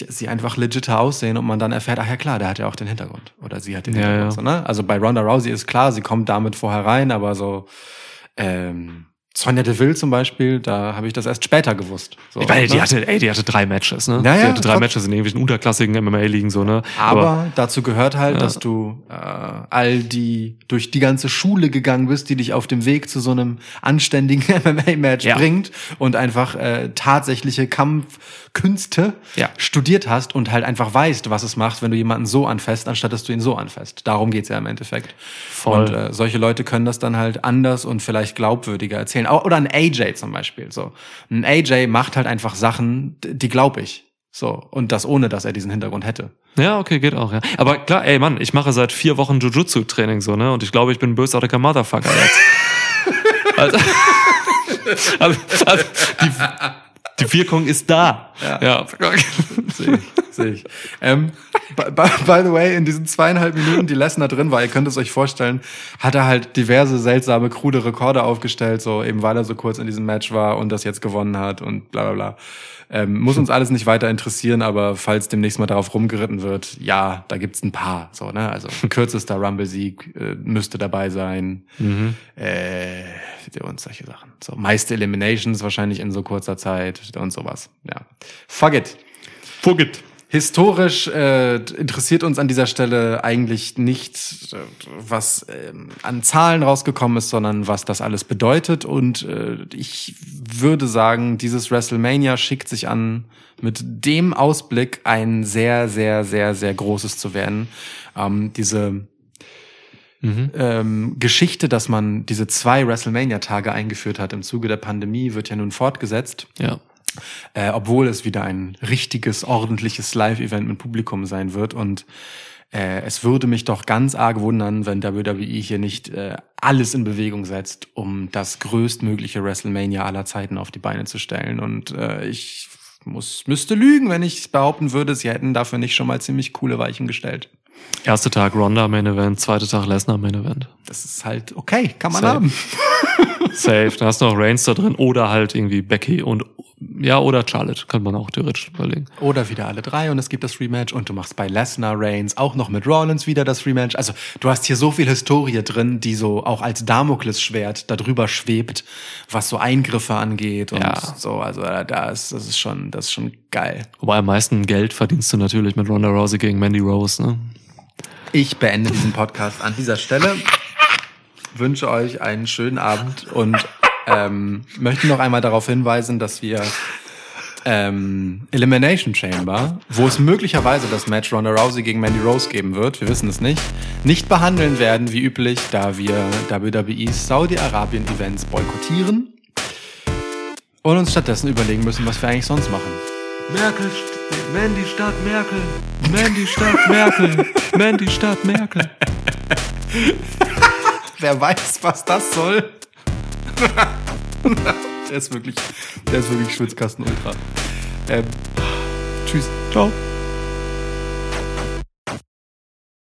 sie einfach legiter aussehen und man dann erfährt, ach ja klar, der hat ja auch den Hintergrund. Oder sie hat den Ja, Hintergrund. ja. So, ne? Also bei Ronda Rousey ist klar, sie kommt damit vorher rein, aber so ähm, Sonja Deville zum Beispiel, da habe ich das erst später gewusst. So, Weil die ne? hatte, ey, die hatte drei Matches, ne? Ja, die hatte drei Matches in irgendwelchen unterklassigen MMA-Ligen, so, ne? Aber, dazu gehört halt, Ja. dass du äh, all die durch die ganze Schule gegangen bist, die dich auf dem Weg zu so einem anständigen MMA-Match Ja. bringt und einfach äh, tatsächliche Kampfkünste Ja. studiert hast und halt einfach weißt, was es macht, wenn du jemanden so anfasst, anstatt dass du ihn so anfasst. Darum geht's ja im Endeffekt. Voll. Und äh, solche Leute können das dann halt anders und vielleicht glaubwürdiger erzählen. Oder ein AJ zum Beispiel. So, ein AJ macht halt einfach Sachen, die glaube ich. So und das ohne, dass er diesen Hintergrund hätte. Ja, okay, geht auch, ja. Aber klar, ey Mann, ich mache seit vier Wochen Jujutsu-Training so, ne? Und ich glaube, ich bin ein bösartiger Motherfucker jetzt. also, also, also die, die Wirkung ist da. Ja. ja. Sehe ich, sehe ich. Ähm, by, the way, in diesen zweieinhalb Minuten, die Lesnar drin war, ihr könnt es euch vorstellen, hat er halt diverse seltsame, krude Rekorde aufgestellt, so eben weil er so kurz in diesem Match war und das jetzt gewonnen hat und bla bla bla. Ähm, muss uns alles nicht weiter interessieren, aber falls demnächst mal darauf rumgeritten wird, ja, da gibt's ein paar. So, ne? Also kürzester Rumble-Sieg äh, müsste dabei sein. Mhm. Äh, und solche Sachen. So, meiste Eliminations wahrscheinlich in so kurzer Zeit und sowas. Ja. Fuck it. Forget. Historisch äh, interessiert uns an dieser Stelle eigentlich nicht, äh, was ähm, an Zahlen rausgekommen ist, sondern was das alles bedeutet. Und äh, ich würde sagen, dieses WrestleMania schickt sich an, mit dem Ausblick ein sehr, sehr, sehr, sehr großes zu werden. Ähm, diese Mhm. ähm, Geschichte, dass man diese zwei WrestleMania-Tage eingeführt hat im Zuge der Pandemie, wird ja nun fortgesetzt. Ja. Äh, obwohl es wieder ein richtiges, ordentliches Live-Event mit Publikum sein wird. Und äh, es würde mich doch ganz arg wundern, wenn WWE hier nicht äh, alles in Bewegung setzt, um das größtmögliche WrestleMania aller Zeiten auf die Beine zu stellen. Und äh, ich muss, müsste lügen, wenn ich behaupten würde, sie hätten dafür nicht schon mal ziemlich coole Weichen gestellt. Erster Tag Ronda Main Event, zweiter Tag Lesnar Main Event. Das ist halt okay, kann man Safe. haben. Safe. Da hast du noch Reigns da drin oder halt irgendwie Becky und ja, oder Charlotte, kann man auch theoretisch überlegen. Oder wieder alle drei und es gibt das Rematch und du machst bei Lesnar Reigns auch noch mit Rollins wieder das Rematch. Also du hast hier so viel Historie drin, die so auch als Damoklesschwert darüber schwebt, was so Eingriffe angeht und Ja. so. Also äh, da ist, das ist schon, das ist schon geil. Wobei am meisten Geld verdienst du natürlich mit Ronda Rousey gegen Mandy Rose, ne? Ich beende diesen Podcast an dieser Stelle. Wünsche euch einen schönen Abend und ähm, möchte noch einmal darauf hinweisen, dass wir ähm, Elimination Chamber, wo es möglicherweise das Match Ronda Rousey gegen Mandy Rose geben wird, wir wissen es nicht, nicht behandeln werden wie üblich, da wir WWEs Saudi-Arabien-Events boykottieren und uns stattdessen überlegen müssen, was wir eigentlich sonst machen. Merkel, Mandy statt Merkel, Mandy statt Merkel, Mandy statt Merkel. Wer weiß, was das soll? der ist wirklich, der ist wirklich Schwitzkasten Ultra. Ähm, tschüss. Ciao.